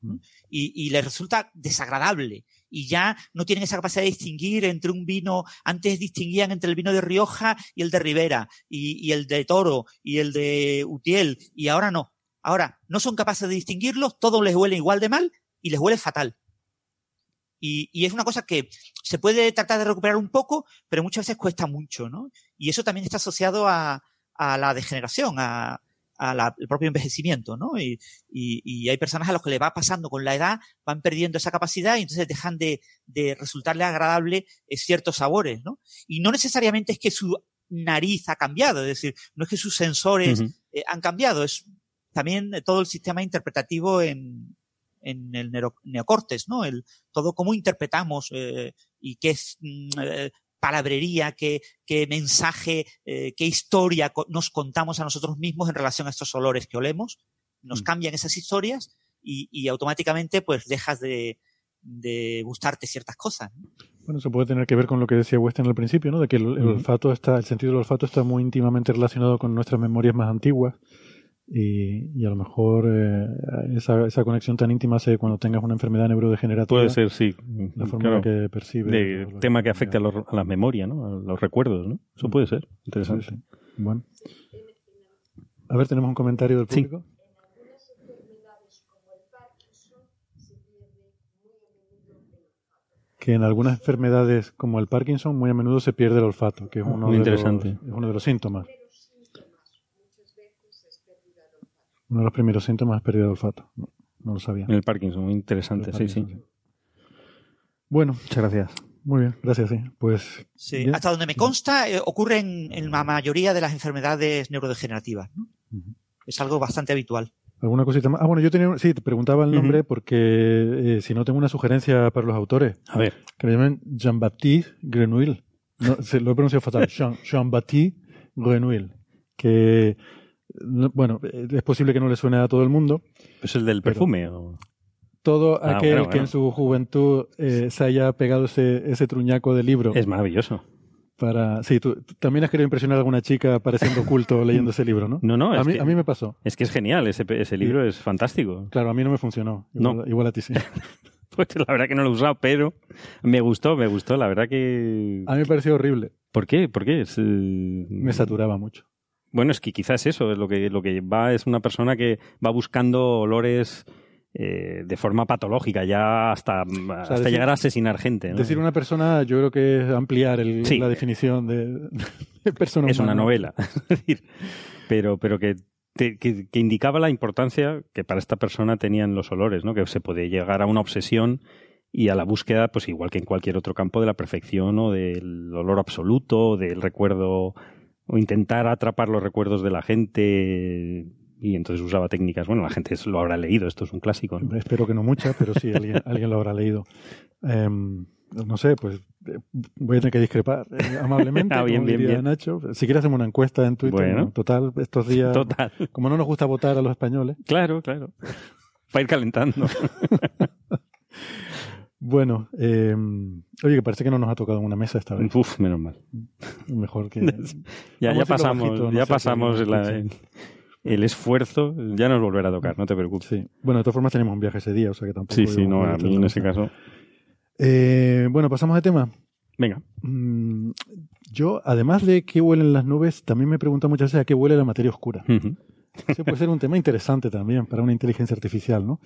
¿no? Y, les resulta desagradable. Y ya no tienen esa capacidad de distinguir entre un vino, antes distinguían entre el vino de Rioja y el de Ribera, y, el de Toro, y el de Utiel, y ahora no. Ahora no son capaces de distinguirlos, todo les huele igual de mal y les huele fatal. Y, y es una cosa que se puede tratar de recuperar un poco, pero muchas veces cuesta mucho, ¿no? Y eso también está asociado a, a la degeneración, a, a la- el propio envejecimiento, ¿no? Y, y- y hay personas a los que le va pasando con la edad, van perdiendo esa capacidad y entonces dejan de, de resultarle agradable eh, ciertos sabores, ¿no? Y no necesariamente es que su nariz ha cambiado, es decir, no es que sus sensores eh, han cambiado, es también eh, todo el sistema interpretativo en, en el neocortes, ¿no? El, todo cómo interpretamos eh, y qué es mm, eh, palabrería, qué, qué mensaje, eh, qué historia nos contamos a nosotros mismos en relación a estos olores que olemos. Nos Mm. cambian esas historias y, y automáticamente pues dejas de, de gustarte ciertas cosas. ¿no? Bueno, eso puede tener que ver con lo que decía Weston al principio, ¿no? De que el, el olfato está, el sentido del olfato está muy íntimamente relacionado con nuestras memorias más antiguas y, y a lo mejor eh, esa, esa conexión tan íntima hace cuando tengas una enfermedad neurodegenerativa. Puede ser, sí. La forma en Claro. la que percibe. de los- tema que afecta a, los- a la memoria, ¿no? A los recuerdos, ¿no? Eso Mm. puede ser Sí, interesante. sí. Bueno. A ver, tenemos un comentario del Sí. público. Que en algunas enfermedades como el Parkinson muy a menudo se pierde el olfato, que es uno, Muy de, los, interesante. es uno de los síntomas. Uno de los primeros síntomas es pérdida de olfato. No, no lo sabía. En el Parkinson, muy interesante, sí, sí. Bueno, Muchas gracias. muy bien, gracias, sí. Pues Sí, Ya. hasta donde me consta, eh, ocurre en, en la mayoría de las enfermedades neurodegenerativas. ¿no? Es algo bastante habitual. alguna cosita más. Ah, bueno, yo tenía, sí, te preguntaba el nombre porque eh, si no tengo una sugerencia para los autores, A ver, que le llamen Jean-Baptiste Grenouille. No, se lo he pronunciado fatal. Jean- Jean-Baptiste Grenouille. Que, no- bueno, eh, es posible que no le suene a todo el mundo. ¿es el del perfume? o- Todo Ah, aquel bueno, que en su juventud eh, se haya pegado ese, ese truñaco de libro Es maravilloso. para... Sí, tú, tú también has querido impresionar a alguna chica pareciendo culto leyendo ese libro, ¿no? No, no, a, mí, que- a mí me pasó. Es que es genial, ese, ese libro es fantástico. Claro, a mí no me funcionó. No. Igual, igual a ti sí. Pues la verdad que no lo he usado, pero me gustó, me gustó. La verdad que... A mí me pareció horrible. ¿Por qué? ¿Por qué? Es, eh, Me saturaba mucho. Bueno, es que quizás eso, es lo que, lo que va es una persona que va buscando olores eh, de forma patológica, ya hasta, hasta decir- llegar a asesinar gente. ¿no? Decir una persona, yo creo que es ampliar el- Sí. la definición de, de persona es una novela. Es decir, pero, pero que, te- que, que indicaba la importancia que para esta persona tenían los olores, ¿no? que se puede llegar a una obsesión y a la búsqueda, pues igual que en cualquier otro campo, de la perfección o del olor absoluto, del recuerdo, o intentar atrapar los recuerdos de la gente. Y entonces usaba técnicas. Bueno, la gente lo habrá leído, esto es un clásico. ¿no? Espero que no mucha, pero sí, alguien, alguien lo habrá leído. Em, no sé, pues eh, voy a tener que discrepar eh, amablemente. Ah, bien, como bien, diría bien. Nacho. Si quieres hacemos una encuesta en Twitter. Bueno. ¿no? Total, estos días, Total. como no nos gusta votar a los españoles. Claro, claro. Para ir calentando. Bueno, em, oye, que parece que no nos ha tocado en una mesa esta vez. Uf, menos mal. Mejor que... Ya, ya pasamos, bajito, no ya pasamos la- el, esfuerzo, ya nos volverá a tocar, no te preocupes. Sí. Bueno, de todas formas tenemos un viaje ese día, o sea que tampoco... Sí, sí, no, a mí en ese caso. Eh, bueno, pasamos de tema. Venga, Mm, yo, además de qué huelen las nubes, también me he preguntado muchas veces a qué huele la materia oscura. Ese puede ser un tema interesante también para una inteligencia artificial, ¿no?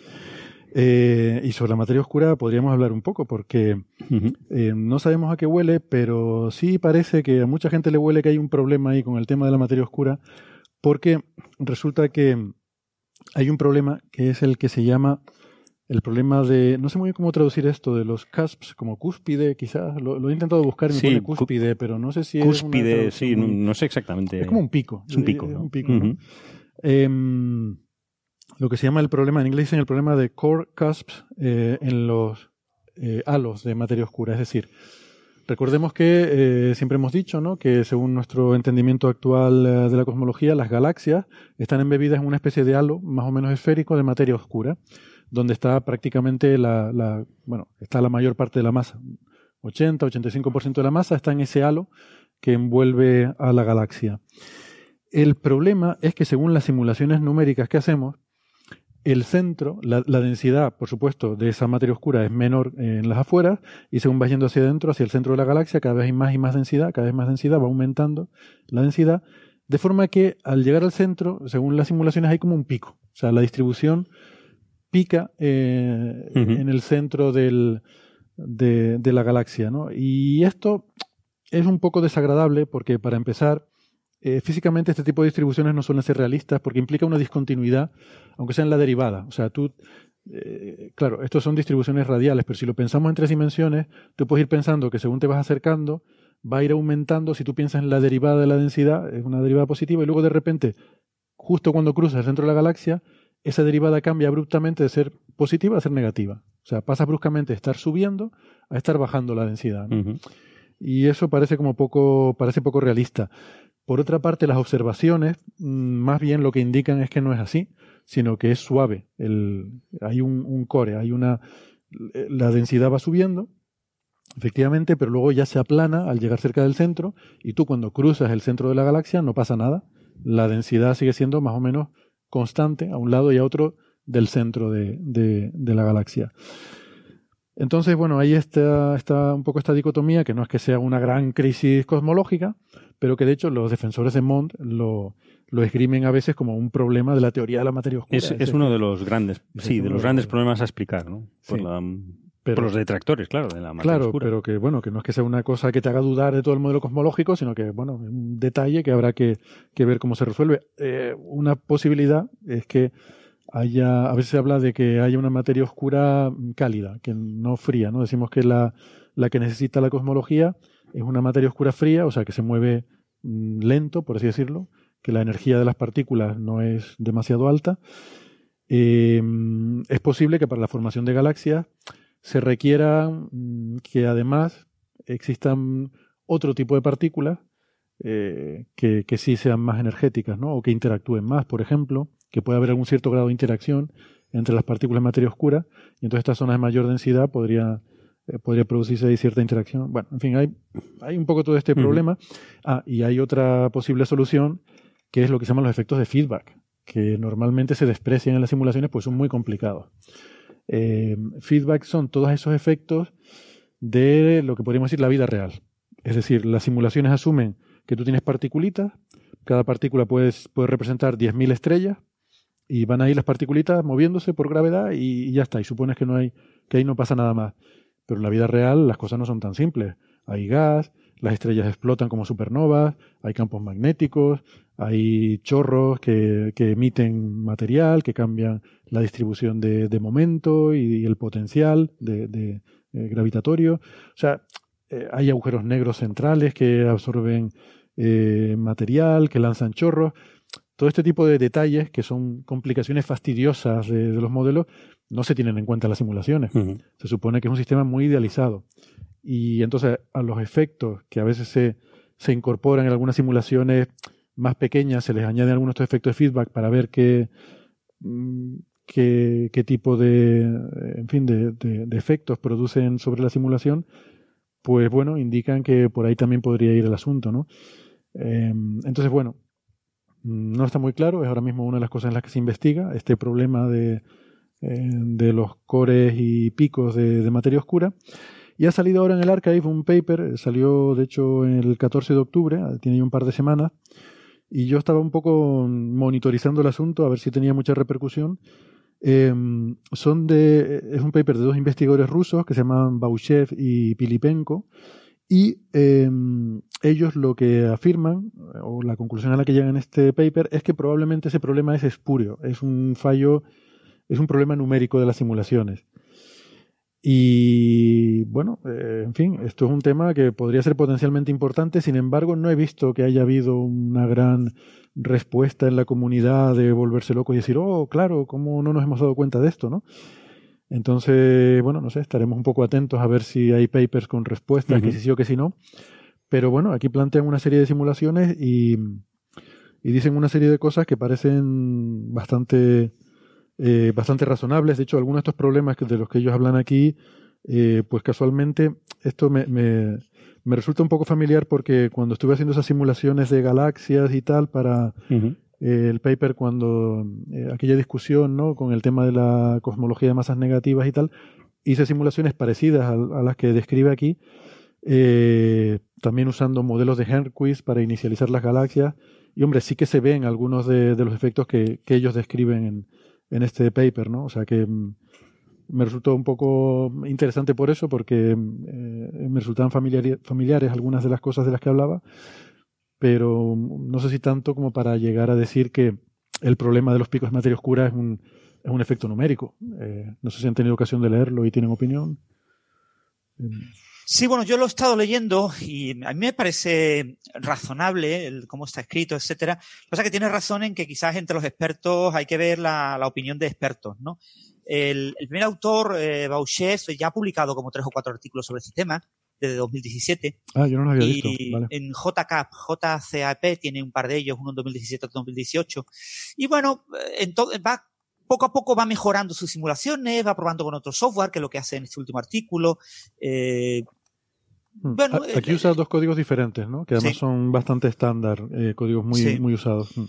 Eh, y sobre la materia oscura podríamos hablar un poco, porque eh, no sabemos a qué huele, pero sí parece que a mucha gente le huele que hay un problema ahí con el tema de la materia oscura, porque resulta que hay un problema que es el que se llama el problema de, no sé muy bien cómo traducir esto, de los cusps, como cúspide, quizás, lo, lo he intentado buscar y me Sí, pone cúspide, pero no sé si es una Cúspide, sí, no, muy- no sé exactamente. es como un pico. Es un pico, Es ¿no? un pico, ¿no? Ujú. Lo que se llama el problema, en inglés dicen el problema de core cusps eh, en los eh, halos de materia oscura. Es decir, recordemos que eh, siempre hemos dicho ¿no? que según nuestro entendimiento actual de la cosmología, las galaxias están embebidas en una especie de halo más o menos esférico de materia oscura, donde está prácticamente la, la- bueno, está la mayor parte de la masa. 80-85% de la masa está en ese halo que envuelve a la galaxia. El problema es que según las simulaciones numéricas que hacemos, el centro, la, la densidad, por supuesto, de esa materia oscura es menor en las afueras y según va yendo hacia adentro, hacia el centro de la galaxia, cada vez hay más y más densidad, cada vez más densidad, va aumentando la densidad, de forma que al llegar al centro, según las simulaciones, hay como un pico. O sea, la distribución pica eh, en el centro del, de, de la galaxia. ¿no? Y esto es un poco desagradable porque, para empezar, eh, físicamente este tipo de distribuciones no suelen ser realistas porque implica una discontinuidad, aunque sea en la derivada. O sea, tú, eh, claro, estos son distribuciones radiales, pero si lo pensamos en tres dimensiones, tú puedes ir pensando que según te vas acercando, va a ir aumentando. Si tú piensas en la derivada de la densidad, es una derivada positiva, y luego de repente, justo cuando cruzas el centro de la galaxia, esa derivada cambia abruptamente de ser positiva a ser negativa. O sea, pasa bruscamente de estar subiendo a estar bajando la densidad. Y eso parece como poco, parece poco realista. Por otra parte, las observaciones mm, más bien lo que indican es que no es así, sino que es suave. Hay un, core, hay una, la densidad va subiendo, efectivamente, pero luego ya se aplana al llegar cerca del centro y tú cuando cruzas el centro de la galaxia no pasa nada. La densidad sigue siendo más o menos constante a un lado y a otro del centro de- de la galaxia. Entonces, bueno, ahí está, está un poco esta dicotomía, que no es que sea una gran crisis cosmológica, pero que de hecho los defensores de Mond lo, lo esgrimen a veces como un problema de la teoría de la materia oscura. Es, es uno de los grandes, Es sí, de los de grandes problemas a explicar, ¿no? Por Sí. la, Pero, Por los detractores, claro, de la materia claro, oscura. pero que bueno, que no es que sea una cosa que te haga dudar de todo el modelo cosmológico, sino que bueno, es un detalle que habrá que, que ver cómo se resuelve. Eh, una posibilidad es que haya, a veces se habla de que haya una materia oscura cálida, que no fría, ¿no? Decimos que la, la que necesita la cosmología es una materia oscura fría, o sea, que se mueve mm, lento, por así decirlo, que la energía de las partículas no es demasiado alta. Eh, es posible que para la formación de galaxias se requiera mm, que además existan otro tipo de partículas eh, que, que sí sean más energéticas, ¿no? O que interactúen más, por ejemplo, que pueda haber algún cierto grado de interacción entre las partículas de materia oscura, y entonces estas zonas de mayor densidad podría, eh, podría producirse ahí cierta interacción. Bueno, en fin, hay, hay un poco todo este problema. Ah, y hay otra posible solución, que es lo que se llaman los efectos de feedback, que normalmente se desprecian en las simulaciones, pues son muy complicados. Eh, feedback son todos esos efectos de lo que podríamos decir la vida real. Es decir, las simulaciones asumen que tú tienes particulitas, cada partícula puede, puede representar 10.000 estrellas, y van ahí las particulitas moviéndose por gravedad y, ya está, y supones que no hay, que ahí no pasa nada más. Pero en la vida real las cosas no son tan simples. Hay gas, las estrellas explotan como supernovas, hay campos magnéticos, hay chorros que, que emiten material, que cambian la distribución de, de momento y, y el potencial de, de, eh, gravitatorio. O sea, eh, hay agujeros negros centrales que absorben eh, material, que lanzan chorros. Todo este tipo de detalles, que son complicaciones fastidiosas de, de los modelos, no se tienen en cuenta en las simulaciones. Se supone que es un sistema muy idealizado. Y entonces a los efectos que a veces se, se incorporan en algunas simulaciones más pequeñas, se les añaden algunos de estos efectos de feedback para ver qué, mm, qué, qué tipo de, en fin, de, de- de efectos producen sobre la simulación, pues bueno, indican que por ahí también podría ir el asunto, ¿no? Eh, entonces, bueno, no está muy claro, es ahora mismo una de las cosas en las que se investiga, este problema de, eh, de los cores y picos de, materia oscura. Y ha salido ahora en el archive un paper, salió de hecho el 14 de octubre, tiene ya un par de semanas, y yo estaba un poco monitorizando el asunto a ver si tenía mucha repercusión. Eh, son de, es un paper de dos investigadores rusos que se llaman Baushev y Pilipenko, y eh, ellos lo que afirman, o la conclusión a la que llegan en este paper, es que probablemente ese problema es espurio, es un fallo, es un problema numérico de las simulaciones. Y bueno, eh, en fin, esto es un tema que podría ser potencialmente importante, sin embargo, no he visto que haya habido una gran respuesta en la comunidad de volverse loco y decir, oh, claro, ¿cómo no nos hemos dado cuenta de esto, no? Entonces, bueno, no sé, estaremos un poco atentos a ver si hay papers con respuestas, Ujú. que sí sí o que sí no. Pero bueno, aquí plantean una serie de simulaciones y, y dicen una serie de cosas que parecen bastante, eh, bastante razonables. De hecho, algunos de estos problemas de los que ellos hablan aquí, eh, pues casualmente esto me, me, me resulta un poco familiar porque cuando estuve haciendo esas simulaciones de galaxias y tal para. El paper, cuando eh, aquella discusión ¿no? con el tema de la cosmología de masas negativas y tal, hice simulaciones parecidas a, las que describe aquí, eh, también usando modelos de Hernquist para inicializar las galaxias. Y hombre, sí que se ven algunos de, los efectos que, que ellos describen en, en este paper, ¿no? O sea que mm, me resultó un poco interesante por eso, porque mm, eh, me resultaban familiares algunas de las cosas de las que hablaba, pero mm, no sé si tanto como para llegar a decir que el problema de los picos de materia oscura es un, es un efecto numérico. Eh, no sé si han tenido ocasión de leerlo y tienen opinión. Eh, Sí, bueno, yo lo he estado leyendo y a mí me parece razonable el cómo está escrito, etcétera. Lo que pasa que tiene razón en que quizás entre los expertos hay que ver la, la opinión de expertos, ¿no? El, el primer autor, eh, Baushev, ya ha publicado como tres o cuatro artículos sobre este tema desde 2017 Ah, yo no lo había visto. y Vale. en JCAP, JCAP tiene un par de ellos, uno en 2017, otro en 2018. Y bueno, eh, en va, poco a poco va mejorando sus simulaciones, va probando con otro software, que es lo que hace en este último artículo. Eh, Mm. bueno, A- Aquí eh, usa dos códigos diferentes, ¿no? Que además Sí. son bastante estándar, eh, códigos muy, Sí. muy usados. Mm.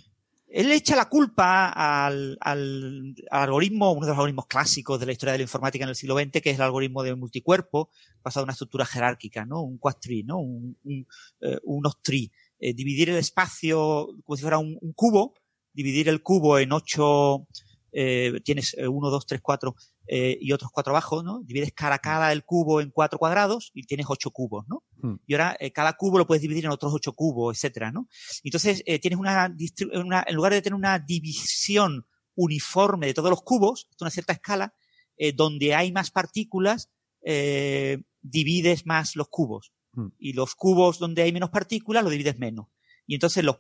Él echa la culpa al, al- al algoritmo, uno de los algoritmos clásicos de la historia de la informática en el siglo XX, que es el algoritmo de multicuerpo, basado en una estructura jerárquica, ¿no? Un quad-tree, ¿no? Un, un, eh, un octree. Eh, dividir el espacio como si fuera un cubo, dividir el cubo en ocho, eh, tienes eh, uno, dos, tres, cuatro eh, y otros cuatro abajo, ¿no? Divides cada cada el cubo en cuatro cuadrados y tienes ocho cubos, ¿no? Hmm. Y ahora eh, cada cubo lo puedes dividir en otros ocho cubos, etcétera, ¿no? Entonces tienes una, una- en lugar de tener una división uniforme de todos los cubos, a una cierta escala, donde hay más partículas, eh, divides más los cubos. Hmm. Y los cubos donde hay menos partículas, lo divides menos. Y entonces los,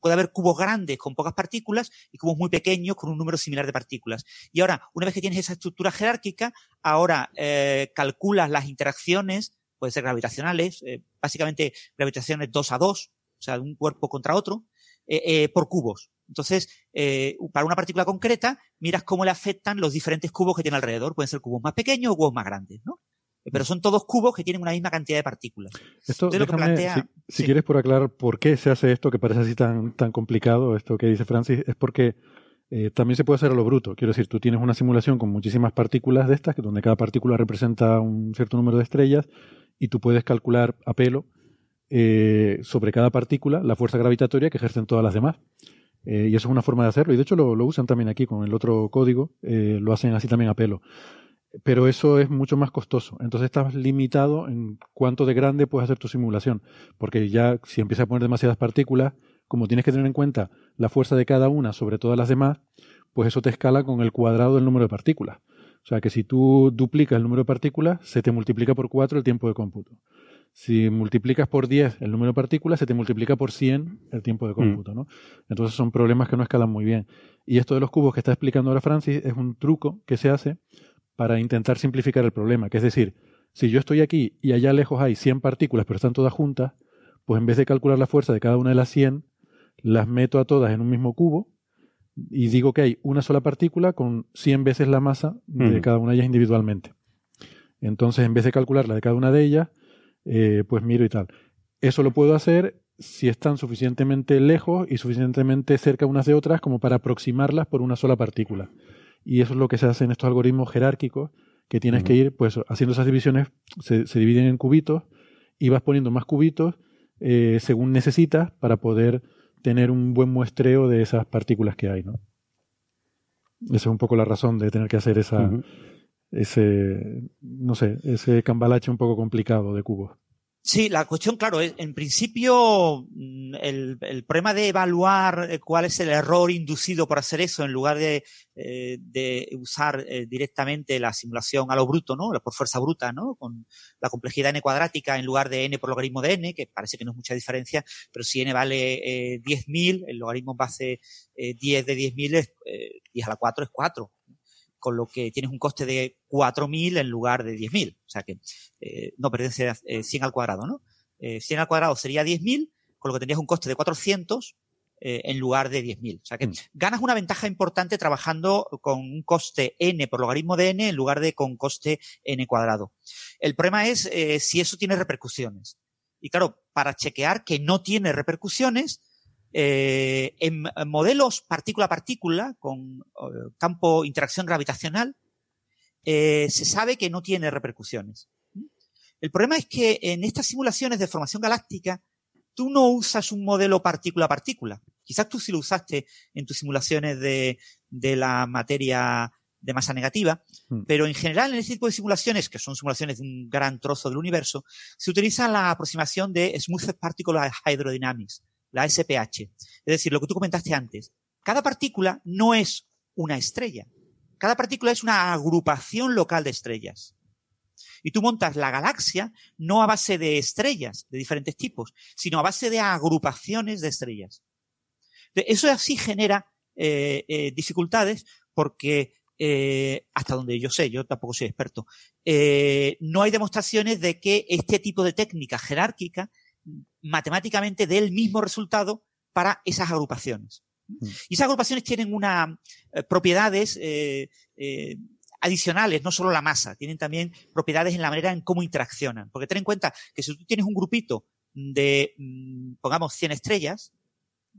puede haber cubos grandes con pocas partículas y cubos muy pequeños con un número similar de partículas. Y ahora, una vez que tienes esa estructura jerárquica, ahora eh, calculas las interacciones, pueden ser gravitacionales, eh, básicamente gravitaciones 2 a 2, o sea, un cuerpo contra otro, eh, eh, por cubos. Entonces, eh, para una partícula concreta, miras cómo le afectan los diferentes cubos que tiene alrededor. Pueden ser cubos más pequeños o cubos más grandes, ¿no? Pero son todos cubos que tienen una misma cantidad de partículas. Esto, Entonces, lo que plantea- si, quieres por aclarar por qué se hace esto que parece así tan, tan complicado, esto que dice Francis, es porque eh, también se puede hacer a lo bruto. Quiero decir, tú tienes una simulación con muchísimas partículas de estas, que donde cada partícula representa un cierto número de estrellas, y tú puedes calcular a pelo eh, sobre cada partícula la fuerza gravitatoria que ejercen todas las demás. Eh, y eso es una forma de hacerlo. Y de hecho lo, lo usan también aquí con el otro código, lo hacen así también a pelo. Pero eso es mucho más costoso. Entonces estás limitado en cuánto de grande puedes hacer tu simulación. Porque ya si empiezas a poner demasiadas partículas, como tienes que tener en cuenta la fuerza de cada una sobre todas las demás, pues eso te escala con el cuadrado del número de partículas. O sea que si tú duplicas el número de partículas, se te multiplica por 4 el tiempo de cómputo. Si multiplicas por 10 el número de partículas, se te multiplica por 100 el tiempo de cómputo, ¿no? Entonces son problemas que no escalan muy bien. Y esto de los cubos que está explicando ahora Francis es un truco que se hace para intentar simplificar el problema. Que es decir, si yo estoy aquí y allá lejos hay 100 partículas, pero están todas juntas, pues en vez de calcular la fuerza de cada una de las 100, las meto a todas en un mismo cubo y digo que hay una sola partícula con 100 veces la masa de cada una de ellas individualmente. Entonces, en vez de calcular la de cada una de ellas, eh, pues miro y tal. Eso lo puedo hacer si están suficientemente lejos y suficientemente cerca unas de otras como para aproximarlas por una sola partícula. Y eso es lo que se hace en estos algoritmos jerárquicos, que tienes que ir pues haciendo esas divisiones, se, se dividen en cubitos y vas poniendo más cubitos eh, según necesitas para poder tener un buen muestreo de esas partículas que hay, ¿no? Esa es un poco la razón de tener que hacer esa, ese, no sé, ese cambalache un poco complicado de cubos. Sí, la cuestión, claro, en principio, mm, el, el problema de evaluar eh, cuál es el error inducido por hacer eso, en lugar de, eh, de usar eh, directamente la simulación a lo bruto, ¿no? Por fuerza bruta, ¿no? Con la complejidad n cuadrática en lugar de n por logaritmo de n, que parece que no es mucha diferencia, pero si n vale eh, 10.000, el logaritmo base eh, 10 de 10.000 es eh, 10 a la 4 es 4 con lo que tienes un coste de 4.000 en lugar de 10.000. O sea que eh, no pertenece a eh, 100 al cuadrado, ¿no? Eh, 100 al cuadrado sería 10.000, con lo que tendrías un coste de 400 eh, en lugar de 10.000. O sea que Mm. ganas una ventaja importante trabajando con un coste n por logaritmo de n en lugar de con coste n cuadrado. El problema es eh, si eso tiene repercusiones. Y claro, para chequear que no tiene repercusiones, eh, en modelos partícula a partícula con eh, campo interacción gravitacional, eh, se sabe que no tiene repercusiones. El problema es que en estas simulaciones de formación galáctica, tú no usas un modelo partícula a partícula. Quizás tú sí lo usaste en tus simulaciones de, de la materia de masa negativa, Mm. pero en general en este tipo de simulaciones, que son simulaciones de un gran trozo del universo, se utiliza la aproximación de Smooth Particle Hydrodynamics, la SPH. Es decir, lo que tú comentaste antes. Cada partícula no es una estrella. Cada partícula es una agrupación local de estrellas. Y tú montas la galaxia no a base de estrellas de diferentes tipos, sino a base de agrupaciones de estrellas. Eso así genera eh, eh, dificultades porque eh, hasta donde yo sé, yo tampoco soy experto, no hay demostraciones de que este tipo de técnica jerárquica matemáticamente dé el mismo resultado para esas agrupaciones. Y esas agrupaciones tienen unas propiedades eh, eh, adicionales, no solo la masa, tienen también propiedades en la manera en cómo interaccionan. Porque ten en cuenta que si tú tienes un grupito de, mm, pongamos, 100 estrellas,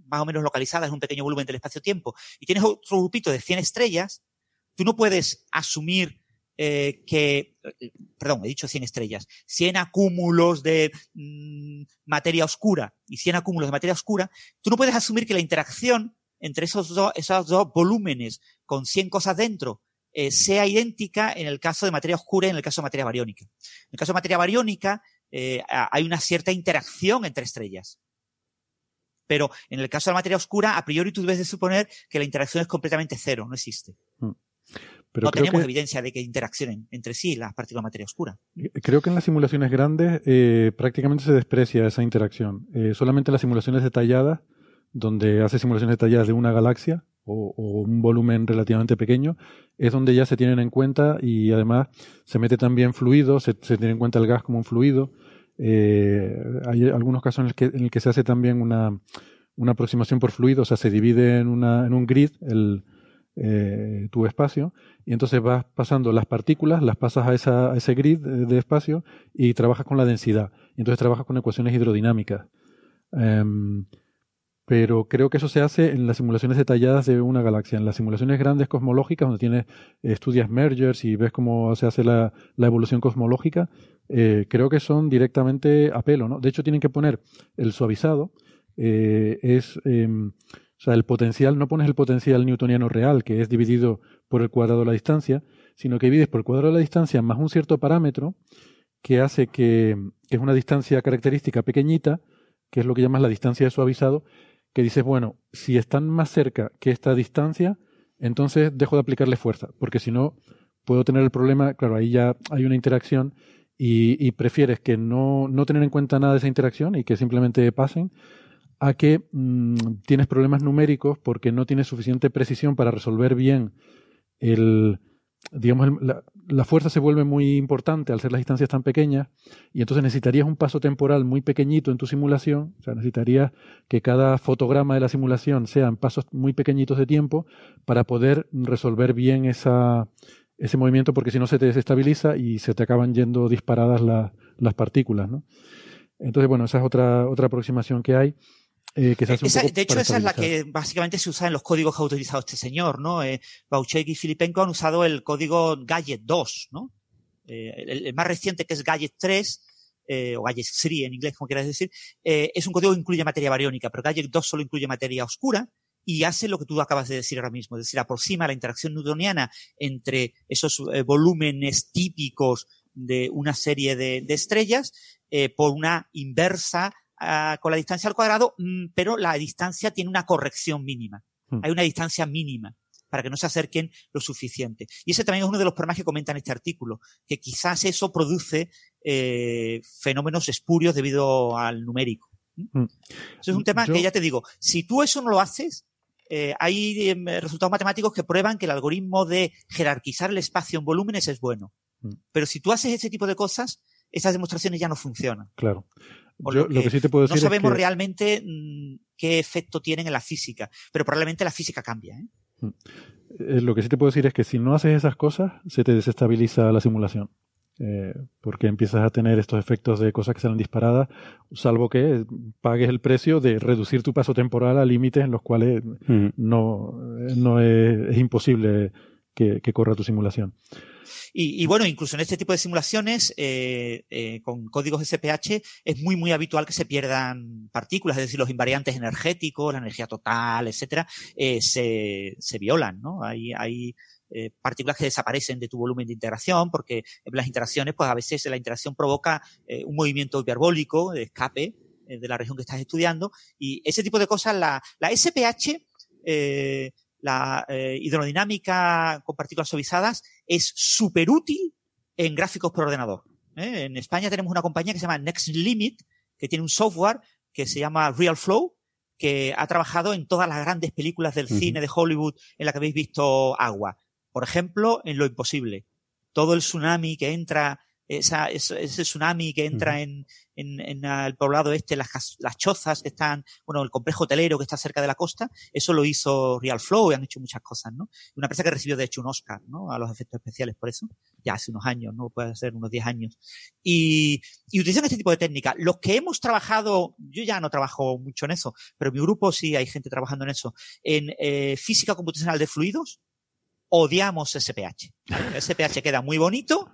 más o menos localizadas en un pequeño volumen del espacio-tiempo, y tienes otro grupito de 100 estrellas, tú no puedes asumir eh, que, eh, perdón, he dicho 100 estrellas, 100 acúmulos de mm, materia oscura y 100 acúmulos de materia oscura, tú no puedes asumir que la interacción entre esos dos, esos dos volúmenes con 100 cosas dentro eh, sea idéntica en el caso de materia oscura y en el caso de materia bariónica. En el caso de materia bariónica eh, hay una cierta interacción entre estrellas. Pero en el caso de la materia oscura, a priori tú debes de suponer que la interacción es completamente cero, no existe. Mm. No tenemos evidencia de que interaccionen entre sí las partículas de materia oscura. Creo que en las simulaciones grandes eh, prácticamente se desprecia esa interacción. solamente en las simulaciones detalladas, donde hace simulaciones detalladas de una galaxia, o, un volumen relativamente pequeño, es donde ya se tienen en cuenta y además se mete también fluido, se, tiene en cuenta el gas como un fluido. Eh, hay algunos casos en el que, en el que se hace también una, una aproximación por fluido, o sea, se divide en, una, en un grid el, eh, tu espacio y entonces vas pasando las partículas, las pasas a, esa, ese grid de, espacio y trabajas con la densidad. Y entonces trabajas con ecuaciones hidrodinámicas. Em, pero creo que eso se hace en las simulaciones detalladas de una galaxia. En las simulaciones grandes cosmológicas, donde tienes, estudias mergers y ves cómo se hace la, evolución cosmológica, eh, creo que son directamente a pelo, ¿no? De hecho, tienen que poner el suavizado, eh, es, em, o sea, el potencial, no pones el potencial newtoniano real, que es dividido por el cuadrado de la distancia, sino que divides por el cuadrado de la distancia más un cierto parámetro que hace que, que es una distancia característica pequeñita, que es lo que llamas la distancia de suavizado, que dices, bueno, si están más cerca que esta distancia, entonces dejo de aplicarle fuerza, porque si no, puedo tener el problema, claro, ahí ya hay una interacción y, prefieres que no, no, tener en cuenta nada de esa interacción y que simplemente pasen, a que mm, tienes problemas numéricos porque no tienes suficiente precisión para resolver bien el, digamos, la, fuerza se vuelve muy importante al ser las distancias tan pequeñas y entonces necesitarías un paso temporal muy pequeñito en tu simulación, o sea, necesitarías que cada fotograma de la simulación sean pasos muy pequeñitos de tiempo para poder resolver bien esa, ese movimiento porque si no se te desestabiliza y se te acaban yendo disparadas las partículas, ¿no? Entonces, bueno, esa es otra, otra aproximación que hay. Eh, de hecho, esa es la que básicamente se usa en los códigos que ha utilizado este señor, ¿no? Eh, Bauchek y Filipenko han usado el código Gadget 2, ¿no? Eh, el, más reciente, que es Gadget 3, eh, o Gadget 3 en inglés, como quieras decir, es un código que incluye materia bariónica, pero Gadget 2 solo incluye materia oscura y hace lo que tú acabas de decir ahora mismo, es decir, aproxima la interacción newtoniana entre esos volúmenes típicos de una serie de, de estrellas por una inversa con la distancia al cuadrado, mm, pero la distancia tiene una corrección mínima. Hmm. Hay una distancia mínima para que no se acerquen lo suficiente. Y ese también es uno de los problemas que comenta en este artículo, que quizás eso produce eh, fenómenos espurios debido al numérico. ¿Mm? Hmm. Eso es un tema que ya te digo, si tú eso no lo haces, eh, hay em, resultados matemáticos que prueban que el algoritmo de jerarquizar el espacio en volúmenes es bueno. Hmm. Pero si tú haces ese tipo de cosas, esas demostraciones ya no funcionan. Claro lo, que, sí te puedo decir no sabemos realmente qué efecto tienen en la física, pero probablemente la física cambia. ¿eh? Mm. Eh, lo que sí te puedo decir es que si no haces esas cosas, se te desestabiliza la simulación. Eh, porque empiezas a tener estos efectos de cosas que salen disparadas, salvo que pagues el precio de reducir tu paso temporal a límites en los cuales no, no es, imposible que, que corra tu simulación. Y, bueno, incluso en este tipo de simulaciones, eh, eh, con códigos SPH, es muy, muy habitual que se pierdan partículas, es decir, los invariantes energéticos, la energía total, etcétera, eh, se, se violan, ¿no? Hay, hay partículas que desaparecen de tu volumen de integración, porque las interacciones, pues a veces la interacción provoca un movimiento hiperbólico de escape de la región que estás estudiando, y ese tipo de cosas, la, la SPH, la eh, hidrodinámica con partículas suavizadas es súper útil en gráficos por ordenador. ¿eh? En España tenemos una compañía que se llama Next Limit, que tiene un software que se llama Real Flow, que ha trabajado en todas las grandes películas del cine de Hollywood en la que habéis visto agua. Por ejemplo, en Lo Imposible. Todo el tsunami que entra esa, ese, tsunami que entra en, en, en, el poblado este, las, las chozas que están, bueno, el complejo hotelero que está cerca de la costa, eso lo hizo Real Flow y han hecho muchas cosas, ¿no? Una empresa que recibió de hecho un Oscar, ¿no? A los efectos especiales por eso, ya hace unos años, ¿no? Puede ser unos 10 años. Y, y utilizan este tipo de técnica. Los que hemos trabajado, yo ya no trabajo mucho en eso, pero en mi grupo sí hay gente trabajando en eso, en eh, física computacional de fluidos, odiamos SPH. SPH queda muy bonito,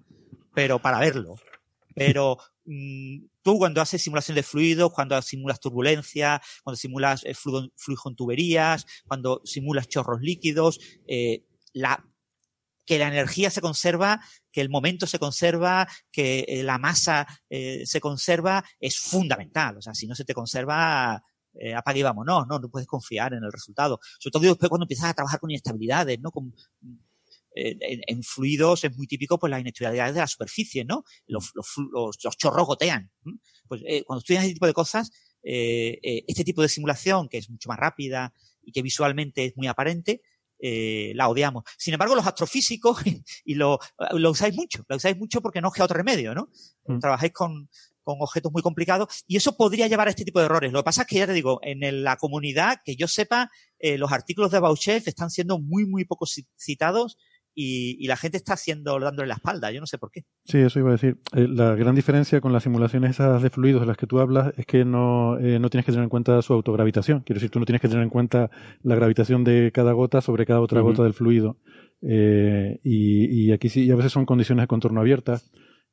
pero para verlo. Pero mm, tú cuando haces simulación de fluidos, cuando simulas turbulencia, cuando simulas eh, flujo, en tuberías, cuando simulas chorros líquidos, eh, la que la energía se conserva, que el momento se conserva, que eh, la masa eh, se conserva, es fundamental. O sea, si no se te conserva, eh, apague y vámonos, ¿no? No puedes confiar en el resultado. Sobre todo después cuando empiezas a trabajar con inestabilidades, ¿no? Con, eh, en, en, fluidos es muy típico pues las inestabilidades de la superficie, ¿no? Los, los, los, los chorros gotean. Pues eh, cuando estudias este tipo de cosas, eh, eh, este tipo de simulación, que es mucho más rápida y que visualmente es muy aparente, la odiamos. Sin embargo, los astrofísicos, y lo, lo usáis mucho, lo usáis mucho porque no os queda otro remedio, ¿no? Mm. Trabajáis con, con objetos muy complicados y eso podría llevar a este tipo de errores. Lo que pasa es que ya te digo, en la comunidad, que yo sepa, eh, los artículos de Bauchef están siendo muy, muy poco citados y, y, la gente está haciendo, dándole la espalda. Yo no sé por qué. Sí, eso iba a decir. Eh, la gran diferencia con las simulaciones esas de fluidos de las que tú hablas es que no, eh, no tienes que tener en cuenta su autogravitación. Quiero decir, tú no tienes que tener en cuenta la gravitación de cada gota sobre cada otra uh -huh. gota del fluido. Eh, y, y, aquí sí, y a veces son condiciones de contorno abiertas.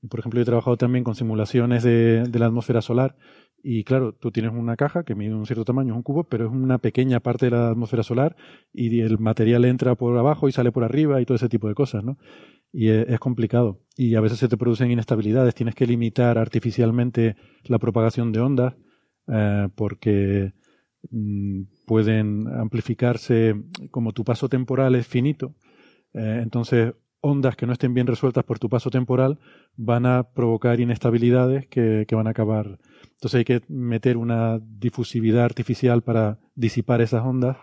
Por ejemplo, yo he trabajado también con simulaciones de, de la atmósfera solar y claro, tú tienes una caja que mide un cierto tamaño, es un cubo, pero es una pequeña parte de la atmósfera solar y el material entra por abajo y sale por arriba y todo ese tipo de cosas, ¿no? Y es, complicado. Y a veces se te producen inestabilidades. Tienes que limitar artificialmente la propagación de ondas eh, porque mmm, pueden amplificarse como tu paso temporal es finito. Eh, entonces, ondas que no estén bien resueltas por tu paso temporal van a provocar inestabilidades que, van a acabar entonces hay que meter una difusividad artificial para disipar esas ondas,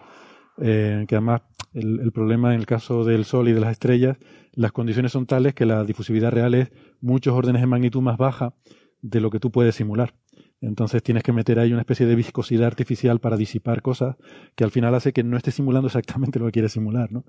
eh, que además el, problema en el caso del Sol y de las estrellas, las condiciones son tales que la difusividad real es muchos órdenes de magnitud más baja de lo que tú puedes simular. Entonces tienes que meter ahí una especie de viscosidad artificial para disipar cosas que al final hace que no esté simulando exactamente lo que quieres simular, ¿no?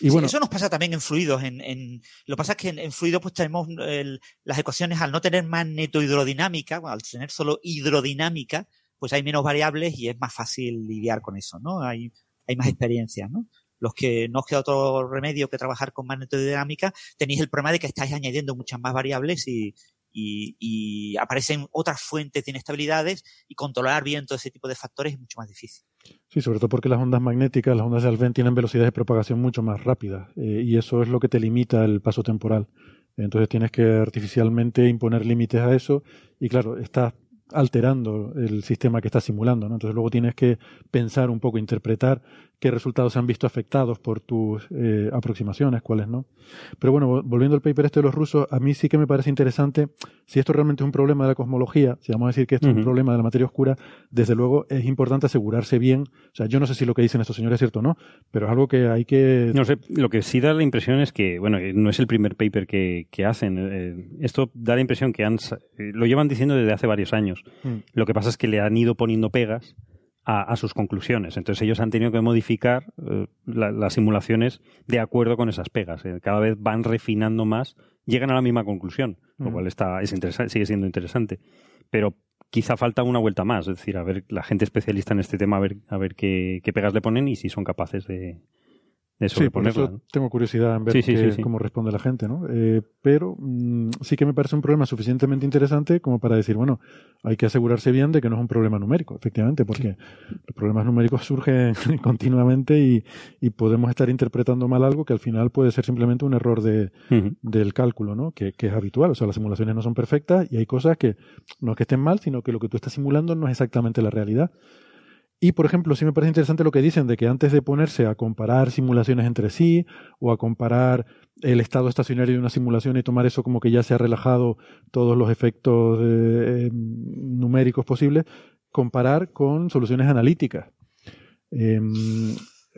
Y bueno, sí, eso nos pasa también en fluidos. En, en, lo que pasa es que en, en fluidos pues tenemos el, las ecuaciones al no tener magneto-hidrodinámica, al tener solo hidrodinámica, pues hay menos variables y es más fácil lidiar con eso, ¿no? Hay, hay más experiencia, ¿no? Los que no os queda otro remedio que trabajar con magnetodinámica, tenéis el problema de que estáis añadiendo muchas más variables y, y, aparecen otras fuentes de inestabilidades y controlar bien todo ese tipo de factores es mucho más difícil. Sí, sobre todo porque las ondas magnéticas, las ondas de Alfvén tienen velocidades de propagación mucho más rápidas eh, y eso es lo que te limita el paso temporal. Entonces tienes que artificialmente imponer límites a eso y claro, estás alterando el sistema que estás simulando. ¿no? Entonces luego tienes que pensar un poco, interpretar qué resultados se han visto afectados por tus eh, aproximaciones, cuáles no. Pero bueno, volviendo al paper este de los rusos, a mí sí que me parece interesante, si esto realmente es un problema de la cosmología, si vamos a decir que esto uh -huh. es un problema de la materia oscura, desde luego es importante asegurarse bien, o sea, yo no sé si lo que dicen estos señores es cierto o no, pero es algo que hay que... No sé, lo que sí da la impresión es que, bueno, no es el primer paper que, que hacen, eh, esto da la impresión que han, eh, lo llevan diciendo desde hace varios años, uh lo que pasa es que le han ido poniendo pegas, a, a, sus conclusiones. Entonces ellos han tenido que modificar eh, la, las simulaciones de acuerdo con esas pegas. Eh, cada vez van refinando más, llegan a la misma conclusión, mm. lo cual está, es sigue siendo interesante. Pero quizá falta una vuelta más, es decir, a ver la gente especialista en este tema, a ver, a ver qué, qué pegas le ponen y si son capaces de, de sí, por eso tengo curiosidad en ver sí, sí, qué, sí, cómo responde la gente, ¿no? Eh, pero mmm, sí que me parece un problema suficientemente interesante como para decir, bueno, hay que asegurarse bien de que no es un problema numérico, efectivamente, porque los problemas numéricos surgen continuamente y, y, podemos estar interpretando mal algo que al final puede ser simplemente un error de, uh -huh. del cálculo, ¿no? Que, que, es habitual, o sea, las simulaciones no son perfectas y hay cosas que no es que estén mal, sino que lo que tú estás simulando no es exactamente la realidad. Y, por ejemplo, sí me parece interesante lo que dicen de que antes de ponerse a comparar simulaciones entre sí o a comparar el estado estacionario de una simulación y tomar eso como que ya se ha relajado todos los efectos eh, numéricos posibles, comparar con soluciones analíticas. Em,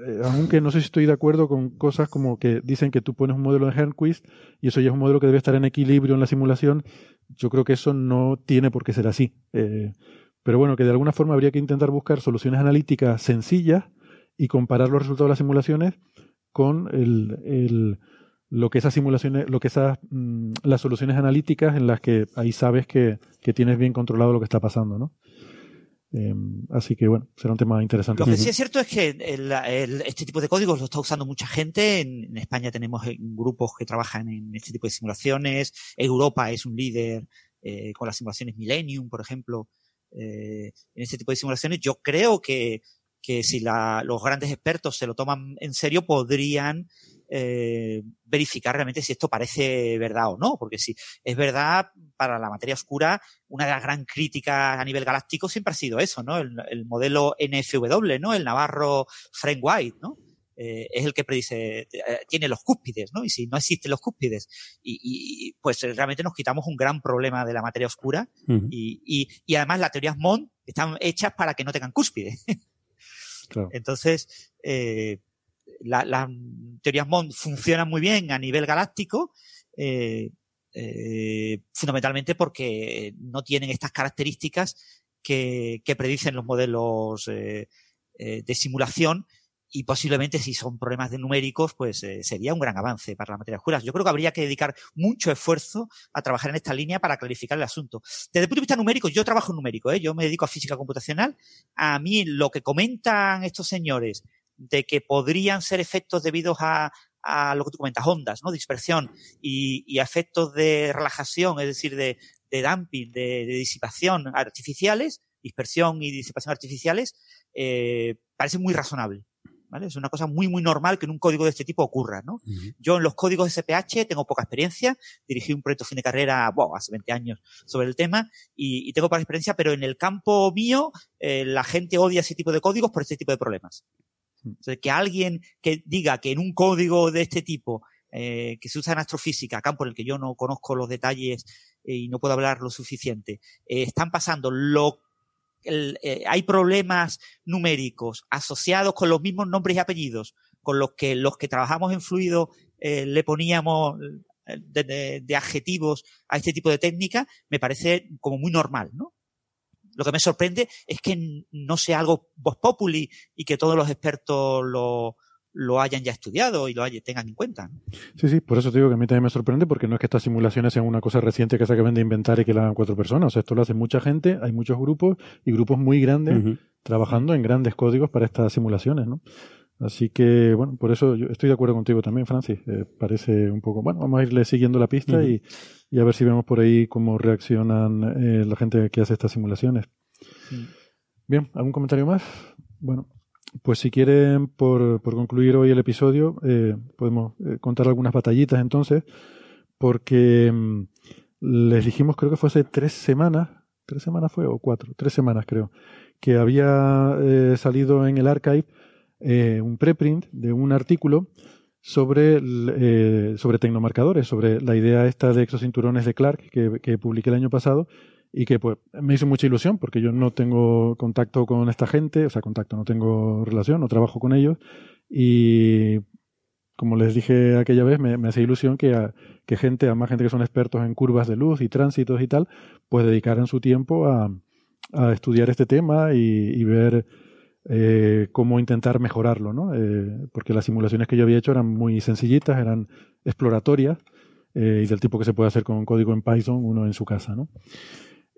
eh, aunque no sé si estoy de acuerdo con cosas como que dicen que tú pones un modelo de Hernquist y eso ya es un modelo que debe estar en equilibrio en la simulación, yo creo que eso no tiene por qué ser así. Eh, pero bueno, que de alguna forma habría que intentar buscar soluciones analíticas sencillas y comparar los resultados de las simulaciones con el, el, lo que esas simulaciones, lo que esas mmm, las soluciones analíticas en las que ahí sabes que, que, tienes bien controlado lo que está pasando, ¿no? Eh, así que bueno, será un tema interesante. Lo que sí es cierto es que el, el, este tipo de códigos lo está usando mucha gente. En, en, España tenemos grupos que trabajan en este tipo de simulaciones. Europa es un líder eh, con las simulaciones Millennium, por ejemplo, eh, en este tipo de simulaciones. Yo creo que que si la, los grandes expertos se lo toman en serio, podrían eh, verificar realmente si esto parece verdad o no, porque si es verdad, para la materia oscura, una de las gran críticas a nivel galáctico siempre ha sido eso, ¿no? El, el modelo NFW, ¿no? El Navarro Frank White, ¿no? Eh, es el que predice, eh, tiene los cúspides, ¿no? Y si no existen los cúspides, y, y pues realmente nos quitamos un gran problema de la materia oscura, y, y, y además las teorías MOND están hechas para que no tengan cúspide. Claro. Entonces, eh, la- las teorías MOND funcionan muy bien a nivel galáctico, eh, eh, fundamentalmente porque no tienen estas características que, que predicen los modelos eh, eh, de simulación y posiblemente si son problemas de numéricos, pues eh, sería un gran avance para las materias oscuras. Yo creo que habría que dedicar mucho esfuerzo a trabajar en esta línea para clarificar el asunto. Desde el punto de vista numérico, yo trabajo en numérico, ¿eh? yo me dedico a física computacional. A mí lo que comentan estos señores de que podrían ser efectos debidos a, a lo que tú comentas, ondas, ¿no? Dispersión y, y efectos de relajación, es decir, de, de dumping, de, de disipación artificiales, dispersión y disipación artificiales, eh, parece muy razonable. ¿Vale? Es una cosa muy, muy normal que en un código de este tipo ocurra, ¿no? Yo en los códigos SPH tengo poca experiencia, dirigí un proyecto fin de carrera, wow, hace 20 años sobre el tema y, y tengo poca experiencia, pero en el campo mío eh, la gente odia ese tipo de códigos por este tipo de problemas. O sea, que alguien que diga que en un código de este tipo eh, que se usa en astrofísica, campo en el que yo no conozco los detalles eh, y no puedo hablar lo suficiente, están pasando lo el, eh, hay problemas numéricos asociados con los mismos nombres y apellidos con los que los que trabajamos en fluido eh, le poníamos eh, de, de- de adjetivos a este tipo de técnica, me parece como muy normal, ¿no? Lo que me sorprende es que no sea algo voz populi y que todos los expertos lo, lo hayan ya estudiado y lo tengan en cuenta. ¿no? Sí, sí, por eso te digo que a mí también me sorprende porque no es que estas simulaciones sean una cosa reciente que se acaben de inventar y que la hagan cuatro personas. O sea, esto lo hace mucha gente, hay muchos grupos y grupos muy grandes trabajando en grandes códigos para estas simulaciones, ¿no? Así que, bueno, por eso yo estoy de acuerdo contigo también, Francis. Eh, parece un poco, bueno, vamos a irle siguiendo la pista y a ver si vemos por ahí cómo reaccionan eh, la gente que hace estas simulaciones. Bien, ¿algún comentario más? Bueno, pues si quieren, por, por concluir hoy el episodio, eh, podemos eh, contar algunas batallitas entonces, porque mm, les dijimos, creo que fue hace tres semanas, tres semanas fue, o cuatro, tres semanas creo, que había eh, salido en el archive eh, un preprint de un artículo sobre, eh, sobre tecnomarcadores, sobre la idea esta de exocinturones de Clark que, que publiqué el año pasado y que pues me hizo mucha ilusión porque yo no tengo contacto con esta gente, o sea, contacto, no tengo relación, no trabajo con ellos y como les dije aquella vez, me, me hace ilusión que, a- que gente, a más gente que son expertos en curvas de luz y tránsitos y tal, pues dedicaran su tiempo a, a estudiar este tema y, y ver eh, cómo intentar mejorarlo, ¿no? Eh, porque las simulaciones que yo había hecho eran muy sencillitas, eran exploratorias eh, y del tipo que se puede hacer con un código en Python uno en su casa, ¿no?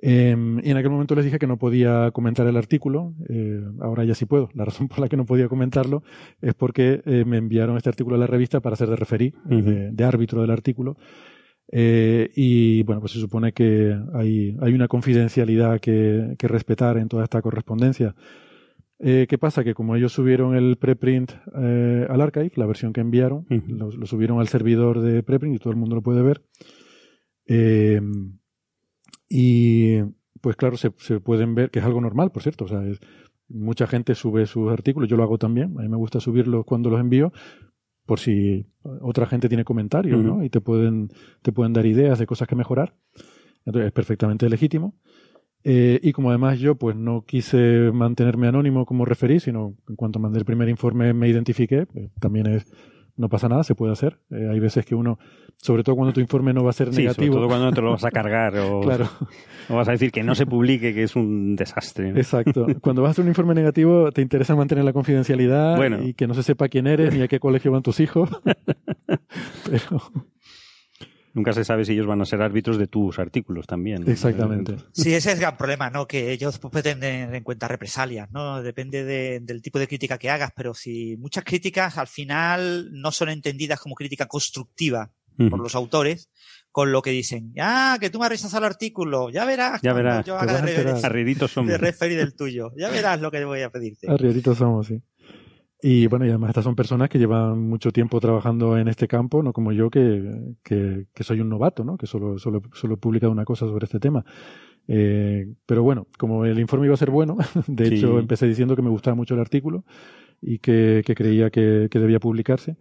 Eh, y en aquel momento les dije que no podía comentar el artículo, eh, ahora ya sí puedo. La razón por la que no podía comentarlo es porque eh, me enviaron este artículo a la revista para ser de referí, Ujú. de, de árbitro del artículo. Eh, y bueno, pues se supone que hay, hay una confidencialidad que, que respetar en toda esta correspondencia. Eh, ¿Qué pasa? Que como ellos subieron el preprint eh, al archive, la versión que enviaron, Ujú. lo, lo subieron al servidor de preprint y todo el mundo lo puede ver. Eh, y pues claro, se, se pueden ver, que es algo normal, por cierto. O sea, es- mucha gente sube sus artículos, yo lo hago también. A mí me gusta subirlos cuando los envío, por si otra gente tiene comentarios. Y te pueden, te pueden dar ideas de cosas que mejorar. Entonces es perfectamente legítimo. Eh, y como además yo pues no quise mantenerme anónimo como referí, sino en cuanto mandé el primer informe me identifiqué, pues, también es, no pasa nada, se puede hacer. Eh, hay veces que uno, sobre todo cuando tu informe no va a ser Sí, sobre negativo. todo cuando no te lo vas a cargar o, Claro, o vas a decir que no se publique, que es un desastre. ¿no? exacto. Cuando vas a hacer un informe negativo te interesa mantener la confidencialidad Bueno. y que no se sepa quién eres ni a qué colegio van tus hijos. Pero, Nunca se sabe si ellos van a ser árbitros de tus artículos también. exactamente. Sí, ese es el gran problema, ¿no? Que ellos pueden tener en cuenta represalias, ¿no? Depende de- del tipo de crítica que hagas, pero si muchas críticas al final no son entendidas como crítica constructiva por los autores, con lo que dicen. Ah, que tú me has rechazado el artículo. Ya verás. Ya verás, Yo haga de, somos. de referir del tuyo. Ya verás lo que voy a pedirte. Arrieritos somos, sí. Y bueno, y además estas son personas que llevan mucho tiempo trabajando en este campo, no como yo que, que, que soy un novato, ¿no? Que solo, solo, solo he publicado una cosa sobre este tema. Eh, pero bueno, como el informe iba a ser bueno, de Sí. hecho empecé diciendo que me gustaba mucho el artículo y que, que creía que, que debía publicarse,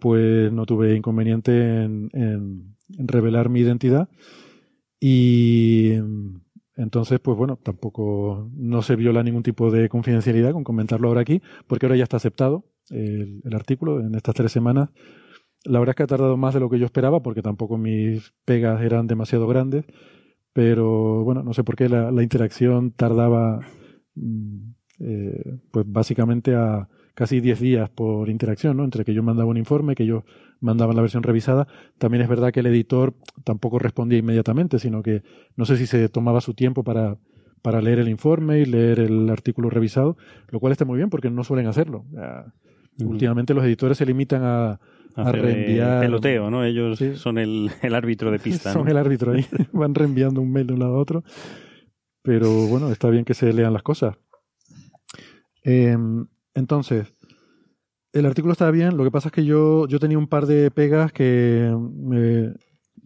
pues no tuve inconveniente en, en- en revelar mi identidad y entonces, pues bueno, tampoco no se viola ningún tipo de confidencialidad con comentarlo ahora aquí, porque ahora ya está aceptado el, artículo en estas tres semanas. La verdad es que ha tardado más de lo que yo esperaba, porque tampoco mis pegas eran demasiado grandes, pero bueno, no sé por qué la, la interacción tardaba, mm, eh, pues básicamente a casi 10 días por interacción, ¿no? Entre que yo mandaba un informe, que ellos mandaban la versión revisada. También es verdad que el editor tampoco respondía inmediatamente, sino que no sé si se tomaba su tiempo para, para leer el informe y leer el artículo revisado, lo cual está muy bien porque no suelen hacerlo. Últimamente los editores se limitan a, eh, reenviar. peloteo, ¿no? Ellos Sí. son el, el árbitro de pista. Son ¿no? el árbitro ahí. Van reenviando un mail de un lado a otro. Pero bueno, está bien que se lean las cosas. Eh, entonces, el artículo está bien. Lo que pasa es que yo, yo tenía un par de pegas que me,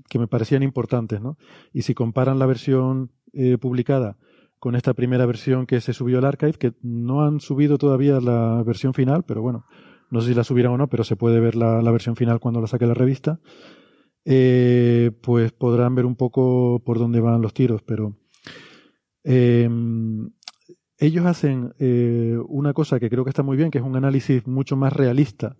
que me parecían importantes, ¿no? Y si comparan la versión eh, publicada con esta primera versión que se subió al archive, que no han subido todavía la versión final, pero bueno, no sé si la subirán o no, pero se puede ver la, la versión final cuando la saque la revista eh, pues podrán ver un poco por dónde van los tiros, pero eh, ellos hacen eh, una cosa que creo que está muy bien, que es un análisis mucho más realista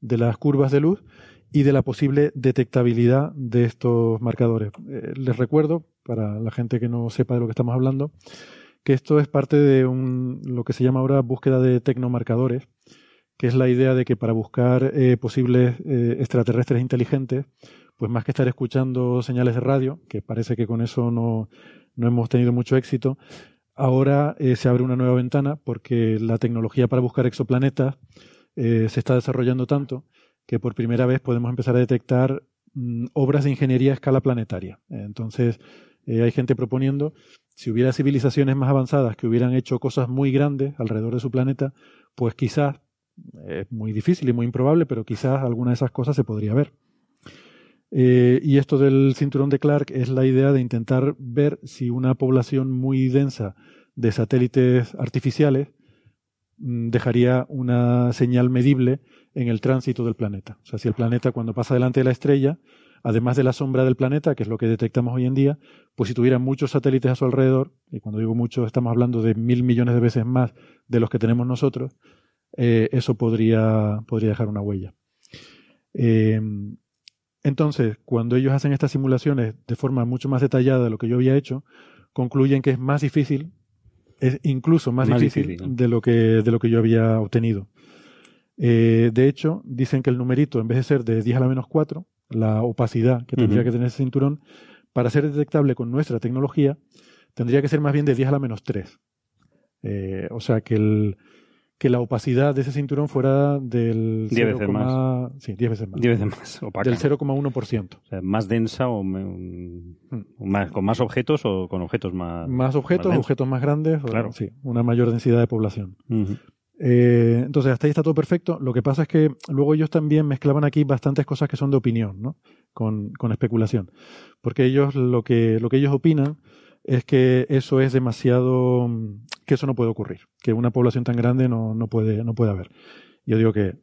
de las curvas de luz y de la posible detectabilidad de estos marcadores. Eh, les recuerdo, para la gente que no sepa de lo que estamos hablando, que esto es parte de un, lo que se llama ahora búsqueda de tecnomarcadores, que es la idea de que para buscar eh, posibles extraterrestres inteligentes, pues más que estar escuchando señales de radio, que parece que con eso no, no hemos tenido mucho éxito, ahora eh, se abre una nueva ventana porque la tecnología para buscar exoplanetas eh, se está desarrollando tanto que por primera vez podemos empezar a detectar mm, obras de ingeniería a escala planetaria. Entonces, eh, hay gente proponiendo, si hubiera civilizaciones más avanzadas que hubieran hecho cosas muy grandes alrededor de su planeta, pues quizás, es muy difícil y muy improbable, pero quizás alguna de esas cosas se podría ver. Eh, y esto del cinturón de Clark es la idea de intentar ver si una población muy densa de satélites artificiales mm, dejaría una señal medible en el tránsito del planeta. O sea, si el planeta cuando pasa delante de la estrella, además de la sombra del planeta, que es lo que detectamos hoy en día, pues si tuviera muchos satélites a su alrededor, y cuando digo muchos estamos hablando de mil millones de veces más de los que tenemos nosotros, eh, eso podría, podría dejar una huella. Eh, entonces, cuando ellos hacen estas simulaciones de forma mucho más detallada de lo que yo había hecho, concluyen que es más difícil, es incluso más, Más difícil, difícil. de lo que de lo que yo había obtenido. Eh, de hecho, dicen que el numerito, en vez de ser de 10 a la menos 4, la opacidad que tendría que tener ese cinturón, para ser detectable con nuestra tecnología, tendría que ser más bien de 10 a la menos 3. Eh, o sea, que, el, que la opacidad de ese cinturón fuera del 10 veces 0,- Sí, 10 veces más. Diez veces más opaca. Del 0,1%. O sea, más densa o, me- un- Hmm. más, con más objetos o con objetos más. Más objetos, objetos más grandes, o- Claro. sí, una mayor densidad de población. Eh, entonces, hasta ahí está todo perfecto. Lo que pasa es que luego ellos también mezclaban aquí bastantes cosas que son de opinión, ¿no? Con, con especulación. Porque ellos lo que, lo que ellos opinan es que eso es demasiado, mm, que eso no puede ocurrir, que una población tan grande no, no puede, no puede haber. Yo digo que,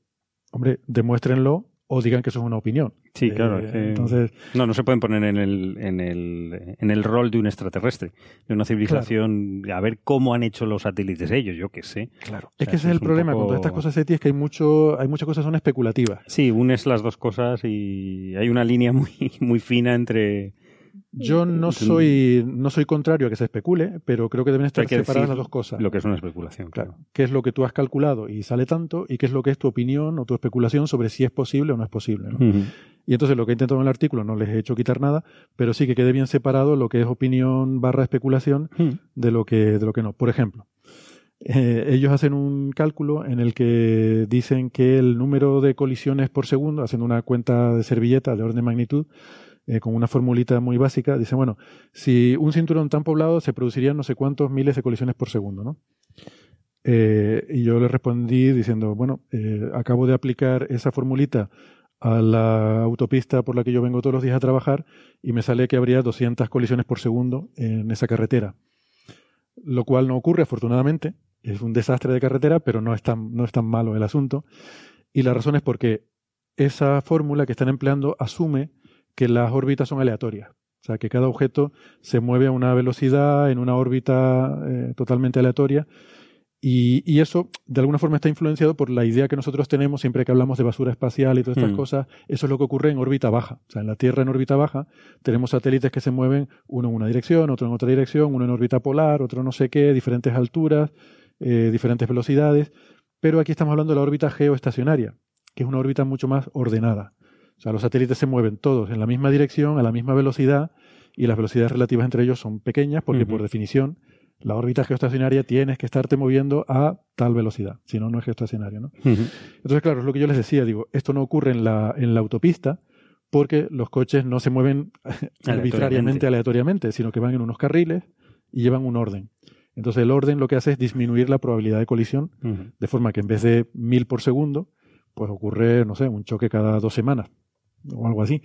hombre, demuéstrenlo o digan que eso es una opinión. Sí, claro. Eh, que- entonces, No, no se pueden poner en el, en el, en el rol de un extraterrestre, de una civilización, a ver cómo han hecho los satélites ellos, yo qué sé. claro. O Es que ese es el es problema poco- con todas estas cosas SETI, es que hay mucho, hay muchas cosas que son especulativas. Sí, unes las dos cosas y hay una línea muy, muy fina entre... Yo no soy, no soy contrario a que se especule, pero creo que deben estar separadas decir las dos cosas. lo que es una especulación, claro. Claro. ¿Qué es lo que tú has calculado y sale tanto? ¿Y qué es lo que es tu opinión o tu especulación sobre si es posible o no es posible? Y entonces lo que he intentado en el artículo, no les he hecho quitar nada, pero sí que quede bien separado lo que es opinión barra especulación de lo que, de lo que no. Por ejemplo, eh, ellos hacen un cálculo en el que dicen que el número de colisiones por segundo, haciendo una cuenta de servilleta de orden de magnitud, eh, con una formulita muy básica, dice, bueno, si un cinturón tan poblado se producirían no sé cuántos miles de colisiones por segundo, ¿no? Eh, y yo le respondí diciendo, bueno, eh, acabo de aplicar esa formulita a la autopista por la que yo vengo todos los días a trabajar y me sale que habría 200 colisiones por segundo en esa carretera. Lo cual no ocurre, afortunadamente. Es un desastre de carretera, pero no es tan, no es tan malo el asunto. Y la razón es porque esa fórmula que están empleando asume que las órbitas son aleatorias. O sea, que cada objeto se mueve a una velocidad en una órbita eh, totalmente aleatoria y, eso, de alguna forma, está influenciado por la idea que nosotros tenemos siempre que hablamos de basura espacial y todas estas mm. cosas. Eso es lo que ocurre en órbita baja. O sea, en la Tierra en órbita baja tenemos satélites que se mueven uno en una dirección, otro en otra dirección, uno en órbita polar, otro no sé qué, diferentes alturas, eh, diferentes velocidades. Pero aquí estamos hablando de la órbita geoestacionaria, que es una órbita mucho más ordenada. O sea, los satélites se mueven todos en la misma dirección, a la misma velocidad, y las velocidades relativas entre ellos son pequeñas porque, por definición, la órbita geoestacionaria tienes que estarte moviendo a tal velocidad, si no, no es geoestacionario. ¿no? Entonces, claro, es lo que yo les decía, digo, esto no ocurre en la, en la autopista porque los coches no se mueven arbitrariamente, aleatoriamente, sino que van en unos carriles y llevan un orden. Entonces el orden lo que hace es disminuir la probabilidad de colisión, de forma que en vez de mil por segundo, pues ocurre, no sé, un choque cada dos semanas o algo así.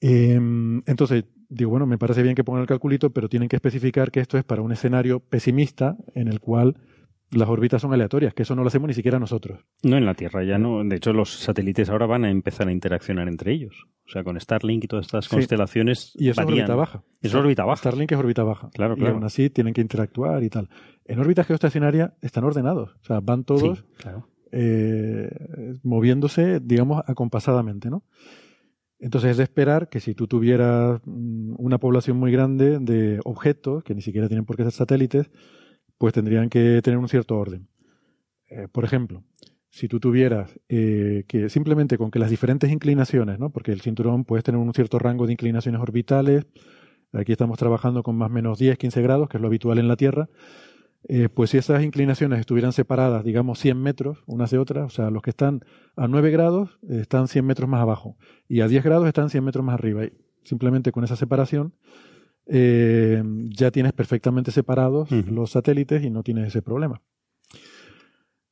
Em, entonces, digo, bueno, me parece bien que pongan el calculito, pero tienen que especificar que esto es para un escenario pesimista en el cual las órbitas son aleatorias, que eso no lo hacemos ni siquiera nosotros. No, en la Tierra ya no. De hecho, los satélites ahora van a empezar a interaccionar entre ellos. O sea, con Starlink y todas estas constelaciones. Y eso es órbita baja. Es órbita baja. Starlink es órbita baja. Claro, claro. Y aún así tienen que interactuar y tal. En órbita geoestacionaria están ordenados. O sea, van todos eh, moviéndose, digamos, acompasadamente, ¿no? Entonces es de esperar que si tú tuvieras mm, una población muy grande de objetos, que ni siquiera tienen por qué ser satélites, pues tendrían que tener un cierto orden. Eh, por ejemplo, si tú tuvieras eh, que simplemente con que las diferentes inclinaciones, ¿no? porque el cinturón puede tener un cierto rango de inclinaciones orbitales, aquí estamos trabajando con más o menos 10, 15 grados, que es lo habitual en la Tierra, eh, pues si esas inclinaciones estuvieran separadas, digamos, 100 metros unas de otras, o sea, los que están a 9 grados eh, están 100 metros más abajo y a 10 grados están 100 metros más arriba. Y simplemente con esa separación eh, ya tienes perfectamente separados los satélites y no tienes ese problema.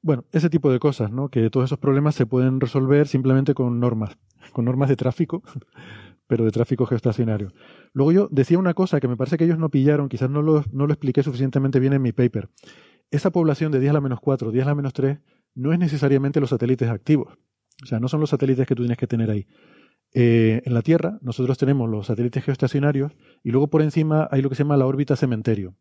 Bueno, ese tipo de cosas, ¿no? Que todos esos problemas se pueden resolver simplemente con normas, con normas de tráfico pero de tráfico geoestacionario. Luego yo decía una cosa que me parece que ellos no pillaron, quizás no lo, expliqué suficientemente bien en mi paper. Esa población de 10 a la menos 4, 10 a la menos 3, no es necesariamente los satélites activos. O sea, no son los satélites que tú tienes que tener ahí. Eh, en la Tierra nosotros tenemos los satélites geoestacionarios y luego por encima hay lo que se llama la órbita cementerio,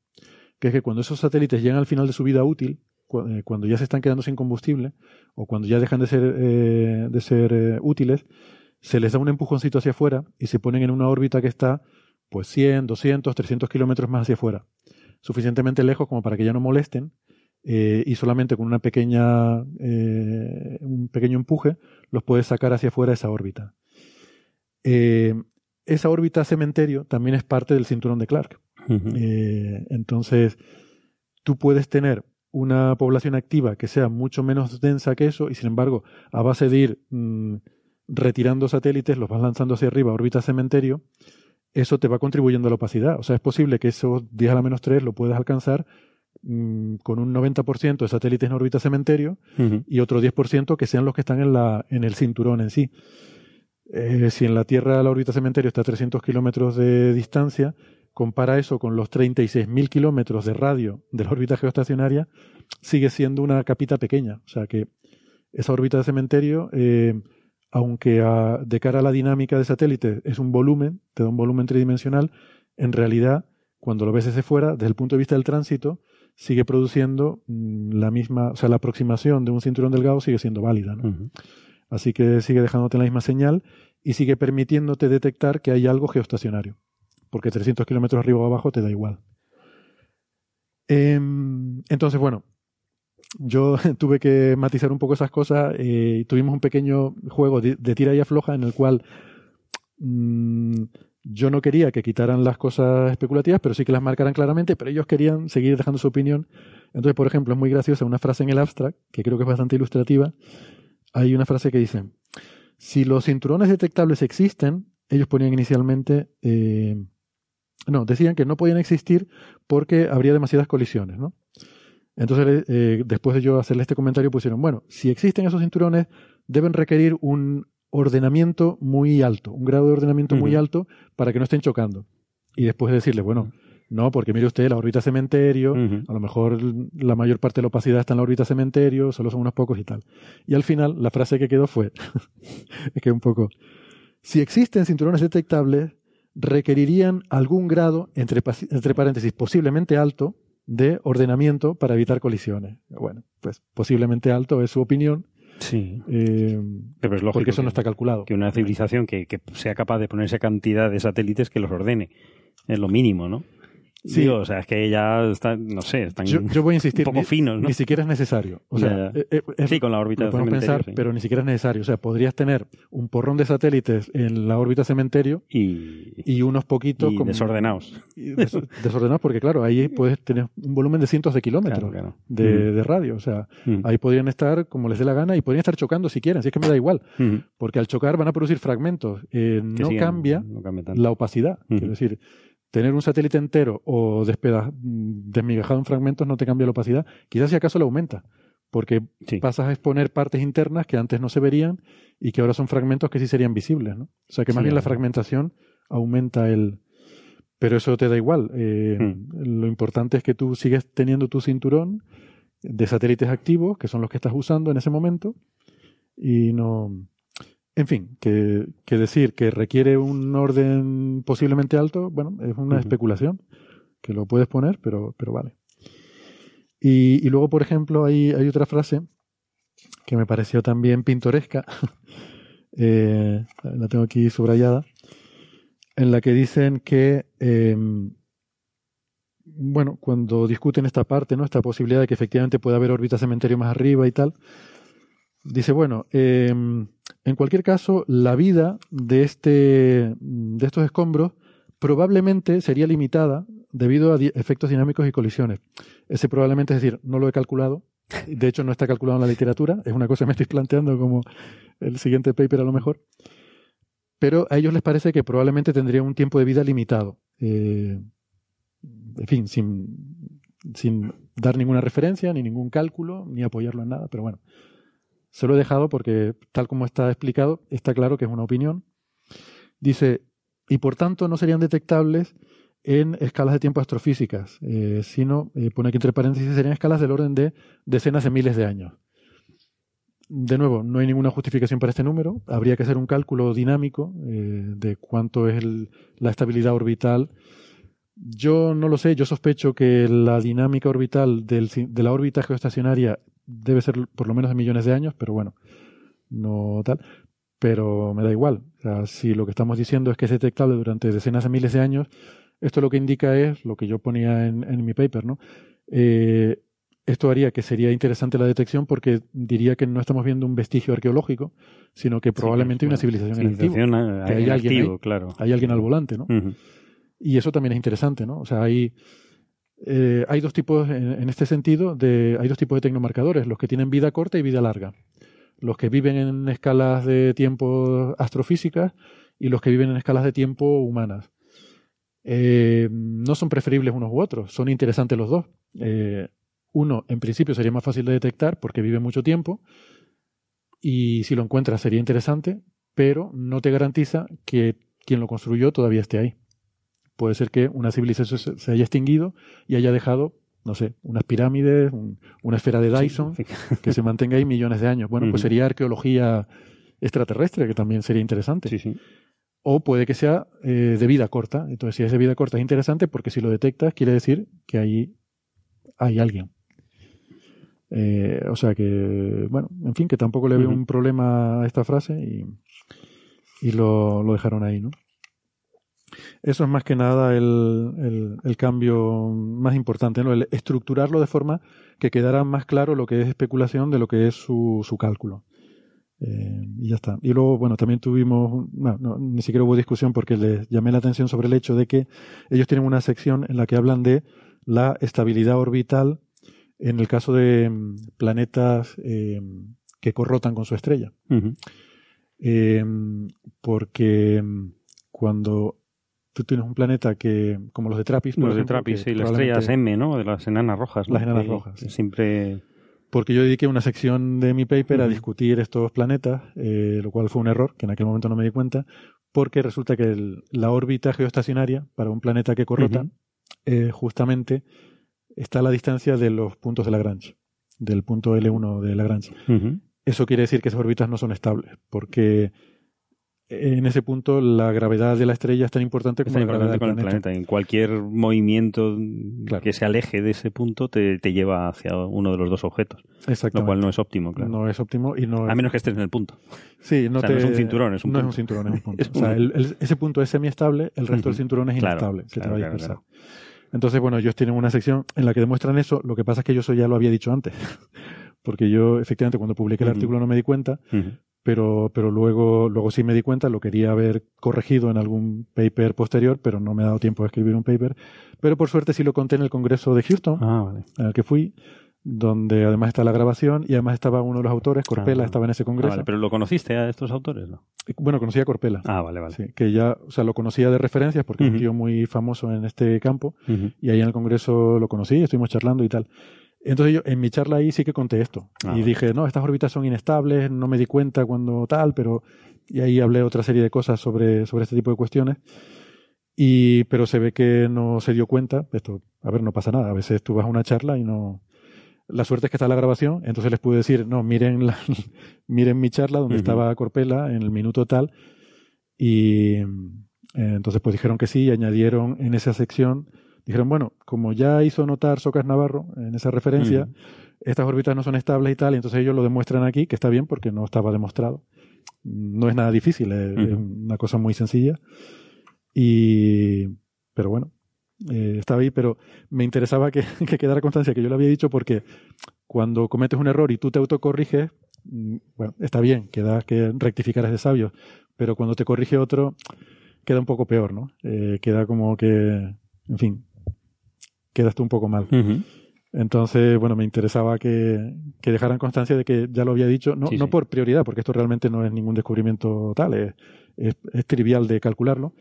que es que cuando esos satélites llegan al final de su vida útil, eh, cuando ya se están quedando sin combustible o cuando ya dejan de ser, eh, de ser útiles, se les da un empujoncito hacia afuera y se ponen en una órbita que está pues 100, 200, 300 kilómetros más hacia afuera, suficientemente lejos como para que ya no molesten eh, y solamente con una pequeña, eh, un pequeño empuje los puedes sacar hacia afuera de esa órbita. Eh, esa órbita cementerio también es parte del cinturón de Clark. entonces, tú puedes tener una población activa que sea mucho menos densa que eso y sin embargo, a base de ir... Mm, retirando satélites, los vas lanzando hacia arriba, órbita cementerio, eso te va contribuyendo a la opacidad. O sea, es posible que esos 10 a la menos 3 lo puedas alcanzar mm, con un 90% de satélites en órbita cementerio y otro 10% que sean los que están en, la, en el cinturón en sí. Eh, si en la Tierra la órbita cementerio está a 300 kilómetros de distancia, compara eso con los 36.000 kilómetros de radio de la órbita geoestacionaria, sigue siendo una capita pequeña. O sea que esa órbita de cementerio eh, aunque de cara a la dinámica de satélite es un volumen, te da un volumen tridimensional, en realidad, cuando lo ves desde fuera, desde el punto de vista del tránsito, sigue produciendo mm, la misma, o sea, la aproximación de un cinturón delgado sigue siendo válida. Así que sigue dejándote la misma señal y sigue permitiéndote detectar que hay algo geoestacionario, porque 300 kilómetros arriba o abajo te da igual. Em, entonces, bueno, yo tuve que matizar un poco esas cosas eh, tuvimos un pequeño juego de, tira y afloja en el cual mm, yo no quería que quitaran las cosas especulativas, pero sí que las marcaran claramente, pero ellos querían seguir dejando su opinión. Entonces, por ejemplo, es muy graciosa una frase en el abstract, que creo que es bastante ilustrativa. Hay una frase que dice, si los cinturones detectables existen, ellos ponían inicialmente, eh, no, decían que no podían existir porque habría demasiadas colisiones, ¿no? Entonces, eh, después de yo hacerle este comentario, pusieron, bueno, si existen esos cinturones, deben requerir un ordenamiento muy alto, un grado de ordenamiento muy alto para que no estén chocando. Y después de decirle, bueno, no, porque mire usted, la órbita cementerio, a lo mejor la mayor parte de la opacidad está en la órbita cementerio, solo son unos pocos y tal. Y al final, la frase que quedó fue, es que un poco, si existen cinturones detectables, requerirían algún grado, entre, entre paréntesis, posiblemente alto, de ordenamiento para evitar colisiones. Bueno, pues posiblemente alto es su opinión, Sí. eh, Pero es lógico porque eso que, no está calculado. que una civilización que, que sea capaz de ponerse cantidad de satélites que los ordene. Es lo mínimo, ¿no? Sí. Digo, o sea, es que ya está, no sé, están Yo, yo voy a insistir, un poco ni, finos, ¿no? ni siquiera es necesario. O sea, eh, eh, Sí, con la órbita lo del podemos cementerio, pensar, sí. pero ni siquiera es necesario. O sea, podrías tener un porrón de satélites en la órbita cementerio y, y unos poquitos y como- desordenados. y des- desordenados porque claro, ahí puedes tener un volumen de cientos de kilómetros Claro, claro. De, de radio. O sea, Mm. ahí podrían estar como les dé la gana y podrían estar chocando si quieren. Si es que me da igual. Mm. Porque al chocar van a producir fragmentos. Eh, no cambia no cambia la opacidad. Quiero decir, tener un satélite entero o despeda- desmigajado en fragmentos no te cambia la opacidad. Quizás si acaso la aumenta. Porque Sí. pasas a exponer partes internas que antes no se verían y que ahora son fragmentos que sí serían visibles, ¿no? O sea que más Sí, bien la fragmentación aumenta el... Pero eso te da igual. Eh, Hmm. Lo importante es que tú sigues teniendo tu cinturón de satélites activos, que son los que estás usando en ese momento, y no... En fin, que, que decir que requiere un orden posiblemente alto, bueno, es una especulación, que lo puedes poner, pero, pero vale. Y, y luego, por ejemplo, hay, hay otra frase que me pareció también pintoresca, eh, la tengo aquí subrayada, en la que dicen que, eh, bueno, cuando discuten esta parte, ¿no? esta posibilidad de que efectivamente pueda haber órbita cementerio más arriba y tal, dice, bueno, eh, en cualquier caso, la vida de, este, de estos escombros probablemente sería limitada debido a efectos dinámicos y colisiones. Ese probablemente, es decir, no lo he calculado. De hecho, no está calculado en la literatura. Es una cosa que me estoy planteando como el siguiente paper a lo mejor. Pero a ellos les parece que probablemente tendría un tiempo de vida limitado. Eh, en fin, sin, sin dar ninguna referencia, ni ningún cálculo, ni apoyarlo en nada. Pero bueno, se lo he dejado porque, tal como está explicado, está claro que es una opinión. Dice, y por tanto no serían detectables en escalas de tiempo astrofísicas, eh, sino, eh, pone aquí entre paréntesis, serían escalas del orden de decenas de miles de años. De nuevo, no hay ninguna justificación para este número. Habría que hacer un cálculo dinámico eh, de cuánto es la estabilidad orbital. Yo no lo sé, yo sospecho que la dinámica orbital de la órbita geoestacionaria debe ser por lo menos de millones de años, pero bueno, no tal. Pero me da igual. O sea, si lo que estamos diciendo es que es detectable durante decenas de miles de años, esto lo que indica es lo que yo ponía en, en mi paper, ¿no? Eh, esto haría que sería interesante la detección porque diría que no estamos viendo un vestigio arqueológico, sino que probablemente hay una civilización, en activo. Civilización Que hay en alguien activo, ahí. claro. Hay alguien al volante, ¿no? Y eso también es interesante, ¿no? O sea, hay, eh, hay dos tipos, en, este sentido, de, hay dos tipos de tecnomarcadores, los que tienen vida corta y vida larga. Los que viven en escalas de tiempo astrofísicas y los que viven en escalas de tiempo humanas. Eh, no son preferibles unos u otros, son interesantes los dos. Eh, uno, en principio, sería más fácil de detectar porque vive mucho tiempo y si lo encuentras sería interesante, pero no te garantiza que quien lo construyó todavía esté ahí. Puede ser que una civilización se, se haya extinguido y haya dejado, no sé, unas pirámides, un- una esfera de Dyson Sí, que se mantenga ahí millones de años. Bueno, pues sería arqueología extraterrestre, que también sería interesante. sí, sí. O puede que sea eh, de vida corta. Entonces, si es de vida corta es interesante porque si lo detectas quiere decir que ahí hay alguien. Eh, o sea que, bueno, en fin, que tampoco le veo un problema a esta frase y, y lo, lo dejaron ahí, ¿no? Eso es más que nada el, el- el cambio más importante, ¿no? El estructurarlo de forma que quedara más claro lo que es especulación de lo que es su, su cálculo. Eh, y ya está. Y luego, bueno, también tuvimos, no, no, ni siquiera hubo discusión porque les llamé la atención sobre el hecho de que ellos tienen una sección en la que hablan de la estabilidad orbital en el caso de mm, planetas eh, que corrotan con su estrella. Eh, porque mm, cuando tú tienes un planeta que, como los de Trappist, por Los de Trappist, sí, las estrellas M, ¿no? De las enanas rojas. ¿no? Las enanas rojas, sí. Siempre... porque yo dediqué una sección de mi paper a discutir estos planetas, eh, lo cual fue un error, que en aquel momento no me di cuenta, porque resulta que el- la órbita geoestacionaria para un planeta que corrota, eh, justamente está a la distancia de los puntos de Lagrange, del punto L1 de Lagrange. Eso quiere decir que esas órbitas no son estables, porque en ese punto la gravedad de la estrella es tan importante como la gravedad del planeta. planeta. En cualquier movimiento Claro. que se aleje de ese punto te, te lleva hacia uno de los dos objetos, lo Exactamente. cual no es óptimo, claro. No es óptimo y no A menos que estés en el punto. Sí, no, O sea, te- no es un cinturón, es un no punto. es un cinturón, es un punto. Es O sea, el- el- ese punto es semiestable, el resto del cinturón es Claro, inestable, se te claro, va a claro, dispersar. claro. Entonces, bueno, ellos tienen una sección en la que demuestran eso. Lo que pasa es que yo eso ya lo había dicho antes. Porque yo, efectivamente, cuando publiqué el artículo no me di cuenta. Pero, pero luego, luego sí me di cuenta, lo quería haber corregido en algún paper posterior, pero no me ha dado tiempo de escribir un paper. Pero por suerte sí lo conté en el Congreso de Houston, Ah, vale. al que fui, donde además está la grabación y además estaba uno de los autores, Corpela, Ah. estaba en ese Ah, congreso. vale, pero ¿lo conociste a estos autores? No? Bueno, conocía a Corpela. Ah, vale, vale. Sí, que ya, o sea, lo conocía de referencias porque es un tío muy famoso en este campo Ujú. y ahí en el congreso lo conocí, estuvimos charlando y tal. Entonces yo en mi charla ahí sí que conté esto. Ah, y dije, no, estas órbitas son inestables, no me di cuenta cuando tal, pero y ahí hablé otra serie de cosas sobre, sobre este tipo de cuestiones. Y, pero se ve que no se dio cuenta, esto, a ver, no pasa nada, a veces tú vas a una charla y no, la suerte es que está la grabación, entonces les pude decir, no, miren, la- miren mi charla donde estaba Corpela en el minuto tal, y eh, entonces pues dijeron que sí, y añadieron en esa sección, dijeron, bueno, como ya hizo notar Socas Navarro en esa referencia, estas órbitas no son estables y tal, y entonces ellos lo demuestran aquí, que está bien porque no estaba demostrado. No es nada difícil, es una cosa muy sencilla. Y, pero bueno, eh, estaba ahí, pero me interesaba que, que quedara constancia que yo lo había dicho porque cuando cometes un error y tú te autocorriges, mm, bueno, está bien, queda que rectificar es de sabios, pero cuando te corrige otro, queda un poco peor, ¿no? Eh, queda como que, en fin, quedas tú un poco mal. Entonces, bueno, me interesaba que, que dejaran constancia de que ya lo había dicho, no, Sí, no sí. por prioridad, porque esto realmente no es ningún descubrimiento tal, es, es- es trivial de calcularlo,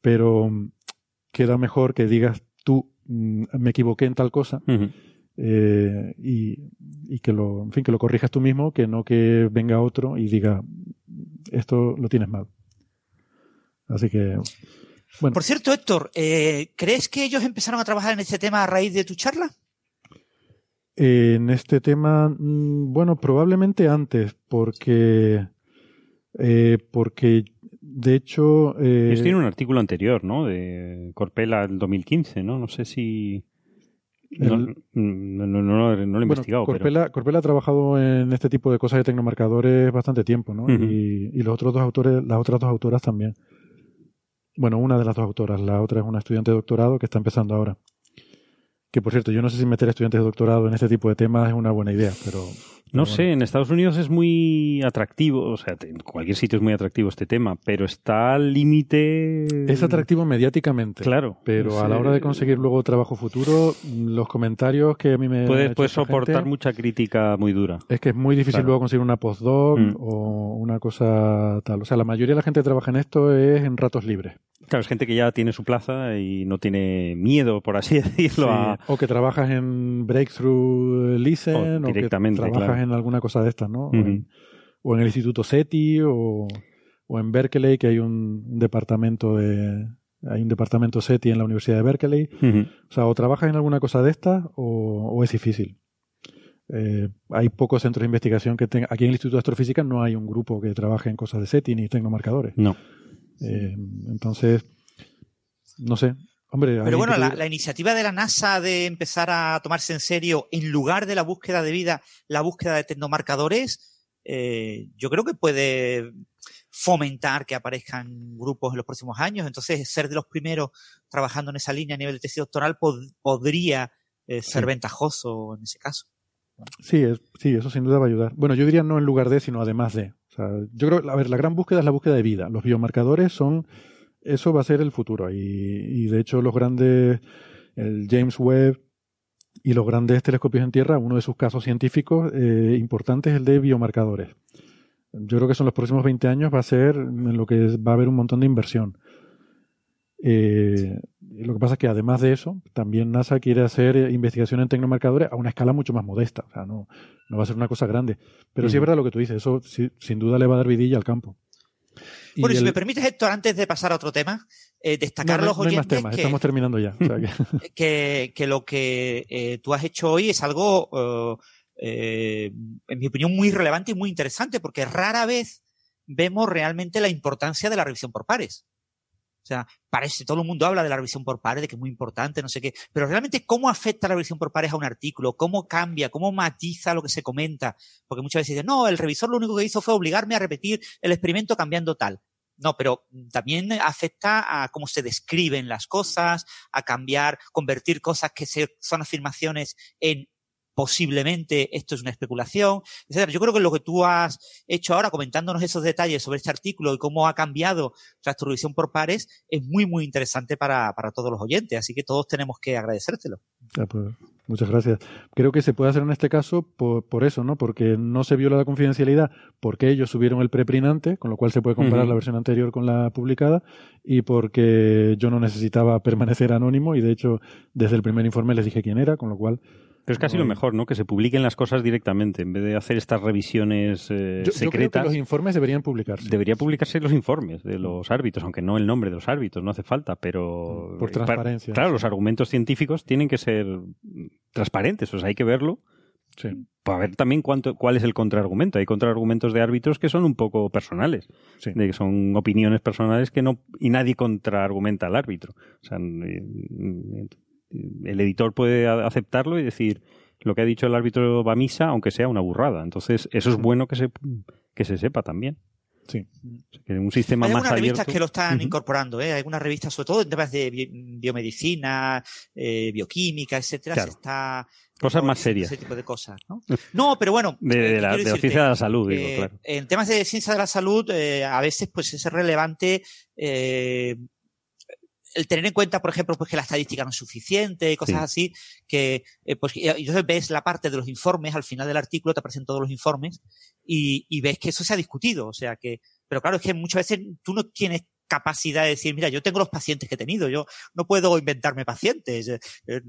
pero mm, queda mejor que digas tú, mm, me equivoqué en tal cosa, eh, y, y que lo, en fin, que lo corrijas tú mismo, que no que venga otro y diga, esto lo tienes mal. Así que, bueno. Por cierto, Héctor, eh, ¿crees que ellos empezaron a trabajar en este tema a raíz de tu charla? En este tema, mm, bueno, probablemente antes, porque, eh, porque de hecho, eh, Ellos tienen un artículo anterior, ¿no? De Corpela del 2015, ¿no? No sé si... No, El- no, no, no, no lo he bueno, investigado, Corpela, Corpela ha trabajado en este tipo de cosas de tecnomarcadores bastante tiempo, ¿no? Y, y los otros dos autores, las otras dos autoras también. Bueno, una de las dos autoras, la otra es una estudiante de doctorado que está empezando ahora. Que por cierto, yo no sé si meter estudiantes de doctorado en este tipo de temas es una buena idea, pero. No bueno. sé, en Estados Unidos es muy atractivo, o sea, en cualquier sitio es muy atractivo este tema, pero está al límite... Es atractivo mediáticamente. Claro. Pero a la hora de conseguir luego trabajo futuro, los comentarios que a mí me. Puedes, soportar gente mucha crítica muy dura. Es que es muy difícil Claro. luego conseguir una postdoc Mm. o una cosa tal. O sea, la mayoría de la gente que trabaja en esto es en ratos libres. Claro, es gente que ya tiene su plaza y no tiene miedo, por así decirlo, Sí, a... O que trabajas en Breakthrough Listen O que trabajas claro. en alguna cosa de estas, ¿no? O, en, o en el Instituto SETI o, o en Berkeley, que hay un, departamento de. Hay un departamento SETI en la Universidad de Berkeley. O sea, o trabajas en alguna cosa de estas o, o es difícil. Eh, hay pocos centros de investigación que tengan. Aquí en el Instituto de Astrofísica no hay un grupo que trabaje en cosas de SETI ni tecnomarcadores. No. Eh, entonces, no sé. Hombre, Pero bueno, la, la iniciativa de la NASA de empezar a tomarse en serio, en lugar de la búsqueda de vida, la búsqueda de tecnomarcadores, eh, yo creo que puede fomentar que aparezcan grupos en los próximos años. Entonces, ser de los primeros trabajando en esa línea a nivel de tesis doctoral pod- podría eh, ser Sí. ventajoso en ese caso. Sí, es- sí, eso sin duda va a ayudar. Bueno, yo diría no en lugar de, sino además de. Sea, yo creo, a ver, la gran búsqueda es la búsqueda de vida. Los biomarcadores son, eso va a ser el futuro. Y, de hecho los grandes, el James Webb y los grandes telescopios en tierra, uno de sus casos científicos eh, importantes es el de biomarcadores. Yo creo que en los próximos 20 años va a ser en lo que va a haber un montón de inversión. Eh, lo que pasa es que además de eso, también NASA quiere hacer investigación en tecnomarcadores a una escala mucho más modesta. O sea, no, no va a ser una cosa grande. Pero sí es verdad lo que tú dices, eso sí- sin duda le va a dar vidilla al campo. Bueno, y si el- me permites, Héctor, antes de pasar a otro tema, eh, no, destacar a no- los no hay más oyentes temas, que, estamos terminando ya. O sea que- que, que lo que eh, tú has hecho hoy es algo, eh, eh, en mi opinión, muy relevante y muy interesante, porque rara vez vemos realmente la importancia de la revisión por pares. O sea, parece, todo el mundo habla de la revisión por pares, de que es muy importante, no sé qué, pero realmente cómo afecta la revisión por pares a un artículo, cómo cambia, cómo matiza lo que se comenta, porque muchas veces dicen, no, el revisor lo único que hizo fue obligarme a repetir el experimento cambiando tal. No, pero también afecta a cómo se describen las cosas, a cambiar, convertir cosas que son afirmaciones en posiblemente esto es una especulación, etcétera. Yo creo que lo que tú has hecho ahora comentándonos esos detalles sobre este artículo y cómo ha cambiado tras tu revisión por pares es muy, muy interesante para, para todos los oyentes. Así que todos tenemos que agradecértelo. Pues, muchas gracias. Creo que se puede hacer en este caso por, por eso, ¿no? Porque no se viola la confidencialidad, porque ellos subieron el preprinante, con lo cual se puede comparar la versión anterior con la publicada, y porque yo no necesitaba permanecer anónimo, y de hecho, desde el primer informe les dije quién era, con lo cual. Pero es casi lo mejor, ¿no? Que se publiquen las cosas directamente, en vez de hacer estas revisiones eh, Yo, yo creo que secretas. los informes deberían publicarse. Debería publicarse los informes de los árbitros, aunque no el nombre de los árbitros, no hace falta, pero... Por eh, transparencia. Claro, los argumentos científicos tienen que ser mm, transparentes, o sea, hay que verlo Sí. para ver también cuánto, cuál es el contraargumento. Hay contraargumentos de árbitros que son un poco personales, Sí. de que son opiniones personales que no y nadie contraargumenta al árbitro. O sea, eh, el editor puede aceptarlo y decir lo que ha dicho el árbitro va a misa, aunque sea una burrada. Entonces, eso es bueno que se que se sepa también. Sí. O sea, que en un sistema Hay más algunas revistas abierto. que lo están incorporando, ¿eh? Hay algunas revistas, sobre todo en temas de bi- biomedicina, eh, bioquímica, etcétera, Claro. se está Cosas más serias. Ese tipo de cosas, ¿no? No, pero bueno. De, eh, de ¿qué la, de la ciencia de la salud, digo, Eh, claro. En temas de ciencia de la salud, eh, a veces pues es relevante eh, el tener en cuenta, por ejemplo, pues que la estadística no es suficiente, cosas Sí. así, que eh, pues y entonces ves la parte de los informes, al final del artículo te aparecen todos los informes y, y ves que eso se ha discutido, o sea que, pero claro, es que muchas veces tú no tienes capacidad de decir, mira, yo tengo los pacientes que he tenido, yo no puedo inventarme pacientes, eh, eh,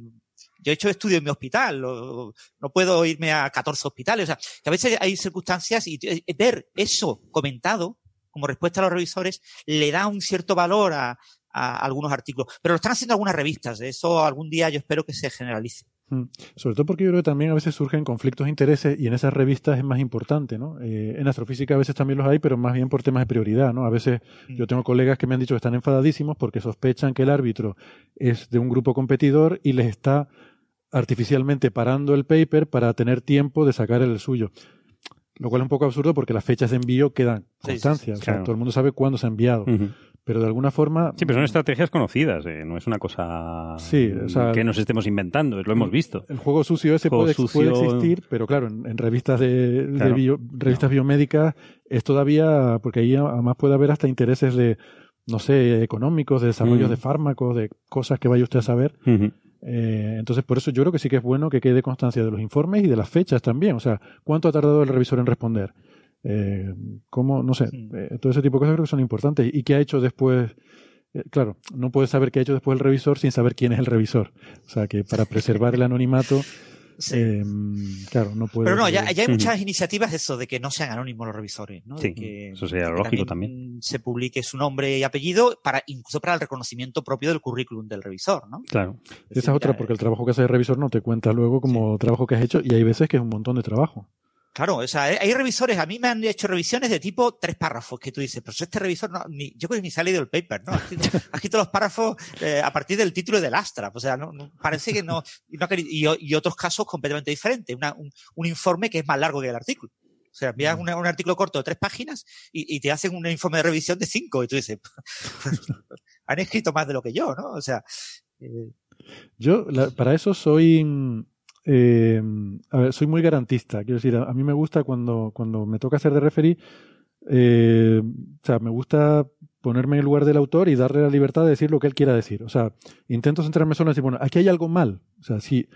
yo he hecho estudios en mi hospital, o- no puedo irme a 14 hospitales. O sea, que a veces hay circunstancias y eh, ver eso comentado como respuesta a los revisores le da un cierto valor a, a algunos artículos. Pero lo están haciendo algunas revistas. ¿eh? Eso algún día yo espero que se generalice. Mm. Sobre todo porque yo creo que también a veces surgen conflictos de intereses y en esas revistas es más importante, ¿no? Eh, en astrofísica a veces también los hay, pero más bien por temas de prioridad, ¿no? A veces yo tengo colegas que me han dicho que están enfadadísimos porque sospechan que el árbitro es de un grupo competidor y les está artificialmente parando el paper para tener tiempo de sacar el suyo. Lo cual es un poco absurdo porque las fechas de envío quedan Sí, sí, constancia. sí, o sea, claro. todo el mundo sabe cuándo se ha enviado. Pero de alguna forma. Sí, pero son estrategias conocidas, eh, no es una cosa Sí, o sea- que nos estemos inventando, lo hemos visto. El juego sucio ese Juego puede, sucio- puede existir, pero claro, en, en revistas de, de Claro. bio- revistas biomédicas es todavía, porque ahí además puede haber hasta intereses de, no sé, económicos, de desarrollos Mm. de fármacos, de cosas que vaya usted a saber. Eh, entonces, por eso yo creo que sí que es bueno que quede constancia de los informes y de las fechas también. O sea, ¿cuánto ha tardado el revisor en responder? Eh, ¿Cómo? No sé. Eh, todo ese tipo de cosas creo que son importantes. ¿Y qué ha hecho después? Eh, claro, no puedes saber qué ha hecho después el revisor sin saber quién es el revisor. O sea, que para preservar el anonimato, Sí. eh, claro, no puedes. Pero no, ya, ya hay muchas iniciativas de eso, de que no sean anónimos los revisores, ¿no? Sí, De que, eso sería que lógico también. Se publique su nombre y apellido para, incluso para el reconocimiento propio del currículum del revisor, ¿no? Claro. Es Esa decir, es otra, porque el trabajo que hace de revisor no te cuenta luego como trabajo que has hecho y hay veces que es un montón de trabajo. Claro, o sea, hay- revisores, a mí me han hecho revisiones de tipo tres párrafos que tú dices, pero este revisor, no, ni, yo creo que ni se ha leído el paper, ¿no? Ha escrito, ha escrito los párrafos eh, a partir del título del Astra, o sea, no, no- parece que no, y, no ha querido- y y otros casos completamente diferentes, una- un, un informe que es más largo que el artículo. O sea, envías un, un artículo corto de tres páginas y, y te hacen un informe de revisión de cinco y tú dices, han escrito más de lo que yo, ¿no? O sea, eh, Yo, la- para eso soy. Eh, a ver, soy muy garantista. Quiero decir, a, mí me gusta cuando, cuando me toca hacer de referee. eh, o sea, me gusta ponerme en el lugar del autor y darle la libertad de decir lo que él quiera decir. O sea, intento centrarme solo en decir, bueno, aquí hay algo mal. O sea, si,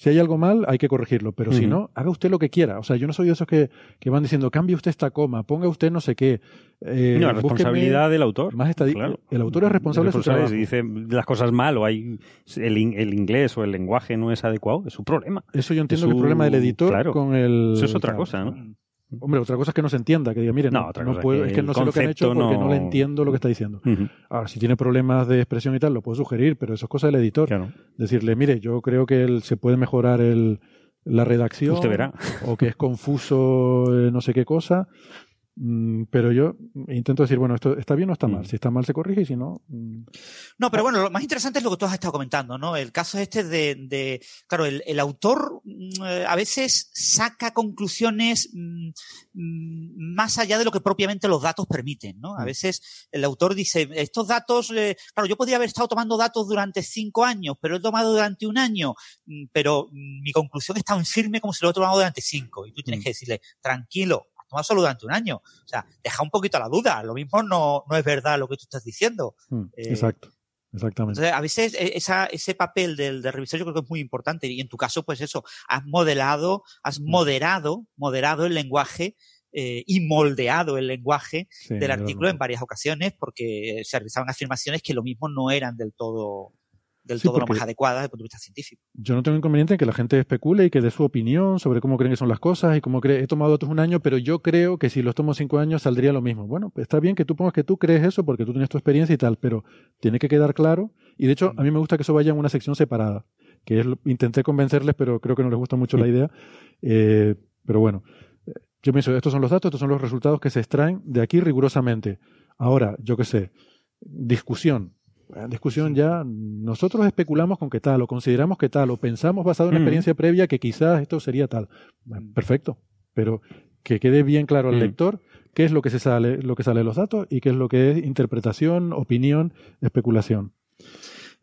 Si hay algo mal, hay que corregirlo, pero si no, haga usted lo que quiera. O sea, yo no soy de esos que, que van diciendo, cambie usted esta coma, ponga usted no sé qué. eh, no, es responsabilidad del autor. Más Claro. El autor es responsable de su responsable trabajo. Si dice las cosas mal o hay el, in- el inglés o el lenguaje no es adecuado, es su problema. Eso yo entiendo Es que el problema del editor claro. con el... Eso es otra cosa, ¿no? Hombre, otra cosa es que no se entienda, que diga, mire, no, otra no cosa puedo, que es que no sé lo que han hecho porque no... no- le entiendo lo que está diciendo. Ahora, si tiene problemas de expresión y tal, lo puedo sugerir, pero eso es cosa del editor. Claro. Decirle, mire, yo creo que él se puede mejorar el, la redacción. Usted verá. O que es confuso eh, no sé qué cosa. Mm, pero yo intento decir, bueno, esto está bien o está mal. Mm. Si está mal se corrige y si no... mm, No, pero bueno, lo más interesante es lo que tú has estado comentando, ¿no? El caso este de, de claro, el, el autor eh, a veces saca conclusiones mm, más allá de lo que propiamente los datos permiten, ¿no? A veces el autor dice, estos datos, eh, claro, yo podría haber estado tomando datos durante cinco años, pero he tomado durante un año, pero mi conclusión es tan firme como si lo he tomado durante cinco. Y tú tienes Mm. que decirle, tranquilo, tomado solo durante un año. O sea, deja un poquito la duda. Lo mismo no, no es verdad lo que tú estás diciendo. mm, Eh, exacto. Exactamente. Entonces, a veces eh, esa, ese papel del, del revisor yo creo que es muy importante. Y en tu caso, pues eso, has modelado, has moderado, moderado el lenguaje eh, y moldeado el lenguaje Sí, del de artículo en varias ocasiones porque se realizaban afirmaciones que lo mismo no eran del todo, del Sí, todo lo más adecuadas desde el punto de vista científico. Yo no tengo inconveniente en que la gente especule y que dé su opinión sobre cómo creen que son las cosas y cómo cree. He tomado datos un año, pero yo creo que si los tomo cinco años saldría lo mismo. Bueno, pues está bien que tú pongas que tú crees eso porque tú tienes tu experiencia y tal, pero tiene que quedar claro. Y de hecho, a mí me gusta que eso vaya en una sección separada, que es lo- intenté convencerles, pero creo que no les gusta mucho la idea. Eh, pero bueno, yo pienso, estos son los datos, estos son los resultados que se extraen de aquí rigurosamente. Ahora, yo qué sé, discusión. Discusión ya, nosotros especulamos con que tal, o consideramos que tal, o pensamos basado en una Mm. experiencia previa que quizás esto sería tal. Bueno, perfecto, pero que quede bien claro al Mm. lector qué es lo que se sale, lo que sale de los datos y qué es lo que es interpretación, opinión, especulación.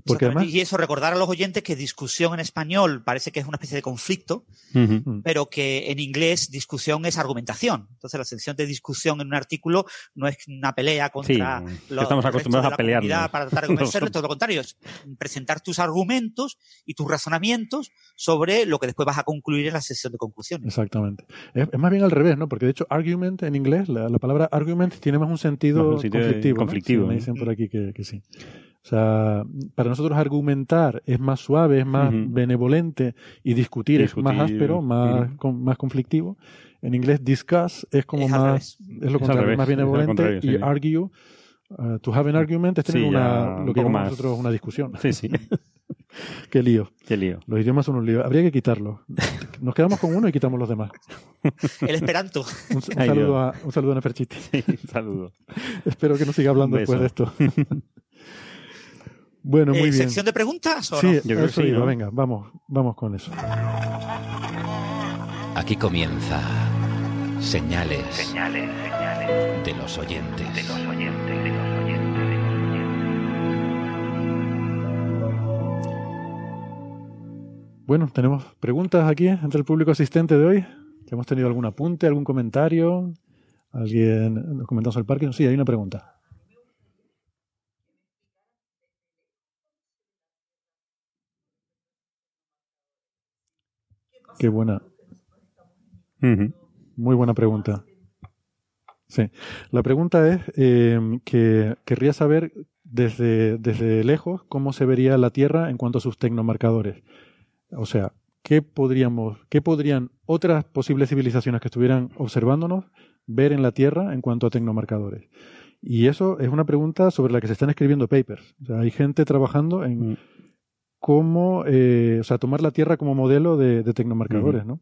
Porque además, y eso, recordar a los oyentes que discusión en español parece que es una especie de conflicto, Ujú. Mm. pero que en inglés discusión es argumentación. Entonces, la sección de discusión en un artículo no es una pelea contra Sí, los estamos acostumbrados a comunidad para tratar de convencerlo, todo lo contrario, es presentar tus argumentos y tus razonamientos sobre lo que después vas a concluir en la sesión de conclusiones. Exactamente. Es, es más bien al revés, ¿no? Porque de hecho, argument en inglés, la, la palabra argument tiene más un sentido Más un sentido de- conflictivo. ¿no? conflictivo, Sí, me dicen por aquí que, que sí. O sea, para nosotros argumentar es más suave, es más Ujú. benevolente y discutir, es más Discutir, áspero, más, con- más conflictivo. En inglés, discuss es como Es más, es lo contrario, más es al benevolente contrario, y sí. argue, uh, to have an argument es tener Sí, una, lo un que llamamos más. nosotros una discusión. Sí, sí. Qué lío. Qué lío. Los idiomas son un lío. Habría que quitarlos. Nos quedamos con uno y quitamos los demás. El esperanto. Un, un saludo, a, un saludo a Neferchiti. Sí, saludo. Espero que no siga hablando Un después de esto. Bueno, muy Eh, bien. ¿Sección de preguntas o Sí, no? Yo creo que eso sí, iba. ¿no? Venga, vamos, vamos con eso. Aquí comienza Señales, de los oyentes. Bueno, tenemos preguntas aquí entre el público asistente de hoy. ¿Hemos tenido algún apunte, algún comentario? ¿Alguien nos comentamos el parque? Sí, hay una pregunta. Qué buena, Ujú. muy buena pregunta. Sí, la pregunta es eh, que querría saber desde, desde lejos cómo se vería la Tierra en cuanto a sus tecnomarcadores. O sea, ¿qué podríamos, qué podrían otras posibles civilizaciones que estuvieran observándonos ver en la Tierra en cuanto a tecnomarcadores? Y eso es una pregunta sobre la que se están escribiendo papers. O sea, hay gente trabajando en Mm. Cómo, eh, o sea, tomar la Tierra como modelo de, de tecnomarcadores, ¿no?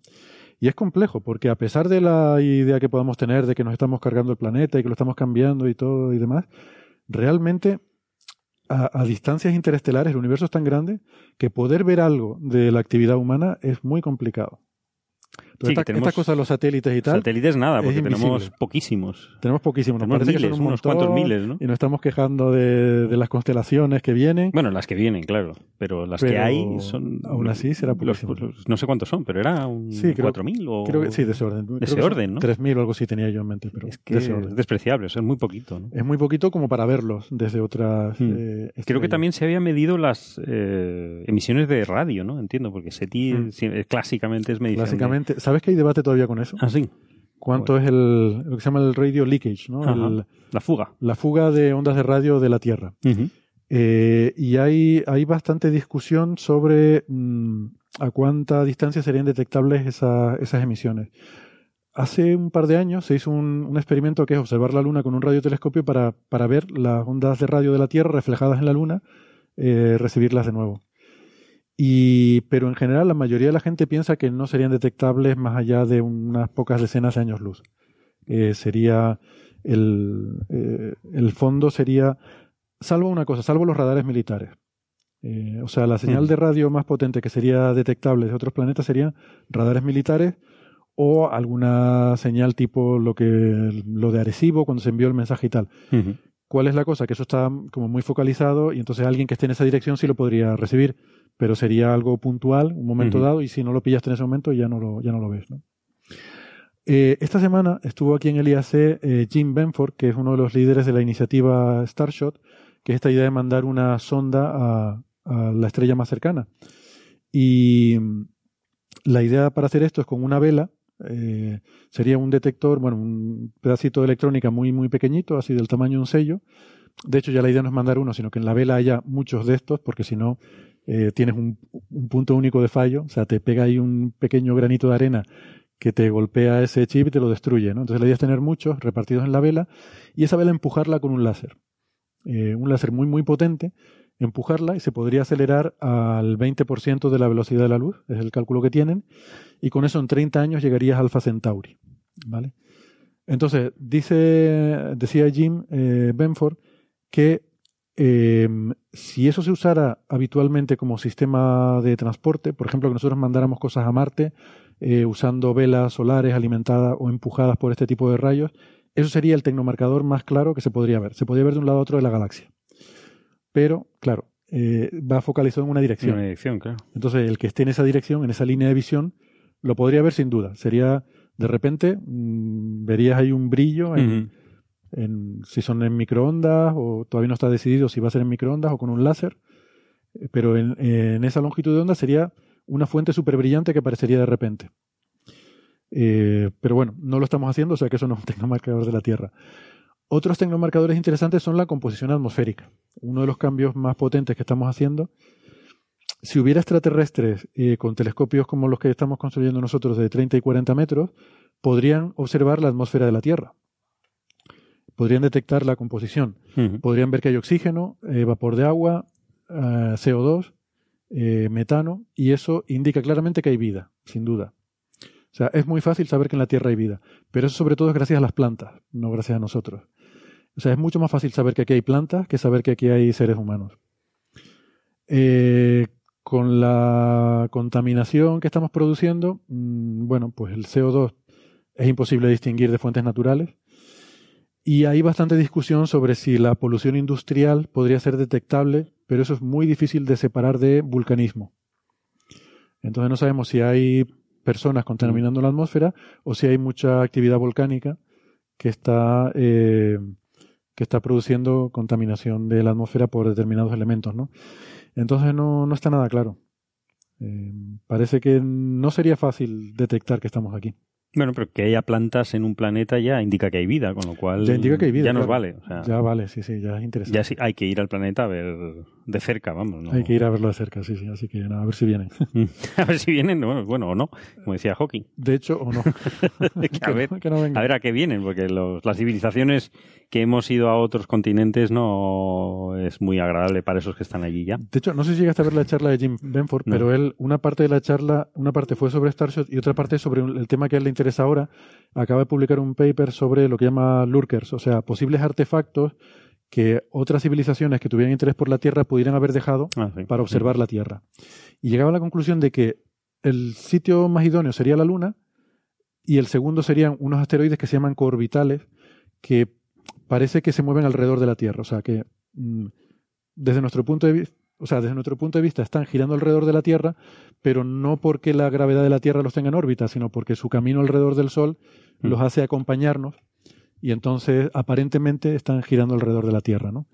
Y es complejo, porque a pesar de la idea que podamos tener de que nos estamos cargando el planeta y que lo estamos cambiando y todo y demás, realmente a, a distancias interestelares el universo es tan grande que poder ver algo de la actividad humana es muy complicado. Sí, esta- que tenemos estas cosas, los satélites y tal, Satélites nada, es porque tenemos poquísimos. tenemos poquísimos. Nos Tenemos parece que miles, son un unos montón, cuantos miles, ¿no? Y nos estamos quejando de, de las constelaciones que vienen. Bueno, las que vienen, claro. Pero las que Pero hay son. aún así será poquísimo. los- No sé cuántos son, pero era un Sí, creo- 4.000 o. Creo que sí, de ese orden. Que ese orden, ¿no? 3.000 o algo así tenía yo en mente, pero Es que de ese es orden. despreciable, eso es muy poquito, ¿no? Es muy poquito como para verlos desde otras. Hmm. eh, Creo que también se habían medido las eh, emisiones de radio, ¿no? Entiendo, porque SETI Hmm. eh, clásicamente es medición. de- Básicamente, ¿sabes que hay debate todavía con eso? Ah, sí. ¿Cuánto es el, lo que se llama el radio leakage, ¿no? El- La fuga. la fuga de ondas de radio de la Tierra. Eh, y hay, hay bastante discusión sobre mm, a cuánta distancia serían detectables esa- esas emisiones. Hace un par de años se hizo un, un experimento que es observar la Luna con un radiotelescopio para, para ver las ondas de radio de la Tierra reflejadas en la Luna, eh, recibirlas de nuevo. Y, pero en general la mayoría de la gente piensa que no serían detectables más allá de unas pocas decenas de años luz. Eh, sería el, eh, el fondo sería, salvo una cosa, salvo los radares militares. Eh, o sea, la señal Mm. de radio más potente que sería detectable de otros planetas serían radares militares o alguna señal tipo lo que lo de Arecibo cuando se envió el mensaje y tal. ¿Cuál es la cosa? Que eso está como muy focalizado y entonces alguien que esté en esa dirección sí lo podría recibir, pero sería algo puntual, un momento dado, y si no lo pillaste en ese momento ya no lo, ya no lo ves. ¿no? Eh, esta semana estuvo aquí en el IAC eh, Jim Benford, que es uno de los líderes de la iniciativa Starshot, que es esta idea de mandar una sonda a, a la estrella más cercana. Y mm, la idea para hacer esto es con una vela, eh, sería un detector, bueno, un pedacito de electrónica muy, muy pequeñito, así del tamaño de un sello. De hecho, ya la idea no es mandar uno, sino que en la vela haya muchos de estos, porque si no, eh, tienes un, un punto único de fallo, o sea, te pega ahí un pequeño granito de arena que te golpea ese chip y te lo destruye, ¿no? Entonces la idea es tener muchos repartidos en la vela y esa vela empujarla con un láser. Eh, un láser muy, muy potente, empujarla y se podría acelerar al 20% de la velocidad de la luz, es el cálculo que tienen, y con eso en 30 años llegarías a Alpha Centauri, ¿vale? Entonces, dice, decía Jim eh, Benford que eh, si eso se usara habitualmente como sistema de transporte, por ejemplo, que nosotros mandáramos cosas a Marte eh, usando velas solares alimentadas o empujadas por este tipo de rayos, eso sería el tecnomarcador más claro que se podría ver. Se podría ver de un lado a otro de la galaxia. Pero, claro, eh, va focalizado en una En dirección. una dirección, claro. Entonces, el que esté en esa dirección, en esa línea de visión, lo podría ver sin duda. Sería, de repente, mm, verías ahí un brillo en. En- si son en microondas o todavía no está decidido si va a ser en microondas o con un láser, eh, pero en, esa longitud de onda sería una fuente súper brillante que aparecería de repente. Eh, pero bueno, no lo estamos haciendo, o sea que eso no es un tecnomarcador de la Tierra. Otros tecnomarcadores interesantes son la composición atmosférica. Uno de los cambios más potentes que estamos haciendo. Si hubiera extraterrestres eh, con telescopios como los que estamos construyendo nosotros de 30 y 40 metros, podrían observar la atmósfera de la Tierra. Podrían detectar la composición. Podrían ver que hay oxígeno, eh, vapor de agua, eh, CO2, eh, metano, y eso indica claramente que hay vida, sin duda. O sea, es muy fácil saber que en la Tierra hay vida, pero eso sobre todo es gracias a las plantas, no gracias a nosotros. O sea, es mucho más fácil saber que aquí hay plantas que saber que aquí hay seres humanos. Eh, con la contaminación que estamos produciendo, mm, bueno, pues el CO2 es imposible distinguir de fuentes naturales. Y hay bastante discusión sobre si la polución industrial podría ser detectable, pero eso es muy difícil de separar de vulcanismo. Entonces no sabemos si hay personas contaminando la atmósfera o si hay mucha actividad volcánica que está, eh, que está produciendo contaminación de la atmósfera por determinados elementos, ¿no? Entonces no, no está nada claro. Eh, parece que no sería fácil detectar que estamos aquí. Bueno, pero que haya plantas en un planeta ya indica que hay vida, con lo cual Ya indica que hay vida, ya nos claro. vale. O sea, Ya vale, sí, sí, ya es interesante. ya sí, hay que ir al planeta a ver de cerca, vamos. ¿no? Hay que ir a verlo de cerca, sí, sí, así que nada, a ver si vienen. a ver si vienen, bueno, bueno, o no, como decía Hawking. De hecho, o no. Que a, ver, que no a ver a qué vienen, porque los- las civilizaciones que hemos ido a otros continentes no es muy agradable para esos que están allí ya. De hecho, no sé si llegaste a ver la charla de Jim Benford, No. pero él, una parte de la charla, una parte fue sobre Starshot y otra parte sobre el tema que a él le interesa ahora. Acaba de publicar un paper sobre lo que llama lurkers, o sea, posibles artefactos que otras civilizaciones que tuvieran interés por la Tierra pudieran haber dejado Ah, sí. para observar la Tierra. Y llegaba a la conclusión de que el sitio más idóneo sería la Luna, y el segundo serían unos asteroides que se llaman coorbitales, que parece que se mueven alrededor de la Tierra. O sea que mm, desde nuestro punto de vista, o sea, desde nuestro punto de vista están girando alrededor de la Tierra, pero no porque la gravedad de la Tierra los tenga en órbita, sino porque su camino alrededor del Sol Mm. los hace acompañarnos y entonces aparentemente están girando alrededor de la Tierra, ¿no?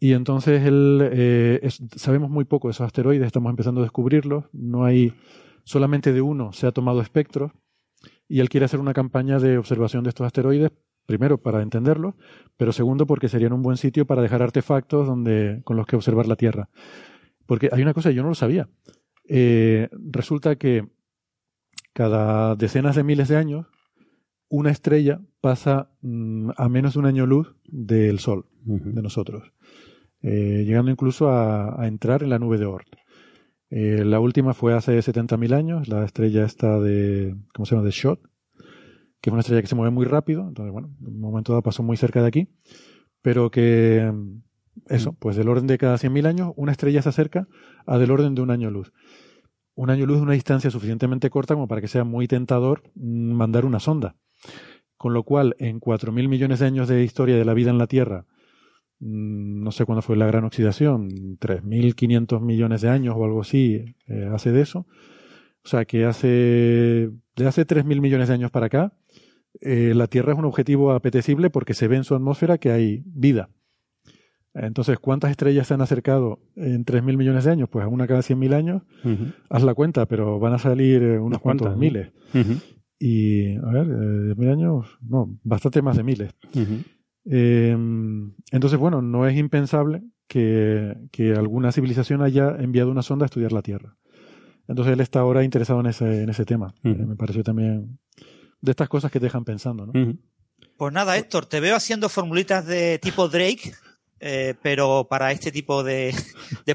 Y entonces él, eh, sabemos muy poco de esos asteroides, estamos empezando a descubrirlos, no hay, solamente de uno se ha tomado espectros y él quiere hacer una campaña de observación de estos asteroides, primero para entenderlos, pero segundo porque serían un buen sitio para dejar artefactos donde, con los que observar la Tierra. Porque hay una cosa, yo no lo sabía. Eh, resulta que cada decenas de miles de años, una estrella pasa mm, a menos de un año luz del Sol, de nosotros, eh, llegando incluso a, a entrar en la nube de Oort. Eh, la última fue hace 70.000 años, la estrella esta de, ¿cómo se llama? De Schott, que es una estrella que se mueve muy rápido, entonces, bueno, en un momento dado pasó muy cerca de aquí, pero que, mm, eso, pues del orden de cada 100.000 años, una estrella se acerca a del orden de un año luz. Un año luz es una distancia suficientemente corta como para que sea muy tentador mm, mandar una sonda. Con lo cual, en 4.000 millones de años de historia de la vida en la Tierra, mm, no sé cuándo fue la gran oxidación, 3.500 millones de años o algo así, eh, hace de eso. O sea que hace, de hace 3.000 millones de años para acá, eh, la Tierra es un objetivo apetecible porque se ve en su atmósfera que hay vida. Entonces, ¿cuántas estrellas se han acercado en 3.000 millones de años? Pues a una cada 100.000 años, haz la cuenta, pero van a salir eh, unos cuantos miles. Y, a ver, eh, 10.000 años, no, bastante más de miles. Eh, entonces, bueno, no es impensable que, que alguna civilización haya enviado una sonda a estudiar la Tierra. Entonces él está ahora interesado en ese, en ese tema. Eh, me pareció también de estas cosas que te dejan pensando, ¿no? Pues nada, Héctor, te veo haciendo formulitas de tipo Drake, eh, pero para este tipo de,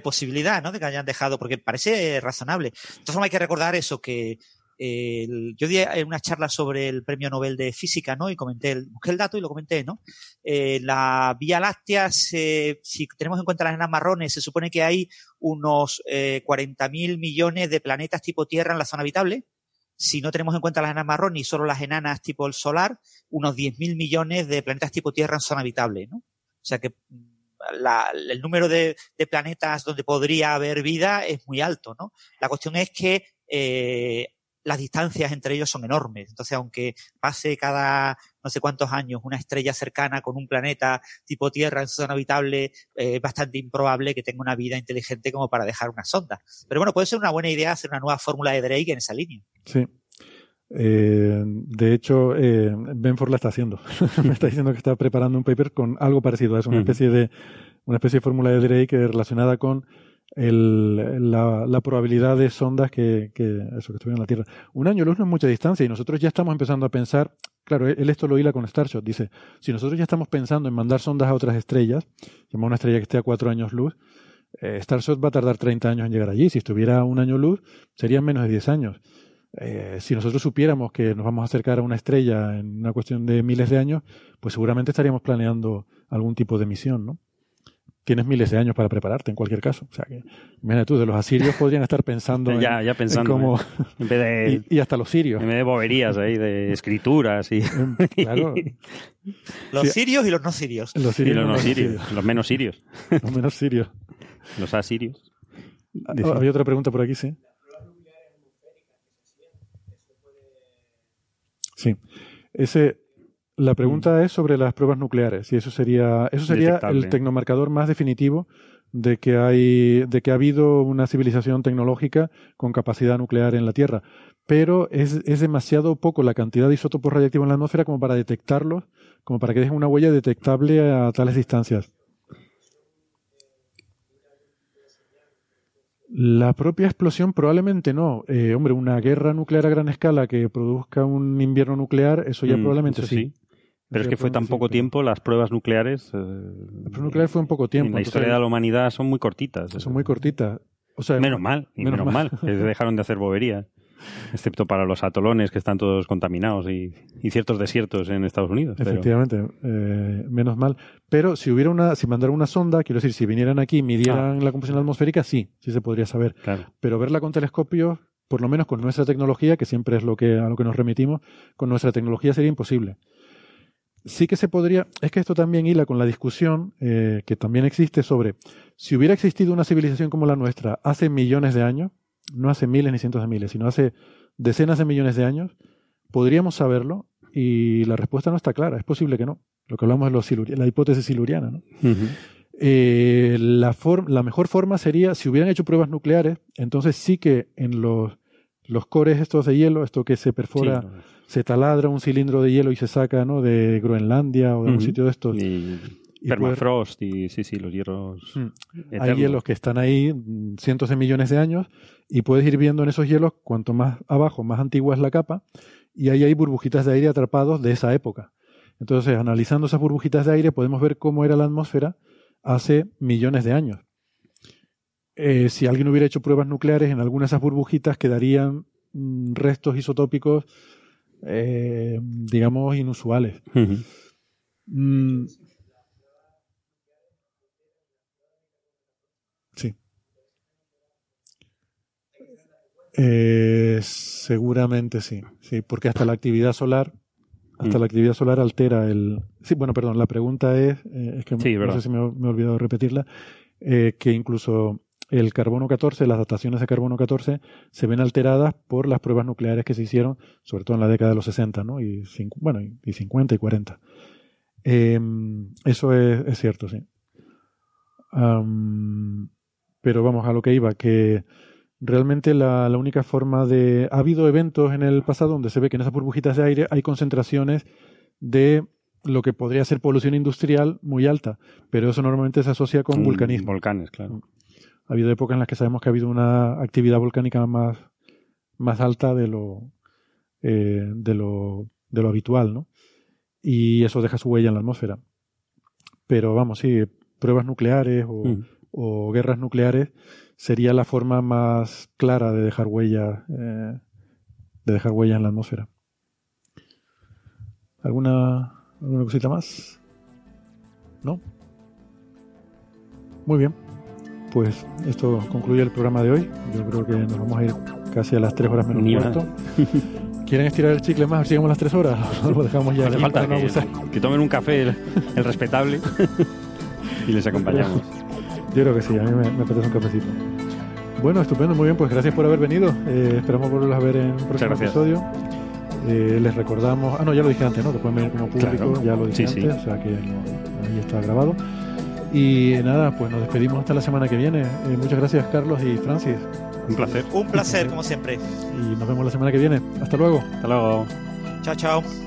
posibilidad, ¿no? De que hayan dejado, porque parece razonable. De todas formas, hay que recordar eso, que eh, yo di en una charla sobre el premio Nobel de Física, ¿no? Y comenté, el- busqué el dato y lo comenté, ¿no? Eh, la Vía Láctea, se- si tenemos en cuenta las enanas marrones, se supone que hay unos eh, 40.000 millones de planetas tipo Tierra en la zona habitable. Si no tenemos en cuenta las enanas marrones y solo las enanas tipo el solar, unos 10.000 millones de planetas tipo Tierra en zona habitable, ¿no? O sea que la- el número de, de planetas donde podría haber vida es muy alto, ¿no? La cuestión es que eh, las distancias entre ellos son enormes. Entonces, aunque pase cada no sé cuántos años una estrella cercana con un planeta tipo Tierra en su zona habitable, eh, es bastante improbable que tenga una vida inteligente como para dejar una sonda. Pero bueno, puede ser una buena idea hacer una nueva fórmula de Drake en esa línea. Sí. Eh, de hecho, eh, Benford la está haciendo. Me está diciendo que está preparando un paper con algo parecido a eso, una especie de una especie de fórmula de Drake relacionada con el- la, la probabilidad de sondas que, que eso que estuvieran en la Tierra. Un año luz no es mucha distancia y nosotros ya estamos empezando a pensar. Claro, él esto lo hila con Starshot. Dice, si nosotros ya estamos pensando en mandar sondas a otras estrellas, llama una estrella que esté a cuatro años luz, eh, Starshot va a tardar 30 años en llegar allí. Si estuviera a un año luz, serían menos de 10 años. Eh, si nosotros supiéramos que nos vamos a acercar a una estrella en una cuestión de miles de años, pues seguramente estaríamos planeando algún tipo de misión, ¿no? Tienes miles de años para prepararte en cualquier caso. O sea que, imagínate tú, de los asirios podrían estar pensando en, ya, ya en pensando. cómo... ¿eh? En vez de, Y, y hasta los sirios. en vez de boberías ahí, de escrituras y, Claro, Los Sí. sirios y los no sirios. los y sirios. los no sirios, los menos sirios, Los menos sirios. los asirios. Ah, Había otra pregunta por aquí, sí. Sí. Ese, la pregunta es sobre las pruebas nucleares. Y eso sería, eso sería Detectable. el tecnomarcador más definitivo de que hay, de que ha habido una civilización tecnológica con capacidad nuclear en la Tierra. Pero es, es demasiado poco la cantidad de isótopos radiactivos en la atmósfera como para detectarlos, como para que dejen una huella detectable a tales distancias. La propia explosión probablemente no. Eh, hombre, una guerra nuclear a gran escala que produzca un invierno nuclear, eso ya Mm, probablemente eso sí. Pero es que fue tan sí, poco tiempo, las pruebas nucleares. eh, La prueba nuclear fue un poco tiempo. en la historia de la humanidad son muy cortitas. Son muy cortitas. O sea, Menos mal, y menos menos, mal. mal, que dejaron de hacer boberías. Excepto para los atolones que están todos contaminados y, y ciertos desiertos en Estados Unidos. pero- Efectivamente, eh, menos mal. Pero si hubiera una, si mandaran una sonda, quiero decir, si vinieran aquí y midieran la composición atmosférica, sí, sí se podría saber. claro. Pero verla con telescopios, por lo menos con nuestra tecnología, que siempre es lo que, a lo que nos remitimos, con nuestra tecnología sería imposible. Sí que se podría, es que esto también hila con la discusión eh, que también existe sobre si hubiera existido una civilización como la nuestra hace millones de años, no hace miles ni cientos de miles, sino hace decenas de millones de años, podríamos saberlo y la respuesta no está clara. Es posible que no. Lo que hablamos los la hipótesis siluriana. ¿no? Eh, la, la mejor forma sería, si hubieran hecho pruebas nucleares, entonces sí que en los, los cores estos de hielo, esto que se perfora, se taladra un cilindro de hielo y se saca ¿no? de Groenlandia o de un sitio de estos. Y, permafrost y sí, sí, los hielos. Mm. Hay hielos que están ahí mm, cientos de millones de años y puedes ir viendo en esos hielos, cuanto más abajo, más antigua es la capa, y ahí hay burbujitas de aire atrapados de esa época. Entonces, analizando esas burbujitas de aire, podemos ver cómo era la atmósfera hace millones de años. Eh, si alguien hubiera hecho pruebas nucleares, en algunas de esas burbujitas quedarían mm, restos isotópicos, eh, digamos, inusuales. Mm. sí. Eh, seguramente sí, sí, porque hasta la actividad solar hasta mm. la actividad solar altera el... Sí, bueno, perdón, la pregunta es, eh, es que no sé si me, he olvidado repetirla, eh, que incluso el carbono 14, las dataciones de carbono 14 se ven alteradas por las pruebas nucleares que se hicieron, sobre todo en la década de los 60, ¿no? Y, bueno, y, 50 y 40. Em, eso es, cierto, sí. pero vamos a lo que iba, que realmente la, única forma de... Ha habido eventos en el pasado donde se ve que en esas burbujitas de aire hay concentraciones de lo que podría ser polución industrial muy alta, pero eso normalmente se asocia con vulcanismo. Volcanes, claro. Ha habido épocas en las que sabemos que ha habido una actividad volcánica más, más alta de lo, eh, de lo, de lo habitual, ¿no? Y eso deja su huella en la atmósfera. Pero vamos, sí, pruebas nucleares o, mm. o guerras nucleares sería la forma más clara de dejar huella, eh, de dejar huella en la atmósfera. ¿Alguna, ¿Alguna cosita más? ¿No? Muy bien. Pues esto concluye el programa de hoy. Yo creo que nos vamos a ir casi a las tres horas menos cuarto. ¿Quieren estirar el chicle más? ¿Sigamos las tres horas? ¿O lo dejamos ya? Hace falta que, tomen un café el respetable y les acompañamos. Yo creo que sí, a mí me, apetece un cafecito. Bueno, estupendo, muy bien, pues gracias por haber venido. Eh, esperamos volverlos a ver en un próximo episodio. Eh, les recordamos, ah no, ya lo dije antes, ¿no? Que pueden venir como público, ya lo dije antes, o sea que ahí está grabado. Y nada, pues nos despedimos hasta la semana que viene. Eh, muchas gracias Carlos y Francis. Un placer. Un placer, como siempre. Y nos vemos la semana que viene. Hasta luego. Hasta luego. Chao, chao.